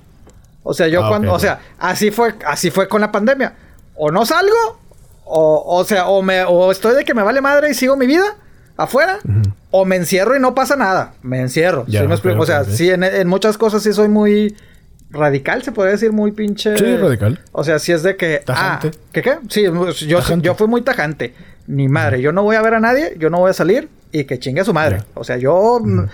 O sea, yo Ah, cuando, o sea, así fue, así fue con la pandemia. O no salgo, o, o sea, o me, o estoy de que me vale madre y sigo mi vida afuera, o me encierro y no pasa nada. Me encierro. Ya, ¿sí me ok, explico? ok, o sea, sí, en, en muchas cosas sí soy muy radical, se podría decir muy pinche. Sí, radical. O sea, si es de que. Tajante. Ah, ¿qué qué? Sí, yo, Tajante. yo fui muy tajante. Ni madre, yo no voy a ver a nadie, yo no voy a salir y que chingue a su madre. O sea, yo mm,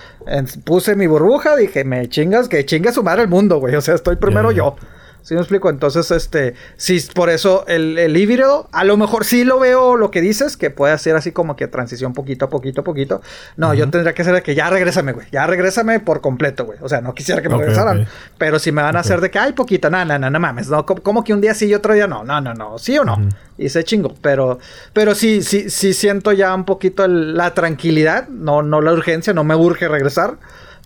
puse mi burbuja, dije, me chingas, que chingue a su madre el mundo, güey. O sea, estoy primero yo. ¿Sí me explico? Entonces, este, sí, por eso el, el híbrido, a lo mejor sí lo veo lo que dices, que puede hacer así como que transición poquito a poquito a poquito. No, yo tendría que ser de que ya regrésame, güey. Ya regrésame por completo, güey. O sea, no quisiera que me Ok, regresaran. ok. Pero si me van a hacer de que hay poquito, no, no, no, no mames, no, como, que un día sí y otro día no, no, no, no, sí o no. Y se chingo, pero, pero sí, sí, sí siento ya un poquito el- la tranquilidad, no, no la urgencia, no me urge regresar.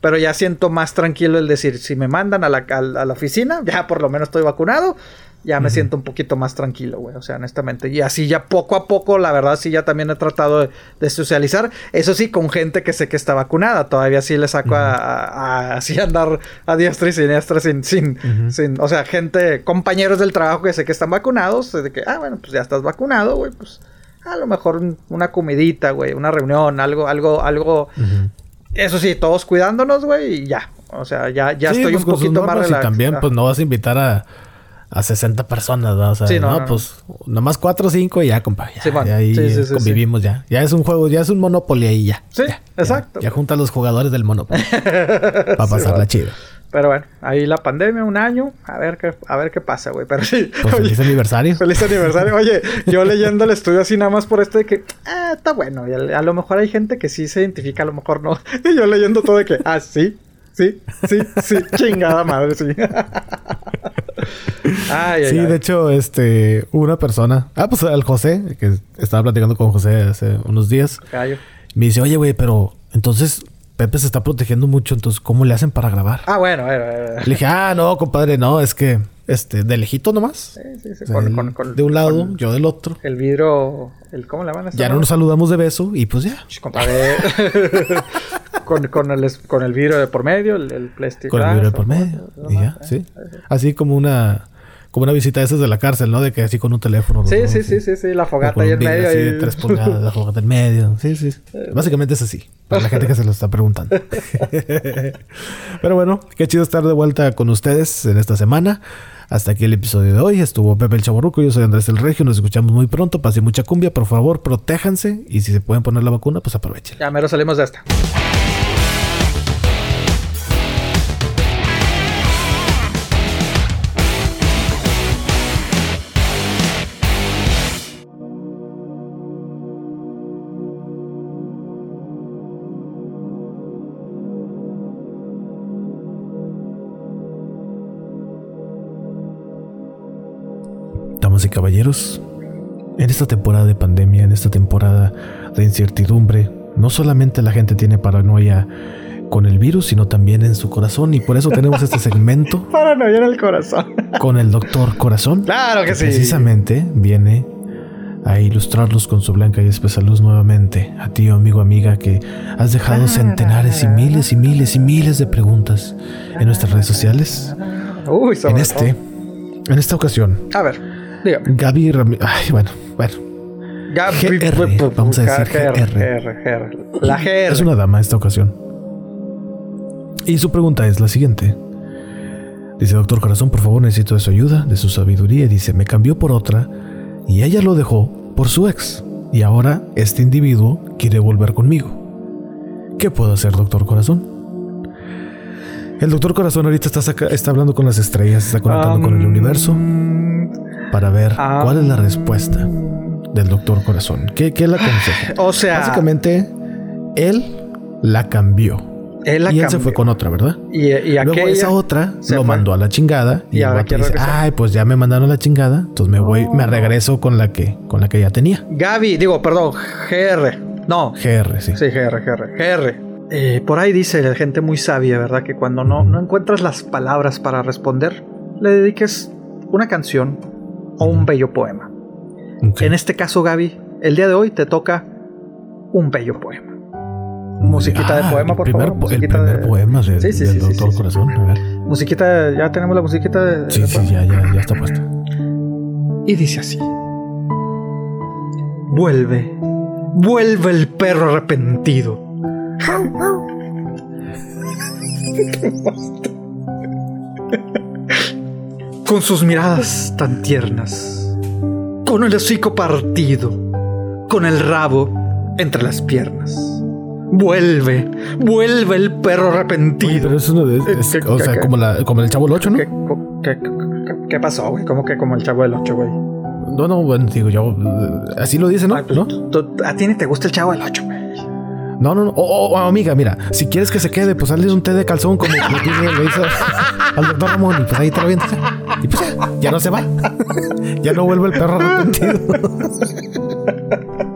Pero ya siento más tranquilo el decir, si me mandan a la, a a la oficina, ya por lo menos estoy vacunado, ya me siento un poquito más tranquilo, güey. O sea, honestamente. Y así ya poco a poco, la verdad, sí ya también he tratado de, de socializar. Eso sí, con gente que sé que está vacunada. Todavía sí le saco a, a- a- así andar a diestra y siniestra sin, sin, sin, o sea, gente, compañeros del trabajo que sé que están vacunados. De que, ah, bueno, pues ya estás vacunado, güey, pues a lo mejor un- una comidita, güey, una reunión, algo, algo, algo. Eso sí, todos cuidándonos, güey, y ya. O sea, ya, ya Sí, estoy pues, un poquito más relajado. Y también, pues no vas a invitar a, a 60 personas, ¿no? O sea, Sí, no, no, no, no. pues nomás 4 o 5 y ya, compa. Ya, Sí, bueno. ya ahí Sí, convivimos ya. Ya es un juego, ya es un Monopoly ahí ya. Sí, Ya, exacto. Ya, junta a los jugadores del Monopoly. Para pasarla chido. Pero bueno, ahí la pandemia, un año, a ver qué, a ver qué pasa, güey. Pero sí. Pues oye, feliz aniversario. Feliz aniversario. Oye, yo leyendo el estudio así nada más por esto de que, ah, está bueno. Y a, a lo mejor hay gente que sí se identifica, a lo mejor no. Y yo leyendo todo de que, ah, sí, sí, sí, sí, chingada madre, sí. ay, Sí, ay. de hecho, este, una persona, ah, pues al José, que estaba platicando con José hace unos días, Callo. me dice, oye, güey, pero entonces Pepe se está protegiendo mucho, entonces, ¿cómo le hacen para grabar? Ah, bueno, bueno, bueno. Le dije, ah, no, compadre, no, es que, este, de lejito nomás. Sí, sí, sí. Con, él con- con- de un lado, yo del otro. el vidrio, el, ¿cómo le llaman a Ya no nos saludamos de beso y pues ya. Ch, compadre. con, con, el, con el vidrio de por medio, el, el plástico. Con el vidrio de por medio. Y ya, sí. Así como una, como una visita de esas de la cárcel, ¿no? De que así con un teléfono. Sí, sí, sí, sí, sí, la fogata ahí en medio. así de tres pulgadas, la fogata en medio. Sí, sí. Básicamente es así. Para la gente que se lo está preguntando. Pero bueno, qué chido estar de vuelta con ustedes en esta semana. Hasta aquí el episodio de hoy. Estuvo Pepe el Chaborruco. Yo soy Andrés el Regio. Nos escuchamos muy pronto. Pase mucha cumbia. Por favor, protéjanse. Y si se pueden poner la vacuna, pues aprovechen. Ya mero salimos de esta. Caballeros, en esta temporada de pandemia, en esta temporada de incertidumbre, no solamente la gente tiene paranoia con el virus, sino también en su corazón. Y por eso tenemos este segmento Paranoia en el corazón. con el doctor Corazón. claro que sí. Precisamente viene a ilustrarlos con su blanca y espesa luz nuevamente. A ti, amigo, amiga, que has dejado centenares y miles y miles y miles de preguntas en nuestras redes sociales. Uy, sobre En este, en esta ocasión. A ver, dígame. Gaby Ramírez. Ay, bueno, bueno. Gabi- GR, vamos a decir GR, GR. GR, GR. La GR. Es una dama esta ocasión. Y su pregunta es la siguiente. Dice, doctor Corazón, por favor, necesito de su ayuda, de su sabiduría. Y dice, me cambió por otra y ella lo dejó por su ex. Y ahora este individuo quiere volver conmigo. ¿Qué puedo hacer, doctor Corazón? El doctor Corazón ahorita está, saca- está hablando con las estrellas, está conectando con el Um, universo para ver ah. cuál es la respuesta del doctor Corazón. ¿Qué, qué le aconseja? O sea, Básicamente, él la cambió. él la y él se fue con otra, ¿verdad? Y, y Luego esa otra lo fue. mandó a la chingada. Y, Y el ahora dice, regresar. ay, pues ya me mandaron a la chingada. Entonces me voy, me regreso con la que, con la que ya tenía. Gaby, digo, perdón, GR. No, GR, sí. Sí, GR, GR. GR. Eh, por ahí dice la gente muy sabia, ¿verdad? Que cuando no, no encuentras las palabras para responder, le dediques una canción o un bello poema. En este caso, Gaby, el día de hoy te toca un bello poema. musiquita de Ah, poema, por primer, favor, El musiquita primer de- poema de- Sí, sí, del sí, doctor. Corazón. A ver. Musiquita, ya tenemos la musiquita de... Sí, de sí, ya, ya, ya está puesta. Y dice así. Vuelve, vuelve el perro arrepentido. con sus miradas tan tiernas, con el hocico partido, con el rabo entre las piernas. Vuelve, vuelve el perro arrepentido. Pero eso no es, es- ¿Qué- o qué- sea, qué? como, la, como el chavo del 8, ¿no? ¿Qué, pasó, güey? ¿Cómo que como el chavo del 8, güey? No, no, bueno, digo yo, eh, así lo dice, ¿no? Ay, pues, ¿No? tú- tú- a ti ni te gusta el chavo del 8, güey. No, no, no. Oh, oh, oh, amiga, mira, si quieres que se quede, pues hazle un té de calzón como como tú le hizo al doctor Ramón y pues ahí te lo avientas. Y pues ya, ya no se va. ya no vuelve el perro arrepentido.